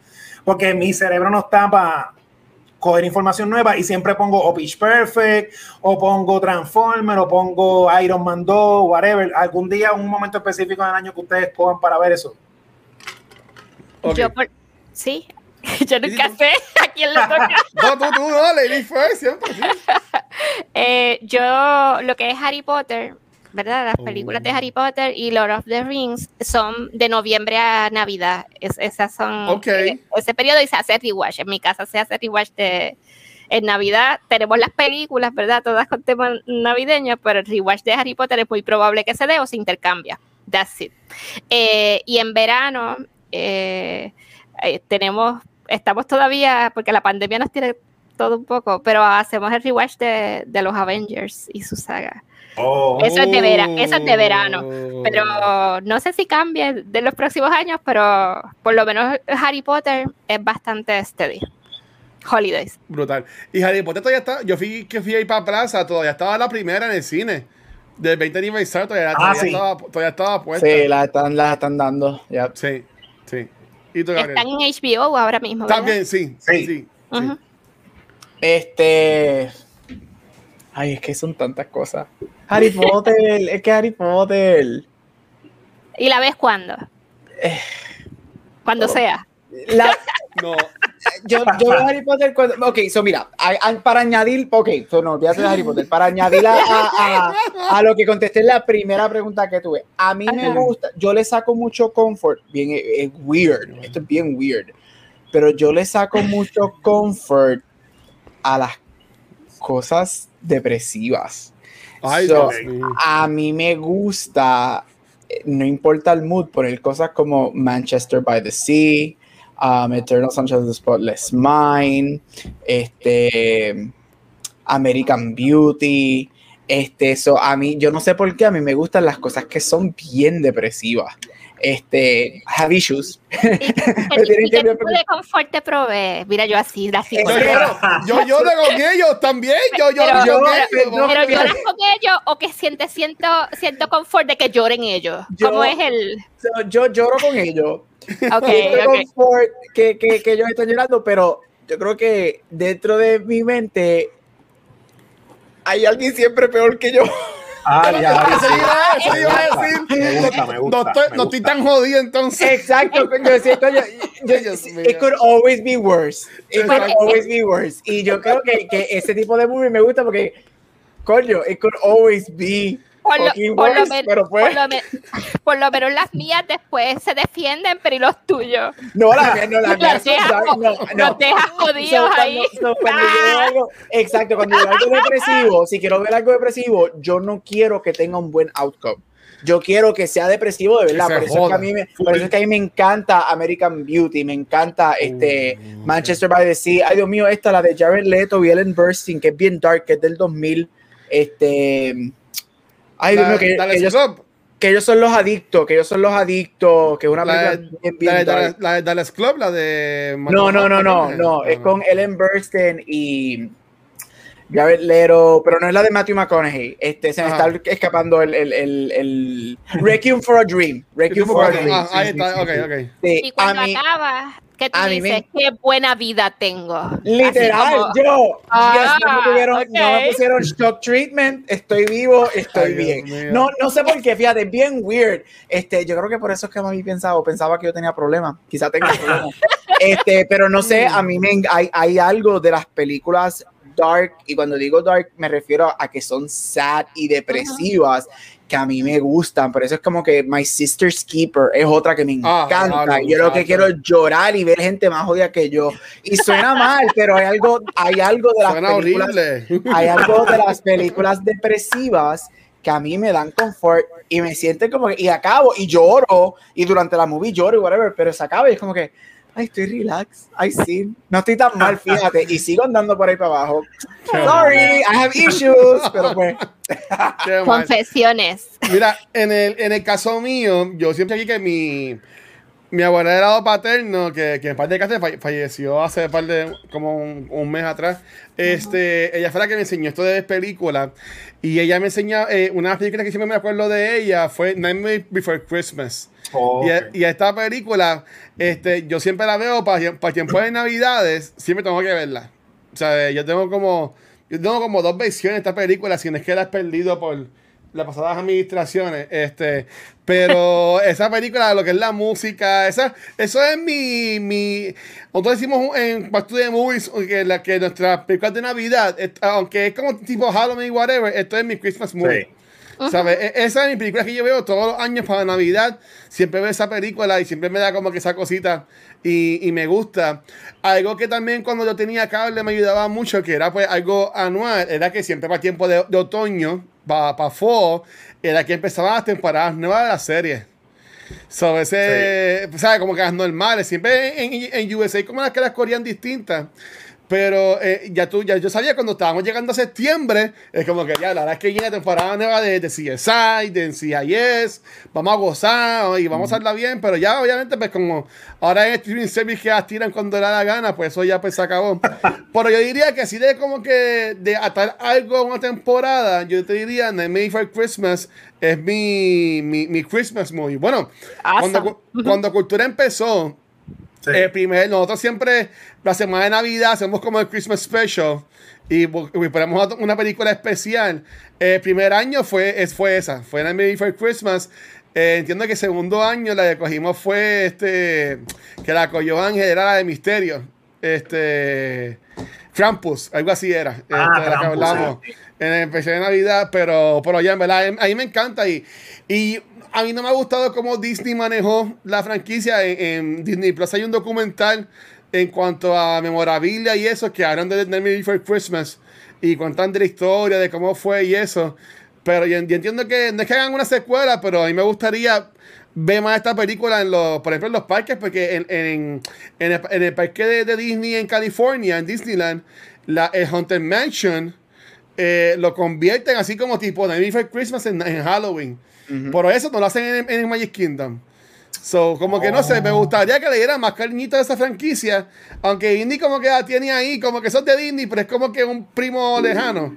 porque mi cerebro no está para coger información nueva y siempre pongo o Pitch Perfect, o pongo Transformer, o pongo Iron Man 2, whatever, algún día, un momento específico del año que ustedes cojan para ver eso. Yo por- sí, yo nunca sé a quién le toca. No, tú, tú, no, Lady First, siempre, sí. Eh, yo, lo que es Harry Potter, ¿verdad? Las películas de Oh. Harry Potter y Lord of the Rings son de noviembre a Navidad. Es- esas son Ok. eh, ese periodo y se hace rewatch. En mi casa se hace rewatch de en Navidad. Tenemos las películas, ¿verdad? Todas con temas navideños, pero el rewatch de Harry Potter es muy probable que se dé o se intercambia. That's it. Eh, y en verano eh, tenemos, estamos todavía, porque la pandemia nos tiene todo un poco, pero hacemos el rewatch de, de los Avengers y su saga. Eso es de vera- eso es de verano, Oh. Pero no sé si cambie de los próximos años, pero por lo menos Harry Potter es bastante steady. Holidays. Brutal. Y Harry Potter todavía está. Yo fui que fui ahí para Plaza, todavía estaba la primera en el cine. Del 20 aniversario, todavía, Ah, todavía, sí. estaba, todavía estaba puesta. Sí, las están, las están dando. ya. Sí, sí. ¿Y tú, Gabriel? Están en HBO ahora mismo. ¿verdad? También, sí. Sí, Sí. Este. Ay, es que son tantas cosas. Harry Potter, es que Harry Potter. ¿Y la ves cuándo? Eh. Cuando sea. La- No, yo, yo veo Harry Potter cuando. Ok, so mira, a- a- para añadir. Ok, so no, olvídate de Harry Potter. Para añadir a, a- a- a lo que contesté en la primera pregunta que tuve. A mí me gusta, yo le saco mucho comfort. Bien, es, es weird. Esto es bien weird. Pero yo le saco mucho comfort a las cosas depresivas. Ay, So, a mí me gusta, eh, no importa el mood, poner cosas como Manchester by the Sea, um, Eternal Sunshine of the Spotless Mind, este, American Beauty. Este, a mí, yo no sé por qué a mí me gustan las cosas que son bien depresivas. Este, have issues. ¿Y qué tipo de confort te provee? Mira, yo así, así. Yo lloro, yo lloro con ellos también. Yo lloro Pero- con ellos. Pero lloras con ellos o que sientes siento, siento confort de que lloren ellos. Yo- ¿Cómo es el...? So, yo lloro con ellos. Ok, Siento ok. confort que, que, que ellos están llorando, pero yo creo que dentro de mi mente hay alguien siempre peor que yo. Ah, ya. Eso iba, eso iba a decir. Me gusta, me gusta, No estoy, me no estoy tan jodido entonces. Exacto, yo siento, yo, yo- mío. it could always be worse. It could always be worse. Y yo creo que, que ese tipo de movie me gusta porque, coño, it could always be Por lo, por lo worse, men- pero pues, por lo por lo menos las mías después se defienden, pero ¿y los tuyos? no, la mía, no, la mía Los son dejas, dark, no, no. los dejas So, jodidos cuando- ahí. so, cuando yo algo- exacto, cuando yo veo algo depresivo, si quiero ver algo depresivo, yo no quiero que tenga un buen outcome. Yo quiero que sea depresivo de verdad. Por eso, es que a mí me, por eso es que a mí me encanta American Beauty, me encanta este Mm. Manchester by the Sea. Ay, Dios mío, esta, la de Jared Leto y Ellen Burstyn, que es bien dark, que es del 2000. Este. Ay, Dios mío, que, que ellos, que ellos son los adictos, que ellos son los adictos, que es una La de- película bien, bien La la de Dallas Club, la de. No, no, no, no, no, es con Ellen Burstyn y Jared Leto, pero no es la de Matthew McConaughey. Este, se me Ajá. está escapando el, el, el, el Requiem for a Dream. Requiem for a Dream. Ah, ahí sí, está, sí, ok, sí. ok. Sí, Y cuando mí, acabas, que tú a mí me- dices, qué buena vida tengo. Literal, como- yo, Ah, yes, no, me tuvieron- no me pusieron shock treatment, estoy vivo, estoy Ay, bien. No, no sé por qué, fíjate, es bien weird. Este, yo creo que por eso es que a mí pensaba, pensaba que yo tenía problemas, quizá tenga problemas. Este, pero no sé, a mí me, hay, hay algo de las películas dark, y cuando digo dark me refiero a que son sad y depresivas, que a mí me gustan, por eso es como que My Sister's Keeper es otra que me Ah, encanta, yo lo que quiero es llorar y ver gente más jodida que yo, y suena mal, pero hay algo, hay algo de las Suena películas horrible. hay algo de las películas depresivas que a mí me dan confort y me sienten como que, y acabo y lloro y durante la movie lloro y whatever, pero se acaba y es como que, ay, estoy relax, ay, sí, no estoy tan mal, fíjate, y sigo andando por ahí para abajo. Sorry, I have issues, pero pues. Confesiones. Mira, en el, en el caso mío, yo siempre aquí que mi, mi abuela de lado paterno, que, que en parte de casa falle- falleció hace par de, como un, un mes atrás, este, ella fue la que me enseñó esto de películas. Y ella me enseñó, eh, una película que siempre me acuerdo de ella fue Nightmare Before Christmas. Oh, Y, ok. y esta película, este, yo siempre la veo para, para tiempo de Navidades, siempre tengo que verla. O sea, yo tengo como, yo tengo como dos versiones de esta película, si no es que la has perdido por las pasadas administraciones. Este, pero esa película, lo que es la música, esa, eso es mi, mi. Nosotros decimos en Back to the Movies que, la, que nuestras películas de Navidad, aunque es como tipo Halloween, whatever, esto es mi Christmas movie. Sí. ¿Sabes? Esa es mi película que yo veo todos los años para Navidad. Siempre veo esa película y siempre me da como que esa cosita y, y me gusta. Algo que también cuando yo tenía cable me ayudaba mucho, que era pues algo anual, era que siempre para tiempo de, de otoño, para, fall, era que empezaban las temporadas nuevas de la serie. So, ese, ¿sabes? Como que las normales, siempre en, en, en USA como las que las corrían distintas. Pero eh, ya tú, ya yo sabía cuando estábamos llegando a septiembre, es como que ya la verdad es que viene la temporada nueva de, de CSI, de NCIS, vamos a gozar y vamos a hacerla bien, pero ya obviamente pues como ahora en streaming service que las tiran cuando le da la gana, pues eso ya pues se acabó. pero yo diría que así de como que de atar algo a una temporada, yo te diría Nightmare Before Christmas es mi, mi, mi Christmas movie. Bueno, cuando, cu- cuando Cultura empezó, Sí. eh, primer, nosotros siempre, la semana de Navidad, hacemos como el Christmas Special y, y ponemos una película especial. El primer año fue, es, fue esa, fue Nightmare Before Christmas. Eh, entiendo que el segundo año la que cogimos fue este, que la cogió Ángel, era la de Misterio. Este, Krampus, algo así era. este, Ah, de la que hablamos sí. en el especial de Navidad, pero, pero ya en verdad, a mí me encanta y, y a mí no me ha gustado cómo Disney manejó la franquicia. En, Disney Plus hay un documental en cuanto a memorabilia y eso, que hablan de Nightmare Before Christmas y cuentan de la historia, de cómo fue y eso. Pero yo, entiendo que no es que hagan una secuela, pero a mí me gustaría ver más esta película en los, por ejemplo, en los parques, porque en, el, parque de, Disney en California, en Disneyland, la, el Haunted Mansion eh, lo convierten así como tipo Nightmare Before Christmas en Halloween. Por eso no lo hacen en, en Magic Kingdom. So, como que no sé, me gustaría que le dieran más cariñito a esa franquicia. Aunque Disney como que la tiene ahí, como que son de Disney, pero es como que un primo lejano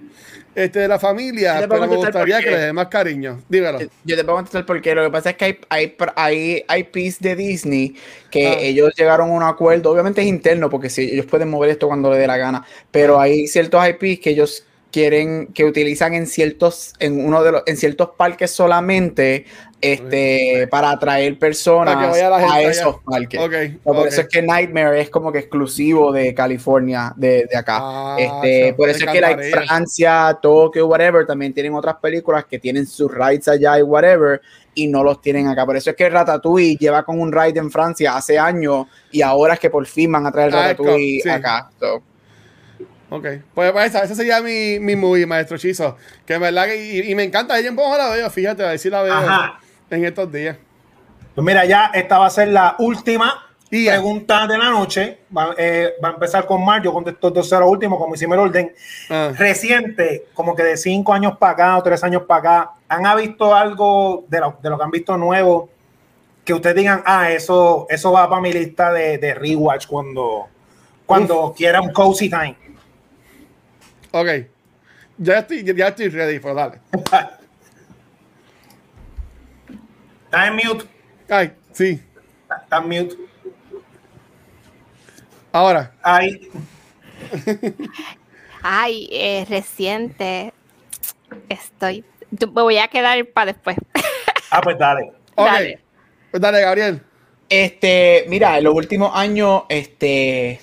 este, de la familia. Pero me gustaría que le den más cariño. Dígalo. Yo te puedo contestar por qué. Lo que pasa es que hay, hay, hay, hay IPs de Disney que Ah. ellos llegaron a un acuerdo. Obviamente es interno, porque si ellos pueden mover esto cuando le dé la gana. Pero hay ciertos IPs que ellos quieren que utilizan en ciertos en uno de los en ciertos parques solamente este para atraer personas Para la a allá. esos parques Ok, So, por eso es que Nightmare es como que exclusivo de California de, de acá Ah, este por eso es que like, encantaría. Francia Tokio whatever también tienen otras películas que tienen sus rides allá y whatever y no los tienen acá por eso es que Ratatouille lleva con un ride en Francia hace años y ahora es que por fin van a traer Ratatouille sí. acá So, Ok, pues, pues esa, esa sería mi, mi movie, maestro Chizo. Que en verdad que, y, y me encanta, ella en poco la veo, fíjate, a ver si la veo Ajá. en estos días. Pues mira, ya esta va a ser la última Y pregunta de la noche. Va, eh, va a empezar con Mar. Yo contesto dos cero último, como hicimos el orden. Ah. Reciente, como que de cinco años para acá o tres años para acá, ¿han visto algo de lo, de lo que han visto nuevo? Que ustedes digan, ah, eso, eso va para mi lista de, de rewatch cuando, cuando quiera un cozy time. Ok, ya estoy, ya estoy ready, pues dale. Está en mute. Ay, sí, Está en mute. ahora. Ahí. Ay, eh, reciente. Estoy. Me voy a quedar para después. Ah, pues dale. Ok, Dale. pues dale, Gabriel. Este, mira, en los últimos años, este,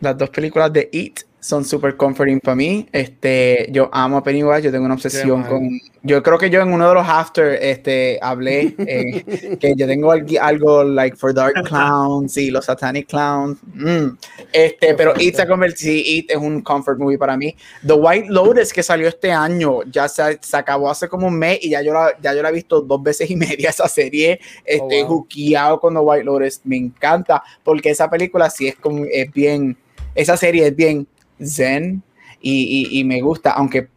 las dos películas de It son super comforting para mí. Este, yo amo a Pennywise, yo tengo una obsesión con. Yo creo que yo en uno de los after, este, hablé eh, que yo tengo algo, algo like for dark clowns y los satanic clowns. Mm. Este, pero It se ha convertido, sí, It es un comfort movie para mí. The White Lotus que salió este año, ya se, se acabó hace como un mes y ya yo la, ya yo la he visto dos veces y media esa serie. Este, Oh, wow. juqueado con The White Lotus, me encanta porque esa película sí es como, es bien, esa serie es bien zen y, y- y me gusta, aunque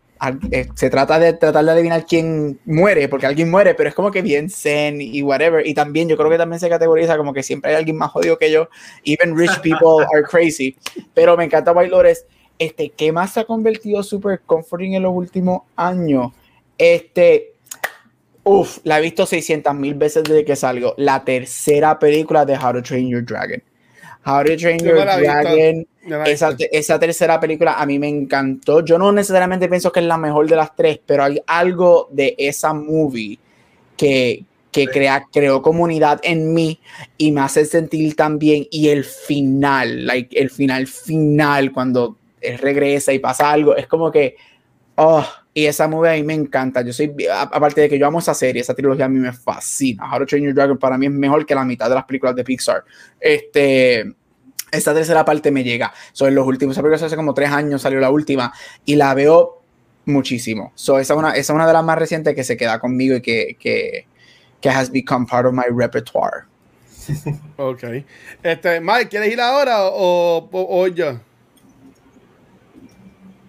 eh, se trata de tratar de adivinar quién muere, porque alguien muere, pero es como que bien zen y whatever. Y también yo creo que también se categoriza como que siempre hay alguien más jodido que yo. Even rich people are crazy. Pero me encanta Lotus. Este, ¿qué más se ha convertido super comforting en los últimos años? Este, Uf, la he visto 600 mil veces desde que salgo. La tercera película de How to Train Your Dragon. How to Train Yo Your. Dragon. Esa, esa tercera película a mí me encantó. Yo no necesariamente pienso que es la mejor de las tres, pero hay algo de esa movie que, que crea, creó comunidad en mí y me hace sentir tan bien. Y el final, like, el final final, cuando él regresa y pasa algo, es como que, oh, y esa movie a mí me encanta. Yo soy, aparte de que yo amo esa serie, esa trilogía a mí me fascina. How to Train Your Dragon para mí es mejor que la mitad de las películas de Pixar. Este, esta tercera parte me llega. So, en los últimos, esa película hace como tres años salió la última y la veo muchísimo. So, esa, es una, esa es una de las más recientes que se queda conmigo y que, que, que has become part of my repertoire. Ok. Este, Mike, ¿quieres ir ahora o, o, o yo?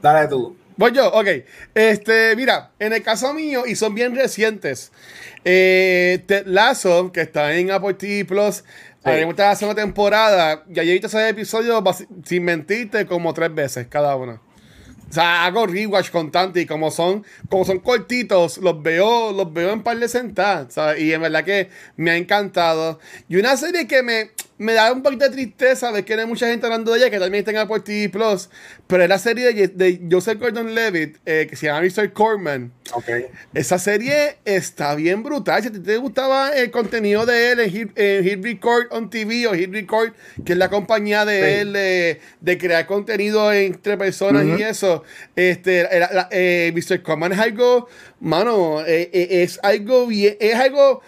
Dale tú. Voy yo, ok. Este, mira, en el caso mío, y son bien recientes, eh, Ted Lasso, que está en Apple TV Plus, a mí la segunda temporada, ya he visto ese episodio, basi- sin mentirte, como tres veces cada uno. O sea, hago rewatch constante y como son, como son cortitos, los veo, los veo en par de sentadas. Y en verdad que me ha encantado. Y una serie que me, me da un poquito de tristeza ver que no hay mucha gente hablando de ella, que también está en Apple TV Plus, pero es la serie de, de Joseph Gordon-Levitt, eh, que se llama Mr. Corman. Ok. Esa serie está bien brutal. Si te gustaba el contenido de él en Hit, en Hit Record on TV o Hit Record, que es la compañía de Sí. él de, de crear contenido entre personas y eso, este, la- la- eh, Mr. Common es algo, mano, eh, eh, es algo bien, es algo,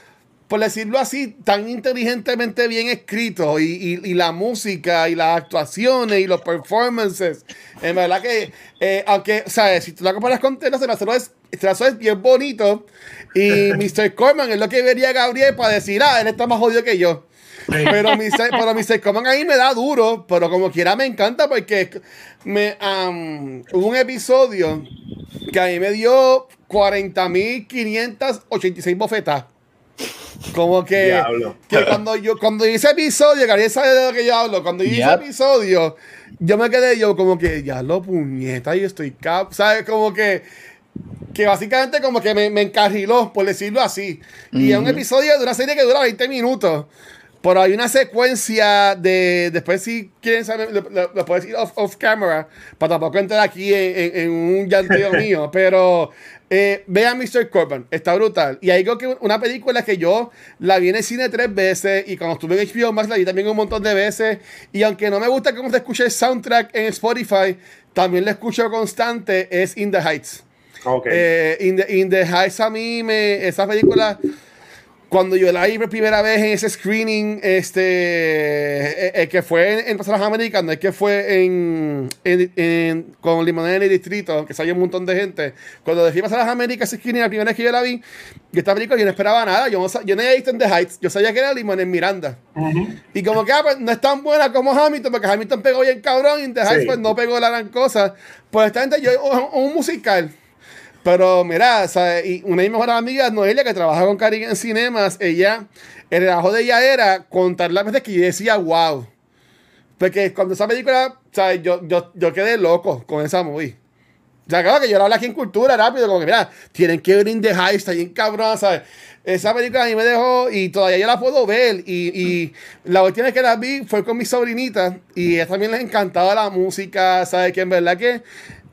por decirlo así, tan inteligentemente bien escrito y, y- y la música y las actuaciones y los performances. En verdad que, eh, aunque, ¿sabes? Si tú la comparas con Telazo, Telazo es, Telazo es bien bonito y Mr. Corman es lo que vería Gabriel para decir, ah, él está más jodido que yo. Pero mi, pero mi sitcom ahí me da duro, pero como quiera me encanta porque me, am, hubo un episodio que a mí me dio 40.586 bofetas. Como que, que cuando yo cuando hice episodio, que alguien sabe de lo que yo hablo, cuando yo hice Yep. episodio, yo me quedé yo como que ya lo puñeta, yo estoy cap, ¿sabes? Como que que básicamente como que me, me encarriló, por decirlo así. Y es un episodio de una serie que dura 20 minutos. Pero hay una secuencia de. Después, si quieren saber, lo, lo- lo puedo decir off, off camera, para tampoco entrar aquí en, en- en un llanteo mío. Pero eh, vean Mr. Corbin, está brutal. Y hay que una película que yo la vi en el cine tres veces y cuando estuve en HBO Max la vi también un montón de veces. Y aunque no me gusta cómo se escucha el soundtrack en Spotify, también lo escucho constante, es In the Heights. Ok. Eh, in, the, In the Heights a mí me, esa película, cuando yo la vi por primera vez en ese screening, este, eh, eh, que fue en, en Pasajes Américas, no es que fue en, en, en- con Limonada en el Distrito, que salió un montón de gente. Cuando decía Pasajes Américas, ese screening, la primera vez que yo la vi, y esta película yo no esperaba nada, yo no, yo no había visto en The Heights, yo sabía que era Limón en Miranda. Y como que ah, pues, no es tan buena como Hamilton, porque Hamilton pegó bien cabrón y en The Heights Sí. pues no pegó la gran cosa. Pues esta gente, yo, un, un musical. Pero mira, sea, y una de mis mejores amigas, Noelia, que trabaja con Caribbean Cinemas, ella, el trabajo de ella era contar las veces que yo decía, wow. Porque cuando esa película, sea, yo, yo, yo quedé loco con esa movie. O sea, claro que yo lo hablo aquí en cultura rápido, como que mira, tienen que ver In the High, está bien cabrón, ¿sabes? Esa película a mí me dejó y todavía yo la puedo ver. Y, y la última vez que la vi fue con mi sobrinita y a ella también les encantaba la música, ¿sabes? Que en verdad que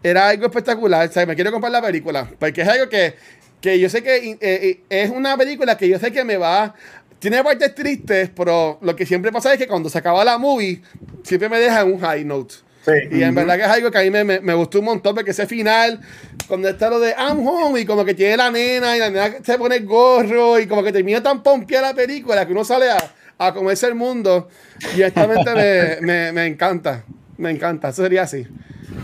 era algo espectacular, ¿sabes? Me quiero comprar la película, porque es algo que, que yo sé que eh, es una película que yo sé que me va... Tiene partes tristes, pero lo que siempre pasa es que cuando se acaba la movie, siempre me deja en un high note. Sí. Y en verdad que es algo que a mí me, me, me gustó un montón porque ese final, cuando está lo de I'm home y como que tiene la nena y la nena se pone el gorro y como que termina tan pompeada la película que uno sale a, a comerse el mundo y honestamente me, me, me encanta, me encanta, eso sería así.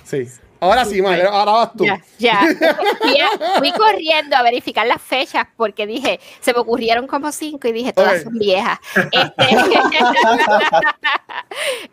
Sí. Ahora sí, madre, ahora vas tú. Ya, ya. Fui, a- fui corriendo a verificar las fechas porque dije, se me ocurrieron como cinco y dije, todas son viejas. Este,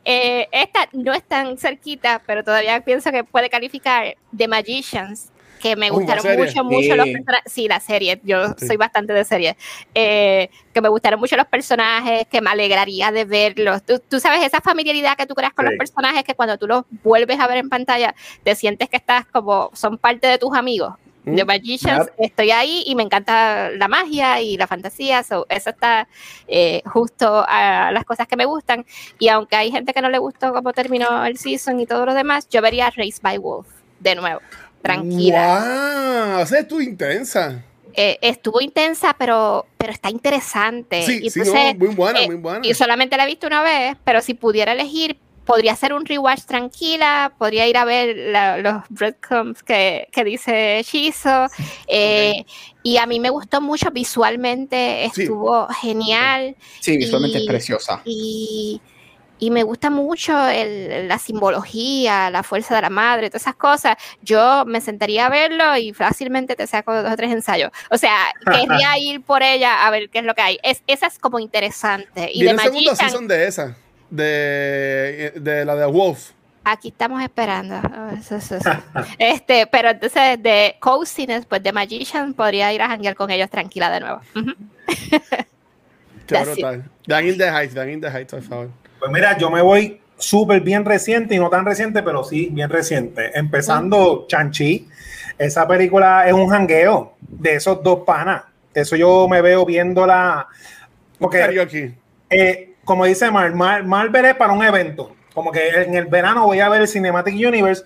eh, esta no es tan cerquita, pero todavía pienso que puede calificar The Magicians, que me gustaron serie. mucho, mucho los Sí. personajes. Sí, la serie, yo Sí. soy bastante de serie. Eh, que me gustaron mucho los personajes, que me alegraría de verlos. Tú, tú sabes, esa familiaridad que tú creas con Sí. los personajes, que cuando tú los vuelves a ver en pantalla, te sientes que estás como, son parte de tus amigos. Mm. The Magicians, estoy ahí y me encanta la magia y la fantasía, so, eso está eh, justo a las cosas que me gustan. Y aunque hay gente que no le gustó cómo terminó el season y todo lo demás, yo vería Race by Wolf de nuevo, tranquila. ¡Wow! Esa es tu intensa. Eh, estuvo intensa, pero, pero está interesante. Sí, Y sí, entonces, no, muy buena, eh, muy buena. Y solamente la he visto una vez, pero si pudiera elegir, podría hacer un rewatch tranquila, podría ir a ver la- los breadcrumbs que, que dice Shizo. eh, Y a mí me gustó mucho visualmente, Sí. estuvo genial. Sí, visualmente Y- es preciosa. Y, y me gusta mucho el- la simbología, la fuerza de la madre, todas esas cosas. Yo me sentaría a verlo y fácilmente te saco dos o tres ensayos. O sea, querría ir por ella a ver qué es lo que hay. Es, esa es como interesante. Y de Viene Magician, season de esa, de, de la de Wolf. aquí estamos esperando. Oh, eso, eso, eso. Este, pero entonces de Coziness, pues de Magician podría ir a janguear con ellos tranquila de nuevo. Qué brutal. Dan in the Heights, Dan in the Heights, por favor. Pues mira, yo me voy súper bien reciente y no tan reciente, pero sí bien reciente. Empezando Chanchi, esa película es un jangueo de esos dos panas. Eso yo me veo viéndola. Porque, eh, como dice Mar, Mar, Marvel es para un evento. Como que en el verano voy a ver el Cinematic Universe,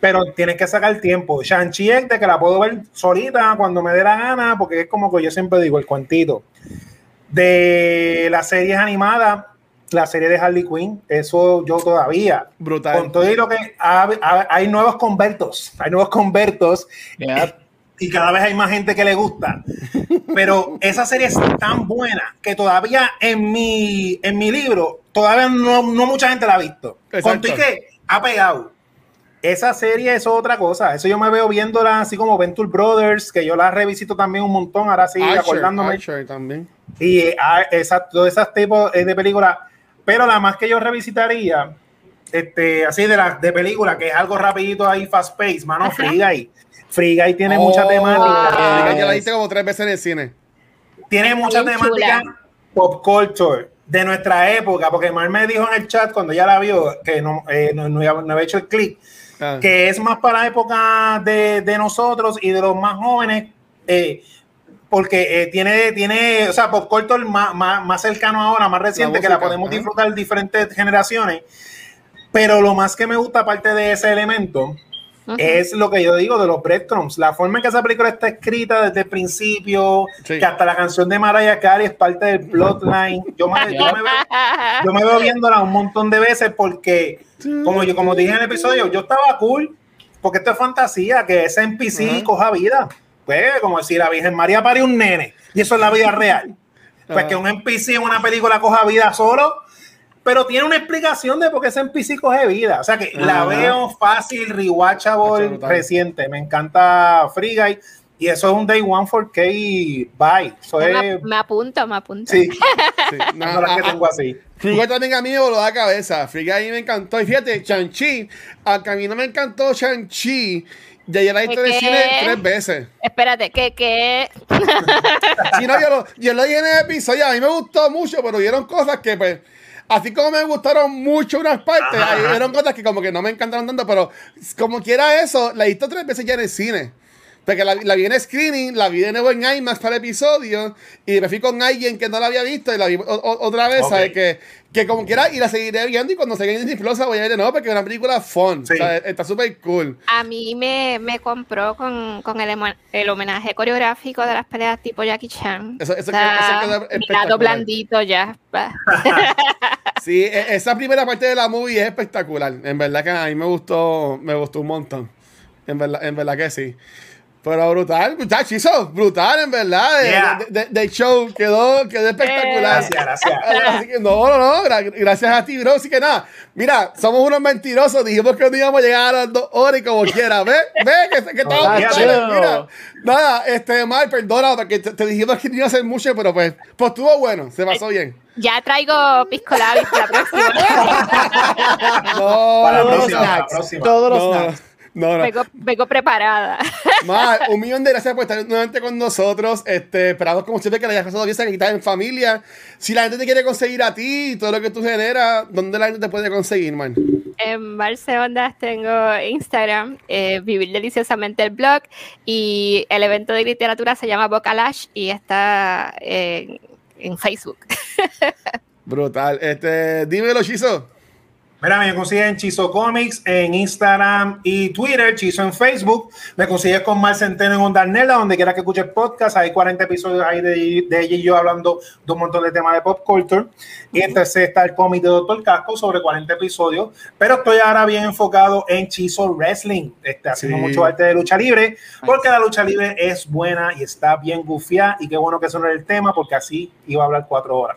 pero tienes que sacar tiempo. Shang-Chi es de que la puedo ver solita cuando me dé la gana, porque es como que yo siempre digo el cuantito. De las series animadas, la serie de Harley Quinn, eso yo todavía. Brutal. Con todo y lo que ha- ha- hay nuevos convertos, hay nuevos convertos Yeah. y cada vez hay más gente que le gusta. Pero esa serie es tan buena que todavía en mi, en mi libro, todavía no, no mucha gente la ha visto. Exacto. Con que ha pegado. esa serie es otra cosa. Eso yo me veo viéndola así como Venture Brothers, que yo la revisito también un montón, ahora sí, acordándome. También. Y eh, ah, esa, todos esos tipos eh, de películas. Pero la más que yo revisitaría, este, así de la de película, que es algo rapidito ahí, fast pace, mano, Free Guy. Free Guy tiene mucha Oh, temática. Free Guy, yo la viste como tres veces en el cine. Tiene Está mucha temática chula. pop culture de nuestra época, porque Mar me dijo en el chat cuando ya la vio, que no, eh, no, no había- no había hecho el clic, Ah. que es más para la época de, de nosotros y de los más jóvenes, eh, porque eh, tiene, tiene, o sea, pop culture más, más, más cercano ahora, más reciente, que la podemos ajá. disfrutar diferentes generaciones. Pero lo más que me gusta, aparte de ese elemento, es lo que yo digo de los breadcrumbs. La forma en que esa película está escrita desde el principio, Sí. que hasta la canción de Mariah Carey es parte del plotline. Yo me, yo me veo, yo me veo viéndola un montón de veces porque, como yo como dije en el episodio, yo estaba cool porque esto es fantasía, que ese NPC Ajá. coja vida. Pues, como si la Virgen María parió un nene y eso es la vida real. Pues que un NPC en una película coja vida solo, pero tiene una explicación de por qué ese NPC coge vida. O sea que la Ajá. veo fácil, rewatchable, reciente. Me encanta Free Guy y eso es un Day One 4K Bye. Eso me, es. me apunto, me apunto. Sí, Sí. No, no que a- a- tengo así. Free Guy también a mí me voló la cabeza. Free Guy me encantó. Y fíjate, aunque a mí no me encantó Shang-Chi, ya yo la he visto en el ¿Qué? cine tres veces. Espérate, que, que Si no, yo lo, yo lo dije en el episodio, a mí me gustó mucho, pero vieron cosas que, pues, así como me gustaron mucho unas partes, ajá. vieron cosas que como que no me encantaron tanto, pero como quiera eso, la he visto tres veces ya en el cine. Porque la, la vi en screening, la vi de nuevo en IMAX para el episodio, y me fui con alguien que no la había visto y la vi o- o- otra vez, Ok. ¿sabes? Que, que como quiera, y la seguiré viendo, y cuando se en Disney Plus la voy a ver de nuevo, porque es una película fun, Sí. o sea, está súper cool. a mí me, me compró con, con el, el homenaje coreográfico de las peleas tipo Jackie Chan. Eso- eso O sea, que- eso queda mi espectacular. lado blandito ya. Sí, e- esa primera parte de la movie es espectacular. En verdad que a mí me gustó, me gustó un montón. En verdad, en verdad que sí. Pero brutal, muchachizo, brutal, en verdad. de- Yeah. de- show quedó, quedó espectacular. Gracias, gracias. Así que no, no, no, gra- gracias a ti, bro. Así que nada, mira, somos unos mentirosos. Dijimos que no íbamos a llegar a las dos horas y como quiera. Ve, ve, que, que brutales, Mira, nada, este, mal, perdona, porque te, te dijimos que no iba a hacer mucho, pero pues, pues estuvo bueno, se pasó bien. Ya traigo pisco para la próxima. No, Para la no, Todos los próxima. Todos los snacks. No, no. vengo, vengo preparada. Mar, un millón de gracias por estar nuevamente con nosotros. Este, esperamos como siempre que le hayas pasado bien, que estás en familia. Si la gente te quiere conseguir a ti y todo lo que tú generas, ¿dónde la gente te puede conseguir, man? En Barcelonas tengo Instagram, eh, Vivir Deliciosamente el blog y el evento de literatura se llama Bocalash y está en, en Facebook. Brutal. Este, dímelo, Chizo. Mira, me consiguen Chizo Comics en Instagram y Twitter, Chizo en Facebook. Me consigues con Mar Centeno en Ondarnela, donde quiera que escuches podcast. Hay 40 episodios ahí de, de ella y yo hablando de un montón de temas de pop culture. Y entonces está el cómic de Doctor Casco sobre 40 episodios. Pero estoy ahora bien enfocado en Chizo Wrestling, este, haciendo Sí. mucho arte de lucha libre, porque la lucha libre es buena y está bien gufiada. Y qué bueno que eso no era el tema, porque así iba a hablar cuatro horas.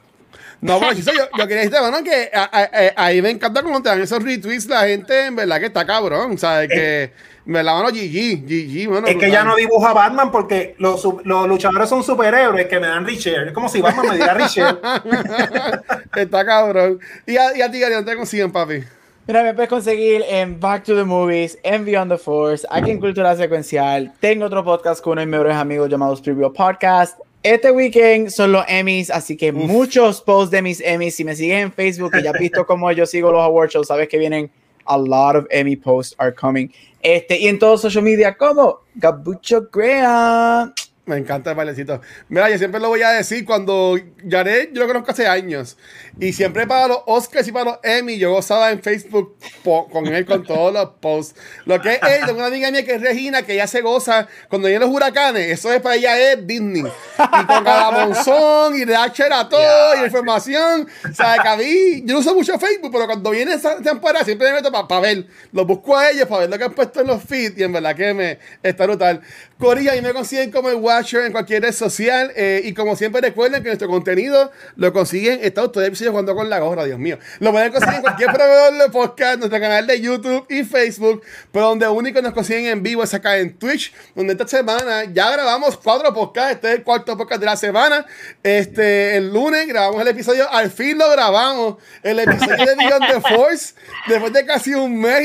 No, bueno, Chizo, yo, yo quería decirte, bueno, que a- a- a- ahí me encanta cuando te dan esos retweets la gente, en verdad que está cabrón. ¿Sabes? Que, me la mano GG, GG, bueno. Es que ya no dibuja Batman porque los, luchadores son superhéroes que me dan Richard. Es como si Batman me diera Richard. está cabrón. Y a, y a ti, Gary, ¿dónde te consiguen, papi? Mira, me puedes conseguir en Back to the Movies, en Beyond the Force, aquí en Cultura Secuencial. Tengo otro podcast con uno de mis mejores amigos llamados Preview Podcast. Este weekend son los Emmys, así que muchos posts de mis Emmys. Si me sigues en Facebook y ya has visto cómo yo sigo los award shows, sabes que vienen a lot of Emmy posts are coming. Este, y en todos social media como Gabucho Graham. Me encanta el bailecito. Mira, yo siempre lo voy a decir cuando Jared, yo lo conozco hace años. Y siempre para los Oscars y para los Emmy, yo gozaba en Facebook con él, con todos los posts. Lo que es él, tengo una amiga mía que es Regina, que ella se goza cuando vienen los huracanes. Eso es para ella es Disney. Y con cada monzón y de H a todo, y información. O sea, que a mí, yo no uso mucho Facebook, pero cuando viene esa temporada siempre me meto para ver. Los busco a ellos para ver lo que han puesto en los feeds. Y en verdad que me está brutal. Corilla, y me consiguen como el Watcher en cualquier red social. eh, y como siempre, recuerden que nuestro contenido lo consiguen. Está todo episodio jugando con la gorra, Dios mío. Lo pueden conseguir en cualquier proveedor de podcast, nuestro canal de YouTube y Facebook. Pero donde único nos consiguen en vivo es acá en Twitch, donde esta semana ya grabamos cuatro podcasts. Este es el cuarto podcast de la semana. Este, el lunes grabamos el episodio, al fin lo grabamos. El episodio de Beyond the Force, después de casi un mes.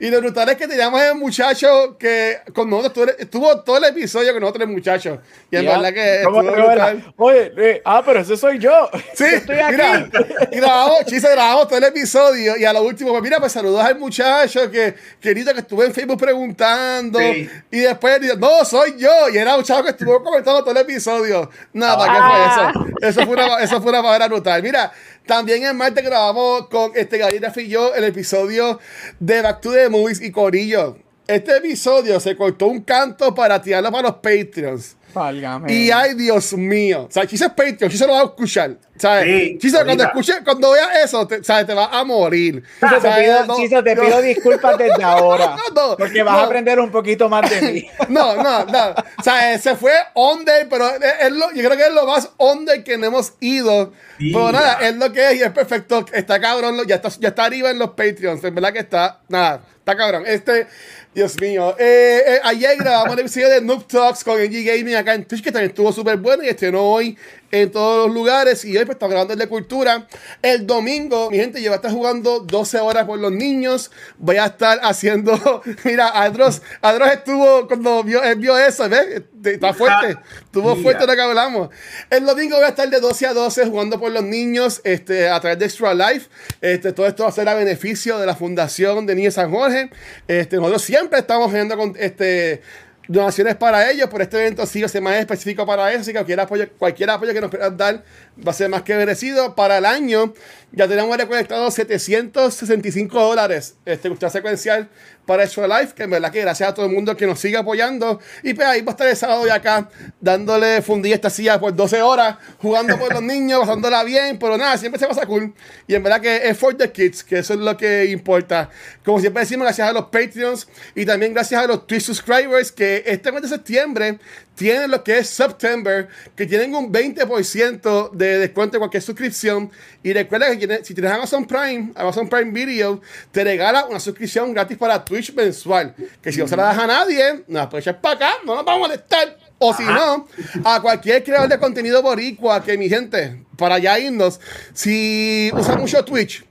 Y, y lo brutal es que teníamos el muchacho que con nosotros estuvo, todo el episodio con nosotros, el muchacho. Y en Ya. verdad que. Oye, eh, ah, pero ese soy yo. Sí, Yo estoy aquí. mira, grabamos, Chisa, grabamos todo el episodio y a lo último, pues mira, pues saludos al muchacho que, querido, que estuvo en Facebook preguntando Sí. y después dijo, no, soy yo, y era un chavo que estuvo comentando todo el episodio. Nada, ¿qué Ah. fue eso? Eso fue una, eso fue una palabra brutal. Mira, también en martes grabamos con este Gabriel y yo el episodio de Back to the Movies y Corillo. Este episodio se cortó un canto para tirarlo para los Patreons. Válgame. Y ay, Dios mío. O sea, Chisa es Patreon, Chisa lo va a escuchar. ¿Sabes? Sí, Chisa, cuando escuche, cuando veas eso, te, ¿sabes? te vas a morir. Chiso, te pido, No, Chiso, te no. pido disculpas desde ahora. No, porque vas no. a aprender un poquito más de mí. No, no, no. O sea, eh, se fue under, pero es, es lo, yo creo que es lo más under que no hemos ido. Sí. Pero nada, es lo que es y es perfecto. Está cabrón, lo- ya está, ya está arriba en los Patreons. En verdad que está, nada, está cabrón. Este, Dios mío. Eh, eh, ayer grabamos el episodio de Noob Talks con NG Gaming acá en Twitch, que también estuvo súper bueno y estrenó hoy en todos los lugares. Y hoy pues estamos grabando el de cultura. El domingo, mi gente, yo voy a estar jugando 12 horas por los niños. Voy a estar haciendo, mira, Adros, Adros estuvo cuando vio, él vio eso, ¿ves? Está fuerte, estuvo Mira. fuerte lo que hablamos. El domingo voy a estar de 12 a 12 jugando por los niños este, a través de Extra Life. Este, todo esto va a ser a beneficio de la Fundación de Niños San Jorge. Este, nosotros siempre estamos viendo con este donaciones para ellos, por este evento sí va a más específico para eso, así que cualquier apoyo, cualquier apoyo que nos quieran dar va a ser más que merecido. Para el año ya tenemos recolectado 765 dólares este, usted secuencial para Extra Life, que en verdad que gracias a todo el mundo que nos sigue apoyando. Y pues ahí va a estar el sábado y acá dándole a esta silla por 12 horas, jugando por los niños, pasándola bien, pero nada, siempre se pasa cool. Y en verdad que es for the kids, que eso es lo que importa. Como siempre decimos, gracias a los Patreons y también gracias a los Twitch subscribers que este mes de septiembre tienen lo que es September, que tienen un 20% de descuento en cualquier suscripción. Y recuerda que si tienes Amazon Prime, Amazon Prime Video, te regala una suscripción gratis para Twitch mensual. Que si no se la das a nadie, nos echar para acá, no nos vamos a molestar. O si no, a cualquier creador de contenido boricua, que mi gente, para allá irnos, si usa mucho Twitch,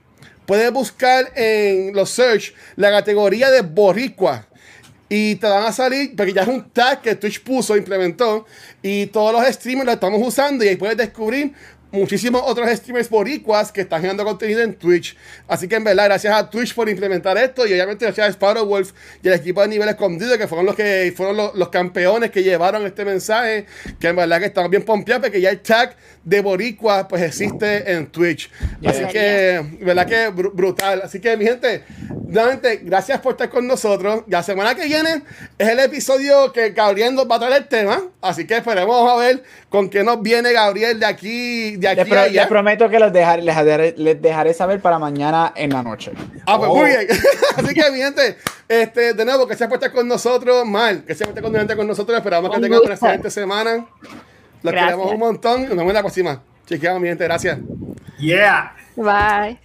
puedes buscar en los search la categoría de boricua. Y te van a salir, porque ya es un tag que Twitch puso, implementó, y todos los streamers lo estamos usando y ahí puedes descubrir muchísimos otros streamers boricuas que están generando contenido en Twitch. Así que en verdad, gracias a Twitch por implementar esto y obviamente gracias a Sparrow Wolf y al equipo de nivel escondido que fueron los que fueron los, los campeones que llevaron este mensaje, que en verdad que estamos bien pompeados porque ya el tag de boricua pues existe en Twitch. Así Yeah. que, verdad que br- brutal. Así que mi gente, nuevamente, gracias por estar con nosotros. La semana que viene es el episodio que Gabriel nos va a traer el tema. Así que esperemos a ver con qué nos viene Gabriel de aquí, de aquí Les, pro- allá. les prometo que los dejaré, les, dejaré, les dejaré saber para mañana en la noche. Ah, pues Oh. muy bien. Así que, mi gente, este, de nuevo, que se por estar con nosotros, mal, que se por estar con, con nosotros. Esperamos que tengan una excelente semana. Los Gracias. queremos un montón. Nos vemos en la próxima. Chequeamos, mi gente. Gracias. Yeah. Bye.